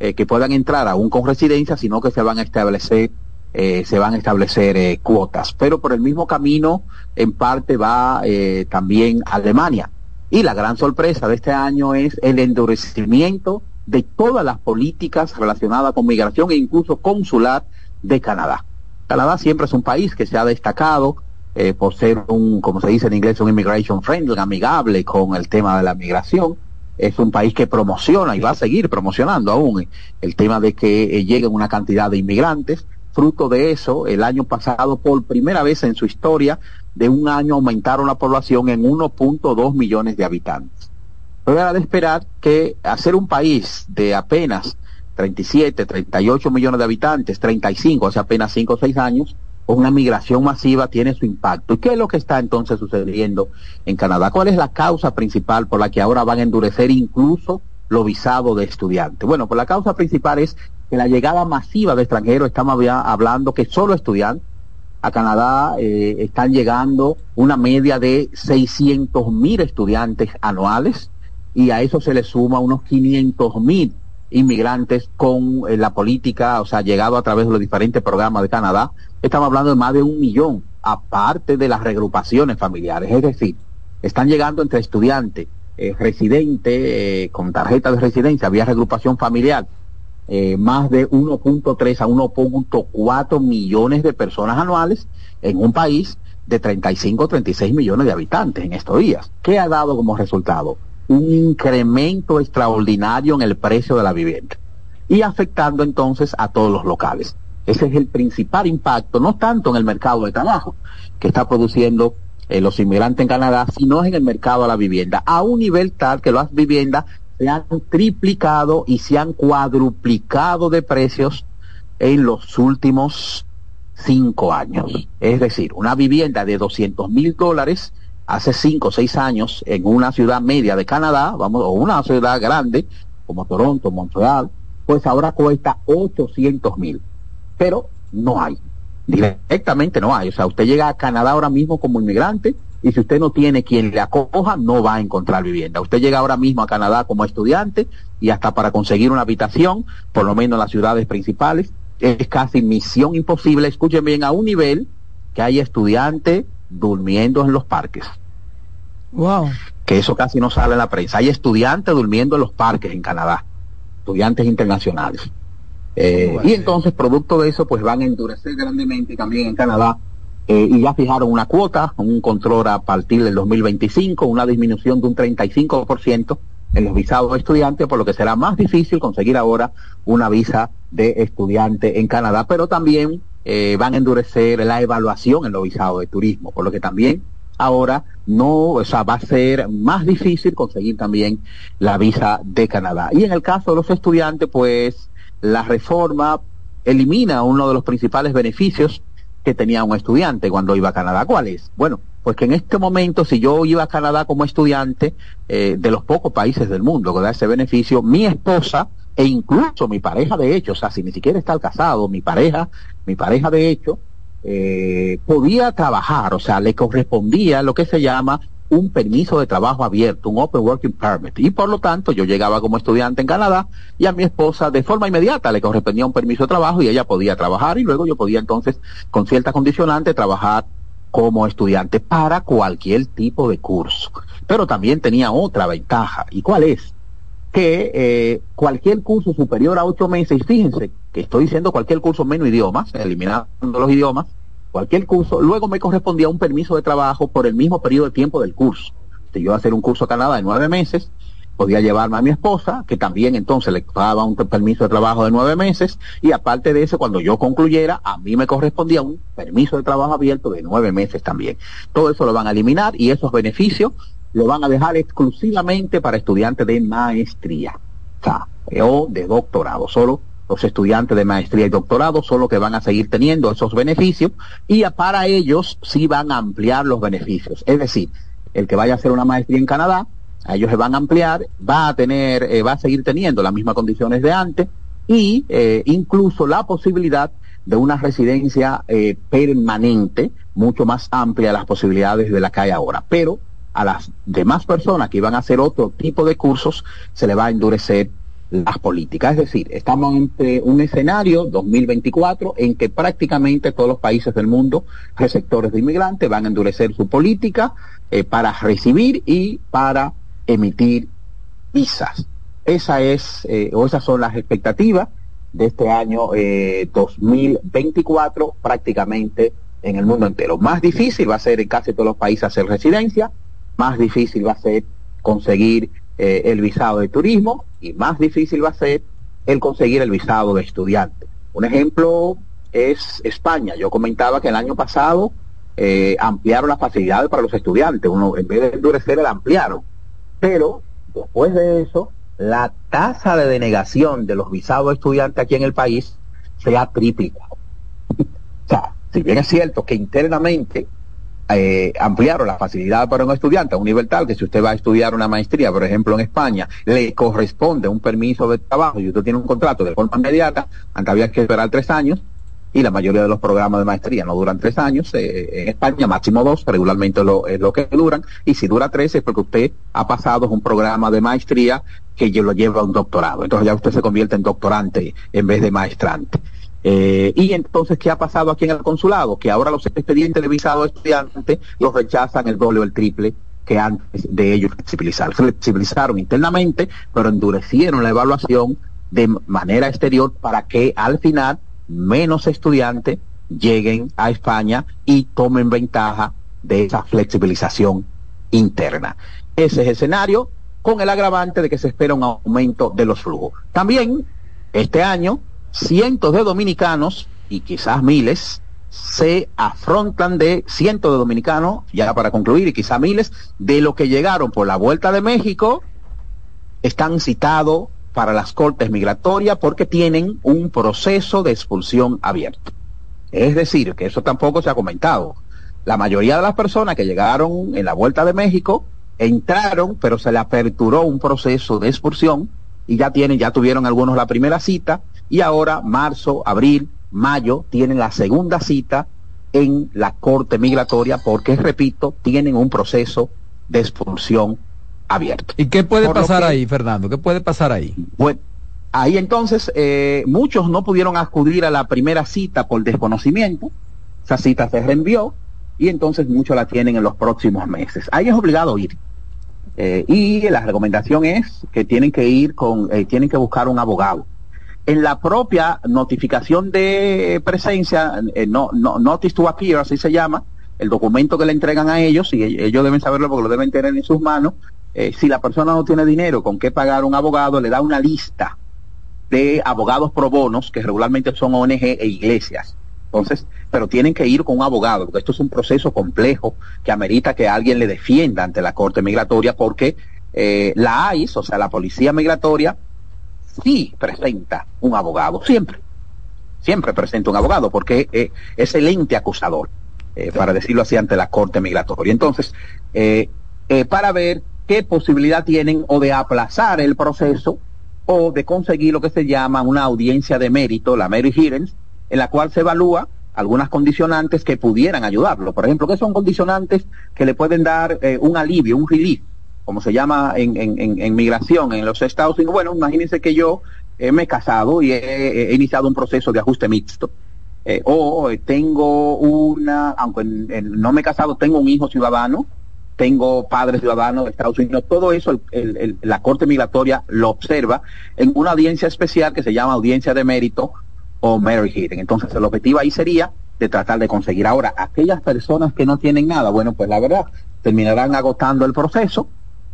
eh, que puedan entrar aún con residencia, sino que se van a establecer eh, se van a establecer cuotas. Pero por el mismo camino, en parte va también Alemania y la gran sorpresa de este año es el endurecimiento de todas las políticas relacionadas con migración e incluso consular de Canadá. Canadá siempre es un país que se ha destacado eh, por ser un, como se dice en inglés, un immigration friendly, amigable con el tema de la migración. Es un país que promociona y va a seguir promocionando aún el tema de que eh, lleguen una cantidad de inmigrantes. Fruto de eso, el año pasado, por primera vez en su historia, de un año aumentaron la población en 1.2 millones de habitantes. Pero era de esperar que hacer un país de apenas 37, 38 millones de habitantes, 35, hace apenas 5 o 6 años, una migración masiva tiene su impacto. ¿Y qué es lo que está entonces sucediendo en Canadá? ¿Cuál es la causa principal por la que ahora van a endurecer incluso los visados de estudiantes? Bueno, pues la causa principal es que la llegada masiva de extranjeros, estamos hablando que solo estudiantes, a Canadá eh, están llegando una media de 600 mil estudiantes anuales y a eso se le suma unos 500 mil inmigrantes con eh, la política, o sea, llegado a través de los diferentes programas de Canadá. Estamos hablando de más de un millón, aparte de las regrupaciones familiares. Es decir, están llegando entre estudiantes, eh, residentes, con tarjeta de residencia, vía regrupación familiar, eh, más de 1.3 a 1.4 millones de personas anuales en un país de 35 o 36 millones de habitantes en estos días. ¿Qué ha dado como resultado? Un incremento extraordinario en el precio de la vivienda y afectando entonces a todos los locales. Ese es el principal impacto, no tanto en el mercado de trabajo que está produciendo eh, los inmigrantes en Canadá, sino en el mercado de la vivienda, a un nivel tal que las viviendas se han triplicado y se han cuadruplicado de precios en los últimos cinco años. Es decir, una vivienda de 200 mil dólares hace cinco o seis años en una ciudad media de Canadá, vamos, o una ciudad grande como Toronto, Montreal, pues ahora cuesta 800 mil. Pero no hay. Directamente no hay. O sea, usted llega a Canadá ahora mismo como inmigrante y si usted no tiene quien le acoja, no va a encontrar vivienda. Usted llega ahora mismo a Canadá como estudiante y hasta para conseguir una habitación, por lo menos en las ciudades principales, es casi misión imposible. Escuchen bien, a un nivel que hay estudiantes durmiendo en los parques. Wow. Que eso casi no sale en la prensa. Hay estudiantes durmiendo en los parques en Canadá, estudiantes internacionales. Eh, y entonces, producto de eso, pues van a endurecer grandemente también en Canadá eh, y ya fijaron una cuota, un control a partir del 2025, una disminución de un 35% en los visados de estudiantes, por lo que será más difícil conseguir ahora una visa de estudiante en Canadá, pero también eh, van a endurecer la evaluación en los visados de turismo, por lo que también ahora no, o sea, va a ser más difícil conseguir también la visa de Canadá. Y en el caso de los estudiantes, pues la reforma elimina uno de los principales beneficios que tenía un estudiante cuando iba a Canadá. ¿Cuál es? Bueno, pues que en este momento, si yo iba a Canadá como estudiante, eh, de los pocos países del mundo que da ese beneficio, mi esposa e incluso mi pareja de hecho, o sea, si ni siquiera está casado, mi pareja, mi pareja de hecho, eh, podía trabajar, o sea, le correspondía lo que se llama un permiso de trabajo abierto, un Open Working Permit. Y por lo tanto, yo llegaba como estudiante en Canadá y a mi esposa de forma inmediata le correspondía un permiso de trabajo y ella podía trabajar y luego yo podía entonces, con cierta condicionante, trabajar como estudiante para cualquier tipo de curso. Pero también tenía otra ventaja. ¿Y cuál es? Que eh, cualquier curso superior a ocho meses, fíjense que estoy diciendo cualquier curso menos idiomas, eliminando los idiomas, cualquier curso, luego me correspondía un permiso de trabajo por el mismo periodo de tiempo del curso. Si yo iba a hacer un curso a Canadá de nueve meses, podía llevarme a mi esposa, que también entonces le daba un permiso de trabajo de nueve meses, y aparte de eso, cuando yo concluyera, a mí me correspondía un permiso de trabajo abierto de nueve meses también. Todo eso lo van a eliminar y esos beneficios lo van a dejar exclusivamente para estudiantes de maestría o de doctorado. Solo los estudiantes de maestría y doctorado son los que van a seguir teniendo esos beneficios y para ellos sí van a ampliar los beneficios. Es decir, el que vaya a hacer una maestría en Canadá, a ellos se van a ampliar, va a tener, eh, va a seguir teniendo las mismas condiciones de antes y eh, incluso la posibilidad de una residencia eh, permanente mucho más amplia las posibilidades de la que hay ahora. Pero a las demás personas que iban a hacer otro tipo de cursos se le va a endurecer las políticas. Es decir, estamos ante un escenario 2024 en que prácticamente todos los países del mundo receptores de inmigrantes van a endurecer su política eh, para recibir y para emitir visas. Esa es, eh, o esas son las expectativas de este año 2024 eh, prácticamente en el mundo entero. Más difícil va a ser en casi todos los países hacer residencia, más difícil va a ser conseguir eh, el visado de turismo y más difícil va a ser el conseguir el visado de estudiante. Un ejemplo es España. Yo comentaba que el año pasado eh, ampliaron las facilidades para los estudiantes. Uno, en vez de endurecer, el ampliaron. Pero después de eso, la tasa de denegación de los visados de estudiantes aquí en el país se ha triplicado. o sea, si bien es cierto que internamente eh, ampliaron la facilidad para un estudiante a un nivel tal que si usted va a estudiar una maestría, por ejemplo en España, le corresponde un permiso de trabajo y usted tiene un contrato de forma inmediata, antes había que esperar tres años, y la mayoría de los programas de maestría no duran tres años, eh, en España máximo dos, regularmente lo, es lo que duran, y si dura tres es porque usted ha pasado un programa de maestría que lo lleva a un doctorado, entonces ya usted se convierte en doctorante en vez de maestrante. Eh, y entonces, ¿qué ha pasado aquí en el consulado? Que ahora los expedientes de visado estudiante los rechazan el doble o el triple que antes de ellos flexibilizar. Flexibilizaron internamente, pero endurecieron la evaluación de manera exterior para que al final menos estudiantes lleguen a España y tomen ventaja de esa flexibilización interna. Ese es el escenario con el agravante de que se espera un aumento de los flujos. También este año cientos de dominicanos y quizás miles se afrontan de cientos de dominicanos, ya para concluir, y quizás miles, de lo que llegaron por la vuelta de México, están citados para las cortes migratorias porque tienen un proceso de expulsión abierto. Es decir, que eso tampoco se ha comentado. La mayoría de las personas que llegaron en la vuelta de México entraron, pero se le aperturó un proceso de expulsión y ya tienen, ya tuvieron algunos la primera cita y ahora marzo, abril, mayo tienen la segunda cita en la Corte Migratoria porque, repito, tienen un proceso de expulsión abierto. ¿Y qué puede pasar ahí, Fernando? ¿Qué puede pasar ahí? Bueno, ahí entonces eh, muchos no pudieron acudir a la primera cita por desconocimiento, esa cita se reenvió y entonces muchos la tienen en los próximos meses. Ahí es obligado ir. Eh, y la recomendación es que tienen que ir con, eh, tienen que buscar un abogado en la propia notificación de presencia, eh, no, no, Notice to Appear, así se llama, el documento que le entregan a ellos, y ellos deben saberlo porque lo deben tener en sus manos, eh, si la persona no tiene dinero con qué pagar un abogado, le da una lista de abogados pro bonos, que regularmente son ONG e iglesias, Entonces, pero tienen que ir con un abogado, porque esto es un proceso complejo que amerita que alguien le defienda ante la Corte Migratoria, porque eh, la ICE, o sea, la Policía Migratoria, sí presenta un abogado, siempre. Siempre presenta un abogado, porque eh, es el ente acusador, eh, para decirlo así, ante la Corte Migratoria. Entonces, para ver qué posibilidad tienen o de aplazar el proceso o de conseguir lo que se llama una audiencia de mérito, la Mary Hearings, en la cual se evalúa algunas condicionantes que pudieran ayudarlo. Por ejemplo, ¿qué son condicionantes que le pueden dar eh, un alivio, un relief, como se llama en, en, en, migración en los Estados Unidos? Bueno, imagínense que yo eh, me he casado y he, iniciado un proceso de ajuste mixto. Eh, o tengo una, aunque no me he casado, tengo un hijo ciudadano, tengo padres ciudadanos de Estados Unidos, todo eso la Corte Migratoria lo observa en una audiencia especial que se llama audiencia de mérito o Mary Hearing. Entonces el objetivo ahí sería de tratar de conseguir. Ahora, aquellas personas que no tienen nada, bueno, pues la verdad, terminarán agotando el proceso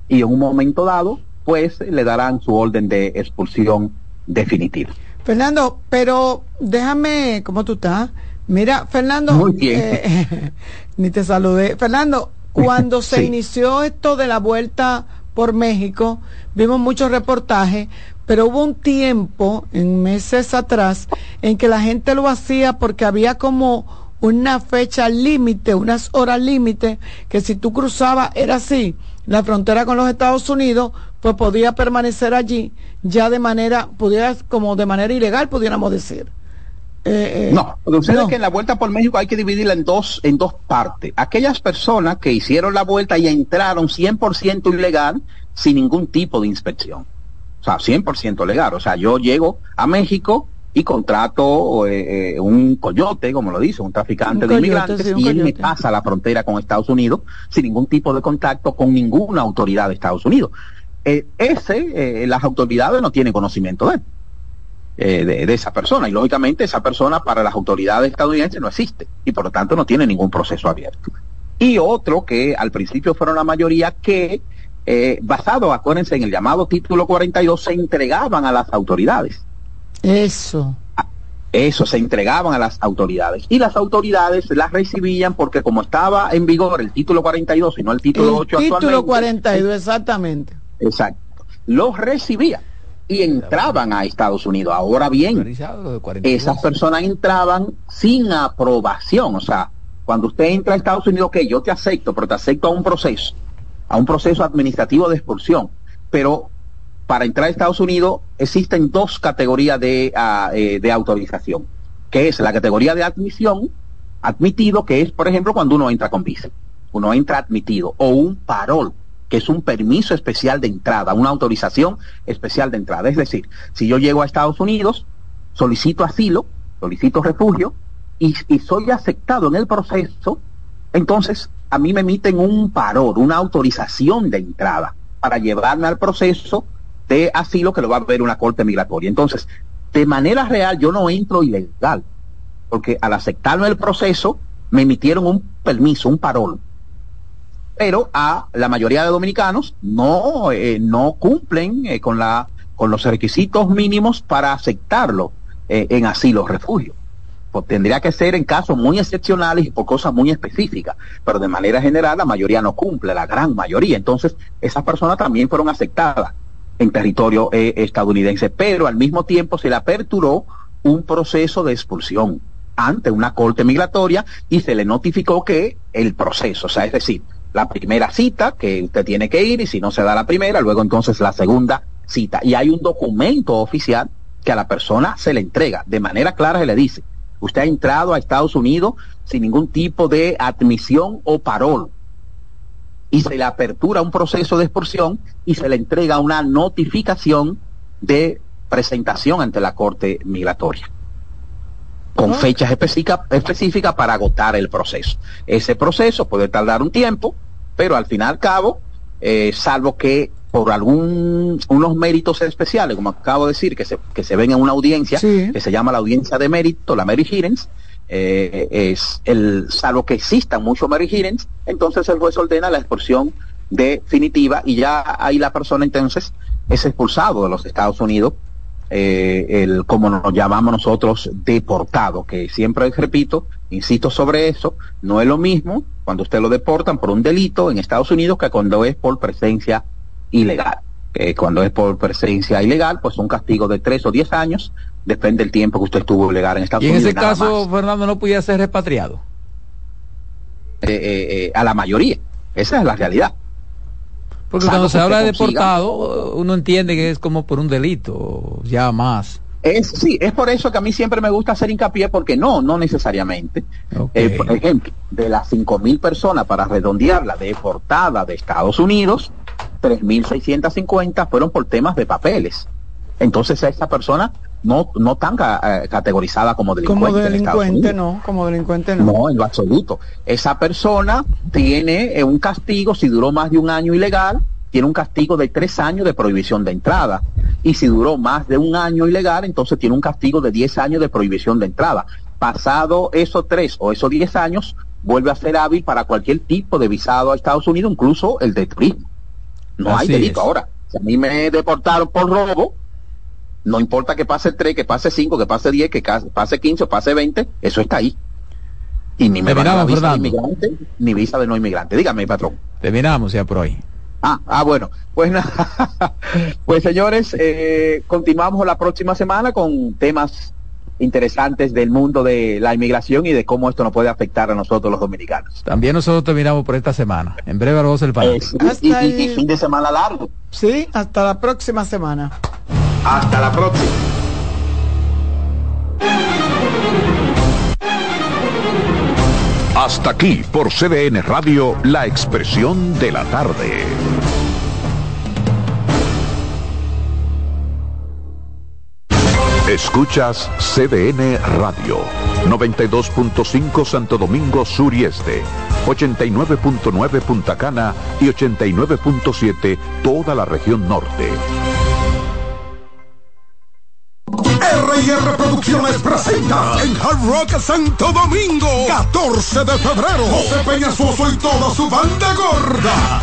y en un momento dado, pues le darán su orden de expulsión definitiva. Fernando, pero déjame, ¿cómo tú estás? Mira, Fernando, Muy bien. Eh, ni te saludé. Fernando, cuando se inició esto de la vuelta por México, vimos muchos reportajes, pero hubo un tiempo, en meses atrás, en que la gente lo hacía porque había como una fecha límite, unas horas límite, que si tú cruzabas, era así, la frontera con los Estados Unidos, pues podía permanecer allí, ya de manera, pudiera, como de manera ilegal, pudiéramos decir. Eh, eh, no, lo que es que en la vuelta por México hay que dividirla en dos, en dos partes. Aquellas personas que hicieron la vuelta y entraron 100% ilegal sin ningún tipo de inspección. O sea, 100% legal. O sea, yo llego a México y contrato eh, eh, un coyote, como lo dice, un traficante de inmigrantes, y él me pasa la frontera con Estados Unidos sin ningún tipo de contacto con ninguna autoridad de Estados Unidos. Eh, ese, las autoridades no tienen conocimiento de él. de, de, esa persona y lógicamente esa persona para las autoridades estadounidenses no existe y por lo tanto no tiene ningún proceso abierto. Y otro que al principio fueron la mayoría que basado, acuérdense, en el llamado título 42, se entregaban a las autoridades. Eso. Eso, se entregaban a las autoridades. Y las autoridades las recibían porque como estaba en vigor el título 42 y no el título el 8 título 42, exactamente. Exacto. Los recibían y entraban a Estados Unidos. Ahora bien, esas personas entraban sin aprobación. O sea, cuando usted entra a Estados Unidos, que yo te acepto, pero te acepto a un proceso a un proceso administrativo de expulsión. Pero para entrar a Estados Unidos existen dos categorías de, ah, eh, de autorización, que es la categoría de admisión, admitido, que es, por ejemplo, cuando uno entra con visa. Uno entra admitido, o un parol, que es un permiso especial de entrada, una autorización especial de entrada. Es decir, si yo llego a Estados Unidos, solicito asilo, solicito refugio, y, y soy aceptado en el proceso, entonces a mí me emiten un parol, una autorización de entrada para llevarme al proceso de asilo que lo va a ver una corte migratoria. Entonces, de manera real, yo no entro ilegal, porque al aceptarme el proceso, me emitieron un permiso, un parol. Pero a la mayoría de dominicanos no, eh, no cumplen eh, con, la, con los requisitos mínimos para aceptarlo eh, en asilo refugio. Pues, tendría que ser en casos muy excepcionales y por cosas muy específicas, pero de manera general la mayoría no cumple, la gran mayoría. Entonces, esas personas también fueron aceptadas en territorio eh, estadounidense, pero al mismo tiempo se le aperturó un proceso de expulsión ante una corte migratoria y se le notificó que el proceso, o sea, es decir, la primera cita que usted tiene que ir y si no se da la primera, luego entonces la segunda cita. Y hay un documento oficial que a la persona se le entrega, de manera clara se le dice, Usted ha entrado a Estados Unidos sin ningún tipo de admisión o parol. Y se le apertura un proceso de expulsión y se le entrega una notificación de presentación ante la Corte Migratoria con fechas específicas para agotar el proceso. Ese proceso puede tardar un tiempo, pero al fin y al cabo, eh, salvo que por algún unos méritos especiales, como acabo de decir, que se, que se ven en una audiencia que se llama la audiencia de mérito, la Mary Hearings, eh, es el, salvo que existan muchos Hearings, entonces el juez ordena la expulsión definitiva y ya ahí la persona entonces es expulsado de los Estados Unidos eh, el como nos llamamos nosotros deportado, que siempre repito, insisto sobre eso, no es lo mismo cuando usted lo deportan por un delito en Estados Unidos que cuando es por presencia ilegal. cuando es por presencia ilegal, pues un castigo de tres o diez años, depende del tiempo que usted estuvo ilegal en Estados Unidos. Y en ese caso, Fernando, no pudiera ser repatriado. Eh, eh, a la mayoría, esa es la realidad. Porque cuando se habla de deportado, uno entiende que es como por un delito, ya más. Es, sí, es por eso que a mí siempre me gusta hacer hincapié, porque no, no necesariamente. Eh, por ejemplo, de las 5.000 personas, para redondearla, deportada de Estados Unidos, 3.650 fueron por temas de papeles. Entonces a esa persona no, no tan eh, categorizada como delincuente. Como delincuente no, como delincuente no. No, en lo absoluto. Esa persona tiene eh, un castigo, si duró más de un año ilegal, tiene un castigo de tres años de prohibición de entrada. Y si duró más de un año ilegal, entonces tiene un castigo de diez años de prohibición de entrada. Pasado esos tres o esos diez años, vuelve a ser hábil para cualquier tipo de visado a Estados Unidos, incluso el de turismo. No hay delito. Ahora, si a mí me deportaron por robo, no importa que pase 3, que pase 5, que pase 10, que pase 15 o pase 20, eso está ahí. Y ni me van a visa de inmigrante, ni visa de no inmigrante. Dígame, patrón. Terminamos ya por hoy. Ah, ah, bueno, pues nada, pues señores, eh, continuamos la próxima semana con temas interesantes del mundo de la inmigración y de cómo esto nos puede afectar a nosotros los dominicanos. También nosotros terminamos por esta semana. En breve vamos el país. y, y, fin de semana largo. Sí, hasta la próxima semana. Hasta la próxima. Hasta aquí por CDN Radio, la expresión de la tarde. Escuchas CDN Radio, 92.5 Santo Domingo Sur y Este, 89.9 Punta Cana y 89.7 toda la región norte. R&R Producciones presenta en Hard Rock Santo Domingo 14 de febrero José Peñasoso y toda su banda gorda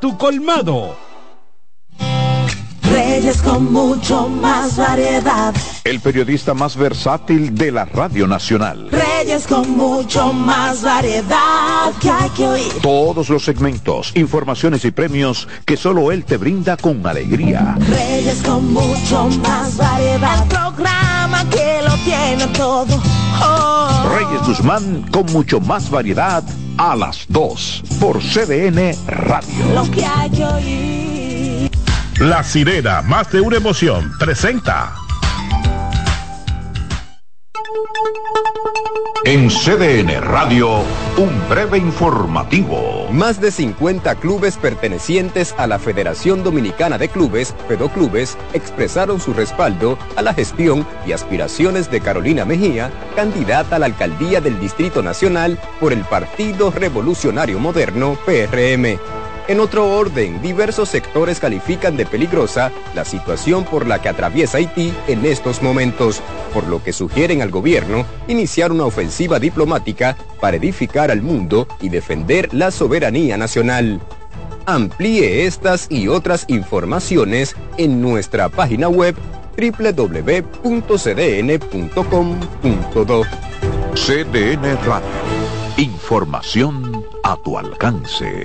tu colmado. Reyes con mucho más variedad. El periodista más versátil de la Radio Nacional. Reyes con mucho más variedad que hay que oír. Todos los segmentos, informaciones y premios que solo él te brinda con alegría. Reyes con mucho más variedad. El programa que lo tiene todo. Oh. Reyes Guzmán con mucho más variedad a las 2 por CDN Radio. Lo que hay que oír. La sirena, más de una emoción, presenta. En CDN Radio, un breve informativo. Más de 50 clubes pertenecientes a la Federación Dominicana de Clubes, Clubes, expresaron su respaldo a la gestión y aspiraciones de Carolina Mejía, candidata a la alcaldía del Distrito Nacional por el Partido Revolucionario Moderno, PRM. En otro orden, diversos sectores califican de peligrosa la situación por la que atraviesa Haití en estos momentos, por lo que sugieren al gobierno iniciar una ofensiva diplomática para edificar al mundo y defender la soberanía nacional. Amplíe estas y otras informaciones en nuestra página web www.cdn.com.do. CDN Radio. Información a tu alcance.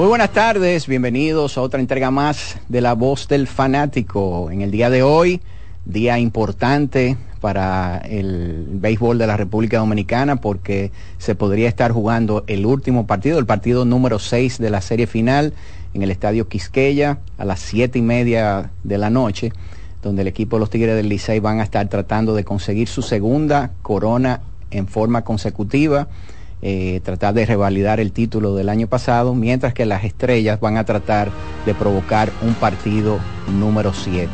Muy buenas tardes, bienvenidos a otra entrega más de La Voz del Fanático. En el día de hoy, día importante para el béisbol de la República Dominicana porque se podría estar jugando el último partido, el partido número 6 de la serie final en el Estadio Quisqueya a las siete y media de la noche, donde el equipo de los Tigres del Licey van a estar tratando de conseguir su segunda corona en forma consecutiva eh, tratar de revalidar el título del año pasado, mientras que las estrellas van a tratar de provocar un partido número 7.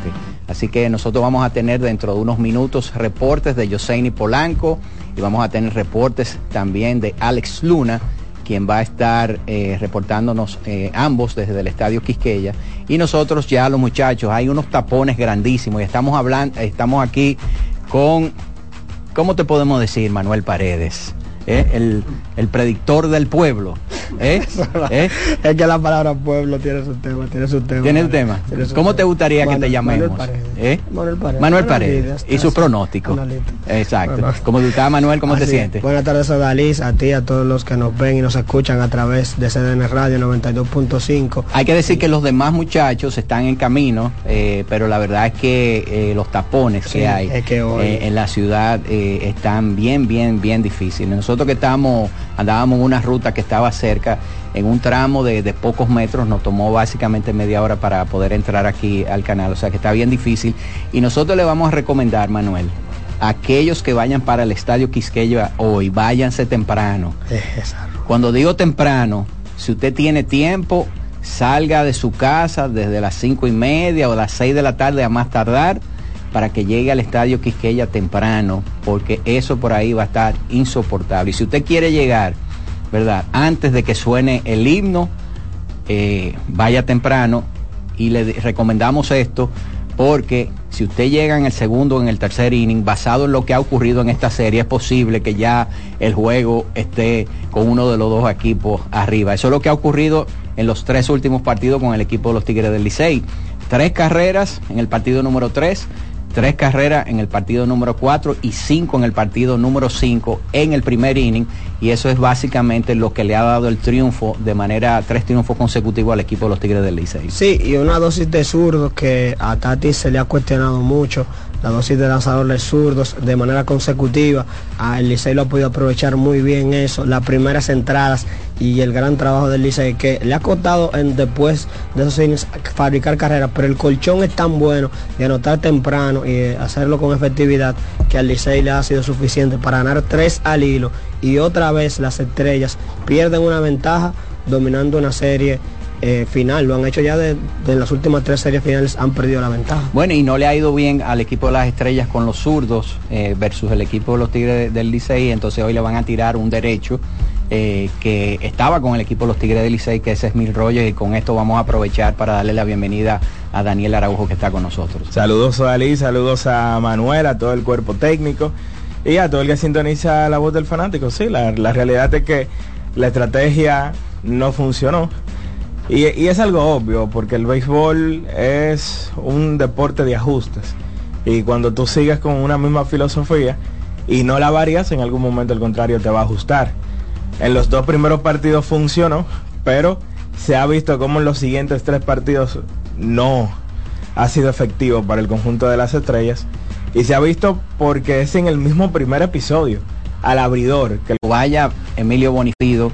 Así que nosotros vamos a tener dentro de unos minutos reportes de Yoseini Polanco y vamos a tener reportes también de Alex Luna, quien va a estar eh, reportándonos eh, ambos desde el Estadio Quisqueya. Y nosotros ya los muchachos, hay unos tapones grandísimos y estamos hablando, estamos aquí con, ¿cómo te podemos decir, Manuel Paredes? ¿Eh? el, el, predictor del pueblo. ¿eh? ¿Eh? Es que la palabra pueblo tiene su tema, tiene su tema. ¿Tiene el tema? ¿Cómo te gustaría que te llamemos? Manuel Paredes. Manuel Paredes. y su pronóstico. Exacto. Como tú estás, Manuel, ¿cómo te sientes? Buenas tardes, Dalís, a ti, a todos los que nos ven y nos escuchan a través de CDN Radio 92.5. Hay que decir que los demás muchachos están en camino, pero la verdad es que los tapones que hay en la ciudad están bien, bien, bien difíciles. Nosotros que estamos, andábamos en una ruta que estaba cerca, en un tramo de, pocos metros, nos tomó básicamente media hora para poder entrar aquí al canal, o sea que está bien difícil. Y nosotros le vamos a recomendar, Manuel, a aquellos que vayan para el Estadio Quisqueya hoy, váyanse temprano. Cuando digo temprano, si usted tiene tiempo, salga de su casa desde las cinco y media o las seis de la tarde a más tardar para que llegue al estadio Quisqueya temprano, porque eso por ahí va a estar insoportable. Y si usted quiere llegar ¿verdad? Antes de que suene el himno, eh, vaya temprano y le recomendamos esto porque si usted llega en el segundo o en el tercer inning, basado en lo que ha ocurrido en esta serie, es posible que ya el juego esté con uno de los dos equipos arriba. Eso es lo que ha ocurrido en los tres últimos partidos con el equipo de los Tigres del Licey. Tres carreras en el partido número tres, tres carreras en el partido número 4 y cinco en el partido número 5 en el primer inning y eso es básicamente lo que le ha dado el triunfo de manera tres triunfos consecutivos al equipo de los Tigres del Licey. Sí, y una dosis de zurdos que a Tati se le ha cuestionado mucho la dosis de lanzadores zurdos de manera consecutiva. El Licey lo ha podido aprovechar muy bien eso, las primeras entradas y el gran trabajo del Licey que le ha costado en, después de esos años fabricar carreras, pero el colchón es tan bueno de anotar temprano y hacerlo con efectividad que al Licey le ha sido suficiente para ganar tres al hilo y otra vez las estrellas pierden una ventaja dominando una serie eh, final. Lo han hecho ya de, las últimas tres series finales, han perdido la ventaja. Bueno, y no le ha ido bien al equipo de las estrellas con los zurdos eh, versus el equipo de los Tigres del Licey. Entonces hoy le van a tirar un derecho eh, que estaba con el equipo de los Tigres del Licey, que es Smith Rogers. Y con esto vamos a aprovechar para darle la bienvenida a Daniel Araujo que está con nosotros. Saludos a Dalí, saludos a Manuel, a todo el cuerpo técnico y a todo el que sintoniza la voz del fanático. Sí, la, la realidad es que la estrategia no funcionó y, es algo obvio, porque el béisbol es un deporte de ajustes. Y cuando tú sigues con una misma filosofía y no la varias, en algún momento al contrario te va a ajustar. En los dos primeros partidos funcionó, pero se ha visto como en los siguientes tres partidos no ha sido efectivo para el conjunto de las estrellas. Y se ha visto porque es en el mismo primer episodio, al abridor, que vaya Emilio Bonifido